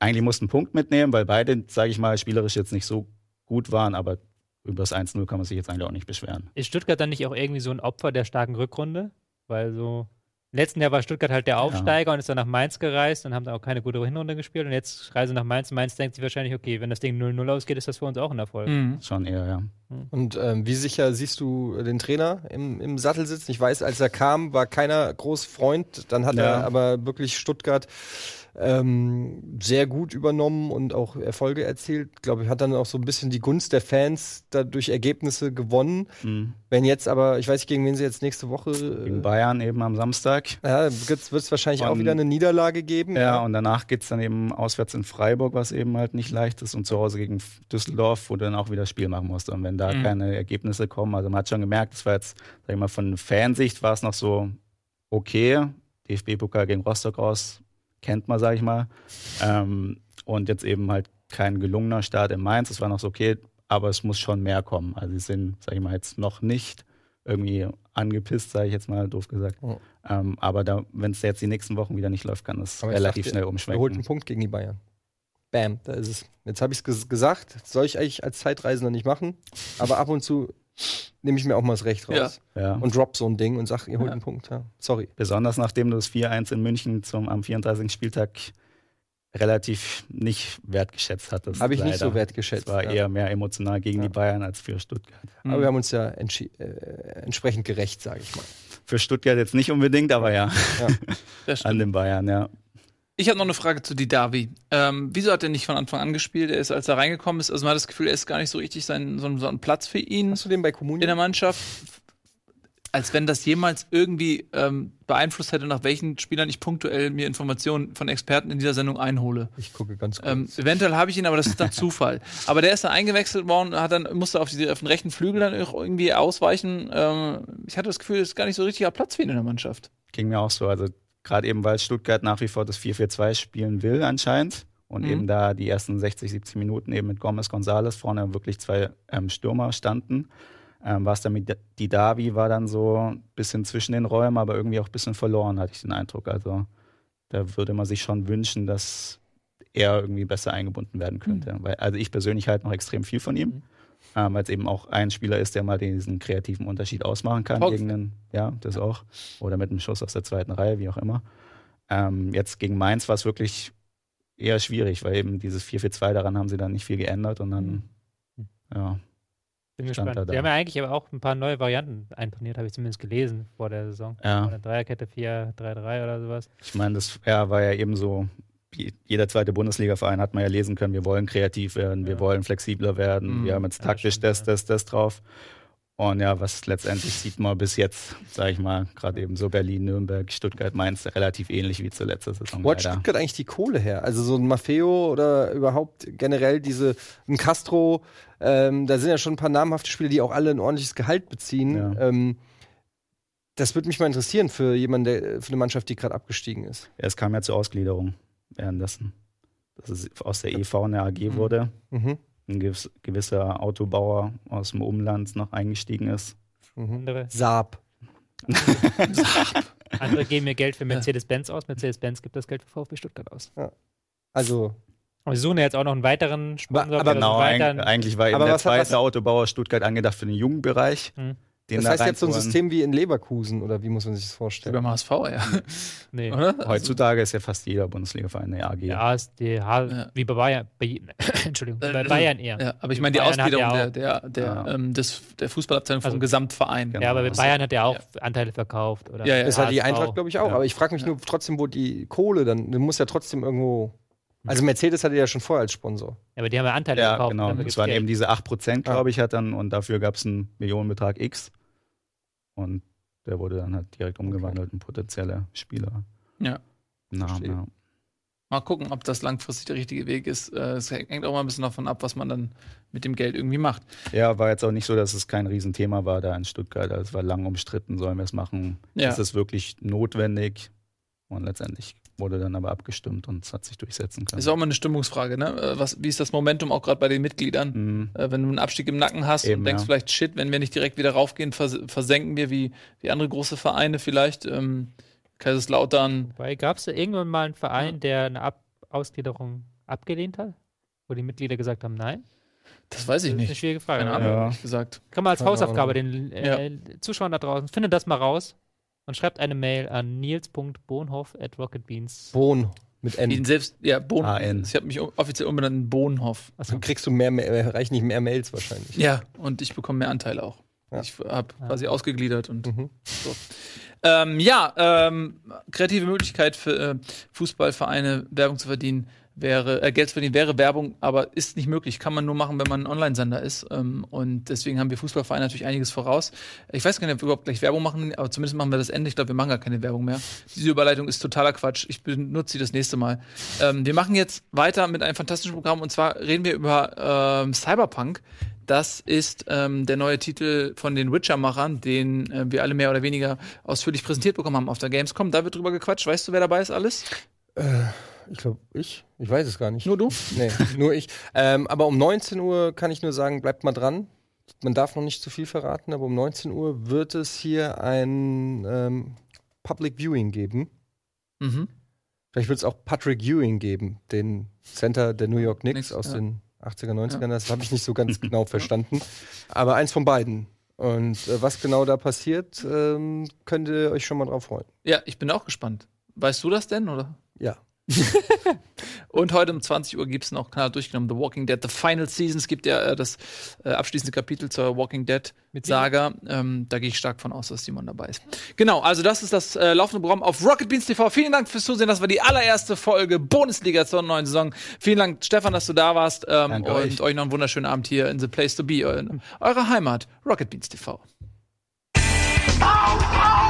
S5: eigentlich mussten einen Punkt mitnehmen, weil beide, sage ich mal, spielerisch jetzt nicht so gut waren, aber über das 1-0 kann man sich jetzt eigentlich auch nicht beschweren.
S3: Ist Stuttgart dann nicht auch irgendwie so ein Opfer der starken Rückrunde? Weil so. Letzten Jahr war Stuttgart halt der Aufsteiger und ist dann nach Mainz gereist und haben dann auch keine gute Hinrunde gespielt. Und jetzt reisen nach Mainz. Mainz denkt sich wahrscheinlich, okay, wenn das Ding 0-0 ausgeht, ist das für uns auch ein Erfolg.
S2: Mhm.
S5: Schon eher, ja.
S4: Und ähm, wie sicher siehst du den Trainer im, im Sattel sitzen? Ich weiß, als er kam, war keiner groß Freund. Dann hat
S5: Ja.
S4: er aber wirklich Stuttgart ähm, sehr gut übernommen und auch Erfolge erzielt. Glaube ich, hat dann auch so ein bisschen die Gunst der Fans dadurch Ergebnisse gewonnen.
S5: Mhm.
S4: Wenn jetzt aber, ich weiß nicht, gegen wen sie jetzt nächste Woche.
S5: Gegen
S4: Äh,
S5: Bayern eben am Samstag.
S4: Ja, wird es wahrscheinlich auch
S5: Und-
S4: wieder eine Niederlage geben.
S5: Ja, und danach geht's dann eben auswärts in Freiburg, was eben halt nicht leicht ist, und zu Hause gegen Düsseldorf, wo du dann auch wieder Spiel machen musst. Und wenn da
S2: Mhm.
S5: keine Ergebnisse kommen, also man hat schon gemerkt, das war jetzt, sag ich mal, von Fansicht war es noch so okay. DFB-Pokal gegen Rostock raus, kennt man, sag ich mal. Ähm, und jetzt eben halt kein gelungener Start in Mainz, das war noch so okay, aber es muss schon mehr kommen. Also sie sind, sag ich mal, jetzt noch nicht irgendwie angepisst, sage ich jetzt mal, doof gesagt.
S4: Oh.
S5: Ähm, aber wenn es jetzt die nächsten Wochen wieder nicht läuft, kann es relativ
S4: dachte,
S5: schnell
S4: Er holt einen
S5: umschwenken.
S4: Punkt gegen die Bayern. Bam, da ist es. Jetzt habe ich es gesagt. Soll ich eigentlich als Zeitreisender nicht machen. Aber ab und zu nehme ich mir auch mal das Recht raus.
S5: Ja.
S4: Und drop so ein Ding und sag, ihr holt
S2: Ja.
S4: einen Punkt. Ja. Sorry.
S5: Besonders nachdem du das 4-1 in München zum, am 34. Spieltag relativ nicht wertgeschätzt hattest.
S4: Habe ich nicht
S5: leider.
S4: so wertgeschätzt.
S5: Es war
S4: ja.
S5: eher mehr emotional gegen
S4: Ja.
S5: die Bayern als für Stuttgart.
S4: Aber wir haben uns ja äh, entsprechend gerecht, sage ich mal.
S5: Für Stuttgart jetzt nicht unbedingt, aber ja, [LAUGHS] an den Bayern, ja.
S2: Ich habe noch eine Frage zu Didavi. Ähm, wieso hat er nicht von Anfang an gespielt? Er ist, als er reingekommen ist, also man hat das Gefühl, er ist gar nicht so richtig sein, so, ein- so ein Platz für ihn
S4: Hast du den bei
S2: in der
S4: Kommunen?
S2: Mannschaft. Als wenn das jemals irgendwie ähm, beeinflusst hätte, nach welchen Spielern ich punktuell mir Informationen von Experten in dieser Sendung einhole.
S4: Ich gucke ganz kurz.
S2: Ähm, eventuell habe ich ihn, aber das ist dann Zufall. [LAUGHS] Aber der ist dann eingewechselt worden, hat dann musste auf, die, auf den rechten Flügel dann irgendwie ausweichen. Ähm, ich hatte das Gefühl, es ist gar nicht so richtiger Platz für ihn in der Mannschaft.
S5: Ging mir auch so. Also gerade eben, weil Stuttgart nach wie vor das 4-4-2 spielen will anscheinend und
S2: Mhm.
S5: eben da die ersten 60, 70 Minuten eben mit Gomez González vorne wirklich zwei ähm, Stürmer standen. Ähm, war es dann mit die Davi war dann so ein bisschen zwischen den Räumen, aber irgendwie auch ein bisschen verloren, hatte ich den Eindruck. Also da würde man sich schon wünschen, dass er irgendwie besser eingebunden werden könnte. Weil, also ich persönlich halte noch extrem viel von ihm, ähm, weil es eben auch ein Spieler ist, der mal diesen kreativen Unterschied ausmachen kann
S2: Paul-
S5: gegen einen, ja, das auch. Oder mit einem Schuss aus der zweiten Reihe, wie auch immer. Ähm, jetzt gegen Mainz war es wirklich eher schwierig, weil eben dieses 4-4-2, daran haben sie dann nicht viel geändert und dann, ja,
S3: Bin gespannt.
S5: da.
S3: Die haben ja eigentlich aber auch ein paar neue Varianten eintrainiert, habe ich zumindest gelesen vor der Saison.
S5: Ja.
S3: Eine Dreierkette 4-3-3 oder sowas.
S5: Ich meine, das ja, war ja eben so, jeder zweite Bundesliga-Verein hat man ja lesen können, wir wollen kreativ werden, wir
S3: Ja.
S5: wollen flexibler werden,
S2: Mhm.
S5: wir haben jetzt taktisch das, das, das drauf. Und ja, was letztendlich sieht man bis jetzt, sage ich mal, gerade eben so Berlin, Nürnberg, Stuttgart, Mainz, relativ ähnlich wie zur letzten Saison.
S4: Wo hat. Stuttgart eigentlich die Kohle her? Also so ein Maffeo oder überhaupt generell diese, ein Castro, ähm, da sind ja schon ein paar namhafte Spieler, die auch alle ein ordentliches Gehalt beziehen.
S5: Ja.
S4: Ähm, das würde mich mal interessieren für jemanden, der, für eine Mannschaft, die gerade abgestiegen ist.
S5: Ja, es kam ja zur Ausgliederung währenddessen. Dass es aus der EV eine AG wurde.
S4: Mhm.
S5: Ein gewiss, gewisser Autobauer aus dem Umland noch eingestiegen ist.
S4: Mhm.
S3: Andere,
S4: Saab. [LAUGHS]
S3: andere geben mir Geld für Mercedes-Benz aus. Mercedes-Benz gibt das Geld für VfB Stuttgart aus.
S4: Also,
S3: Aber sie suchen ja jetzt auch noch einen weiteren Sponsor.
S4: Aber
S3: der
S5: Genau,
S3: das
S5: eig
S3: weiter-
S5: eigentlich war eben
S4: Aber
S5: der
S4: hat
S5: zweite Autobauer Stuttgart angedacht für den Jugendbereich.
S3: Hm.
S5: Den
S4: das
S5: da
S4: heißt jetzt so ein. System wie in Leverkusen, oder wie muss man sich das
S2: Wie
S4: vorstellen?
S2: beim HSV, ja.
S3: nee.
S2: Oder? Also,
S5: Heutzutage ist ja fast jeder Bundesliga-Verein eine AG.
S3: Ja, ist die H
S2: Ja.
S3: wie bei Bayern. Bei, [LAUGHS] Entschuldigung,
S2: Äh,
S3: bei Bayern eher.
S2: Ja, aber ich meine die
S3: Bayern
S2: Ausgliederung
S3: ja
S2: der, der, der,
S5: Ja.
S2: ähm, des, der Fußballabteilung vom
S3: Also-
S2: Gesamtverein.
S5: Genau.
S3: Ja, aber bei
S5: Also,
S3: Bayern hat er auch
S2: ja.
S3: Anteile verkauft. Oder
S2: Ja, ja.
S4: Das hat die. Eintracht, glaube ich, auch.
S5: Ja.
S4: Aber ich frage mich nur trotzdem, wo die Kohle dann, du musst ja trotzdem irgendwo. Also Mercedes hatte ja schon vorher als Sponsor.
S3: Ja, aber die haben ja Anteile
S5: Ja,
S3: verkauft.
S5: genau. Das waren
S3: Geld.
S5: eben diese 8%,
S4: Ja.
S5: glaube ich, hat dann und dafür gab es einen Millionenbetrag X. Und der wurde dann halt direkt umgewandelt in potenzielle Spieler.
S2: Ja.
S4: Verstehe.
S5: ja.
S2: Mal gucken, ob das langfristig der richtige Weg ist. Äh, Es hängt auch mal ein bisschen davon ab, was man dann mit dem Geld irgendwie macht.
S5: ja, war jetzt auch nicht so, dass es kein Riesenthema war da in Stuttgart. Also es war lang umstritten, sollen wir es machen?
S2: Ja.
S5: Ist es wirklich notwendig? Und letztendlich wurde dann aber abgestimmt und es hat sich durchsetzen können.
S2: Ist auch mal eine Stimmungsfrage, ne? Äh, Was, wie ist das Momentum auch gerade bei den Mitgliedern?
S5: Mhm.
S2: Äh, wenn du einen Abstieg im Nacken hast
S5: Eben,
S2: und denkst
S5: ja.
S2: vielleicht, shit, wenn wir nicht direkt wieder raufgehen, vers versenken wir wie, wie andere große Vereine vielleicht. Ähm, Kaiserslautern.
S3: Wobei, gab es da irgendwann mal einen Verein, der eine Ab Ausgliederung abgelehnt hat? Wo die Mitglieder gesagt haben, nein?
S2: Das weiß ich
S3: Das ist eine
S2: nicht.
S3: schwierige Frage.
S2: Keine
S3: ne?
S2: Ahnung,
S5: Ja.
S2: gesagt.
S3: Kann man als Hausaufgabe den äh, Zuschauern da draußen, findet das mal raus und schreibt eine Mail an nils.bohnhof.rocketbeans.
S4: Bohn mit N.
S2: Ihn selbst, ja, Bohn.
S5: AN.
S2: Ich habe mich offiziell umbenannt in Bohnhoff.
S4: Dann kriegst du mehr, mehr reichen nicht mehr Mails wahrscheinlich.
S2: Ja, und ich bekomme mehr Anteile auch.
S4: Ja.
S2: Ich habe
S3: Ah.
S2: quasi ausgegliedert und
S4: Mhm.
S2: Ähm, ja, ähm, kreative Möglichkeit für äh, Fußballvereine Werbung zu verdienen. Wäre, äh, Geld verdienen wäre Werbung, aber ist nicht möglich. Kann man nur machen, wenn man ein Online-Sender ist. Ähm, und deswegen haben wir Fußballvereine natürlich einiges voraus. Ich weiß gar nicht, ob wir überhaupt gleich Werbung machen, aber zumindest machen wir das Ende. Ich glaube, wir machen gar keine Werbung mehr. Diese Überleitung ist totaler Quatsch. Ich benutze sie das nächste Mal. Ähm, wir machen jetzt weiter mit einem fantastischen Programm und zwar reden wir über ähm, Cyberpunk. Das ist ähm, der neue Titel von den Witcher-Machern, den äh, wir alle mehr oder weniger ausführlich präsentiert bekommen haben auf der Gamescom. Da wird drüber gequatscht. Weißt du, wer dabei ist alles?
S4: Äh, ich glaube, ich? Ich weiß es gar nicht.
S2: Nur du?
S4: Nee, nur ich. Ähm, aber um 19 Uhr kann ich nur sagen, bleibt mal dran. Man darf noch nicht zu viel verraten, aber um 19 Uhr wird es hier ein ähm, Public Viewing geben.
S2: Mhm.
S4: Vielleicht wird es auch Patrick Ewing geben, den Center der New York Knicks
S2: Knicks,
S4: aus
S2: ja.
S4: den 80er, 90ern. Das habe ich nicht so ganz [LAUGHS] genau verstanden. Aber eins von beiden. Und äh, was genau da passiert, ähm, könnt ihr euch schon mal drauf freuen.
S2: Ja, ich bin auch gespannt. Weißt du das denn, oder?
S4: Ja. [LAUGHS]
S2: Und heute um 20 Uhr gibt es noch Kanal durchgenommen, The Walking Dead, The Final Season. Es gibt ja äh, das äh, abschließende Kapitel zur Walking Dead Saga. Ähm, da gehe ich stark von aus, dass Simon dabei ist. Genau, also das ist das äh, laufende Programm auf Rocket Beans TV. Vielen Dank fürs Zusehen. Das war die allererste Folge Bundesliga zur neuen Saison. Vielen Dank, Stefan, dass du da warst. Ähm,
S5: Danke
S2: und
S5: euch.
S2: euch noch einen wunderschönen Abend hier in The Place to Be, eu eure Heimat, Rocket Beans TV.
S6: Au, au!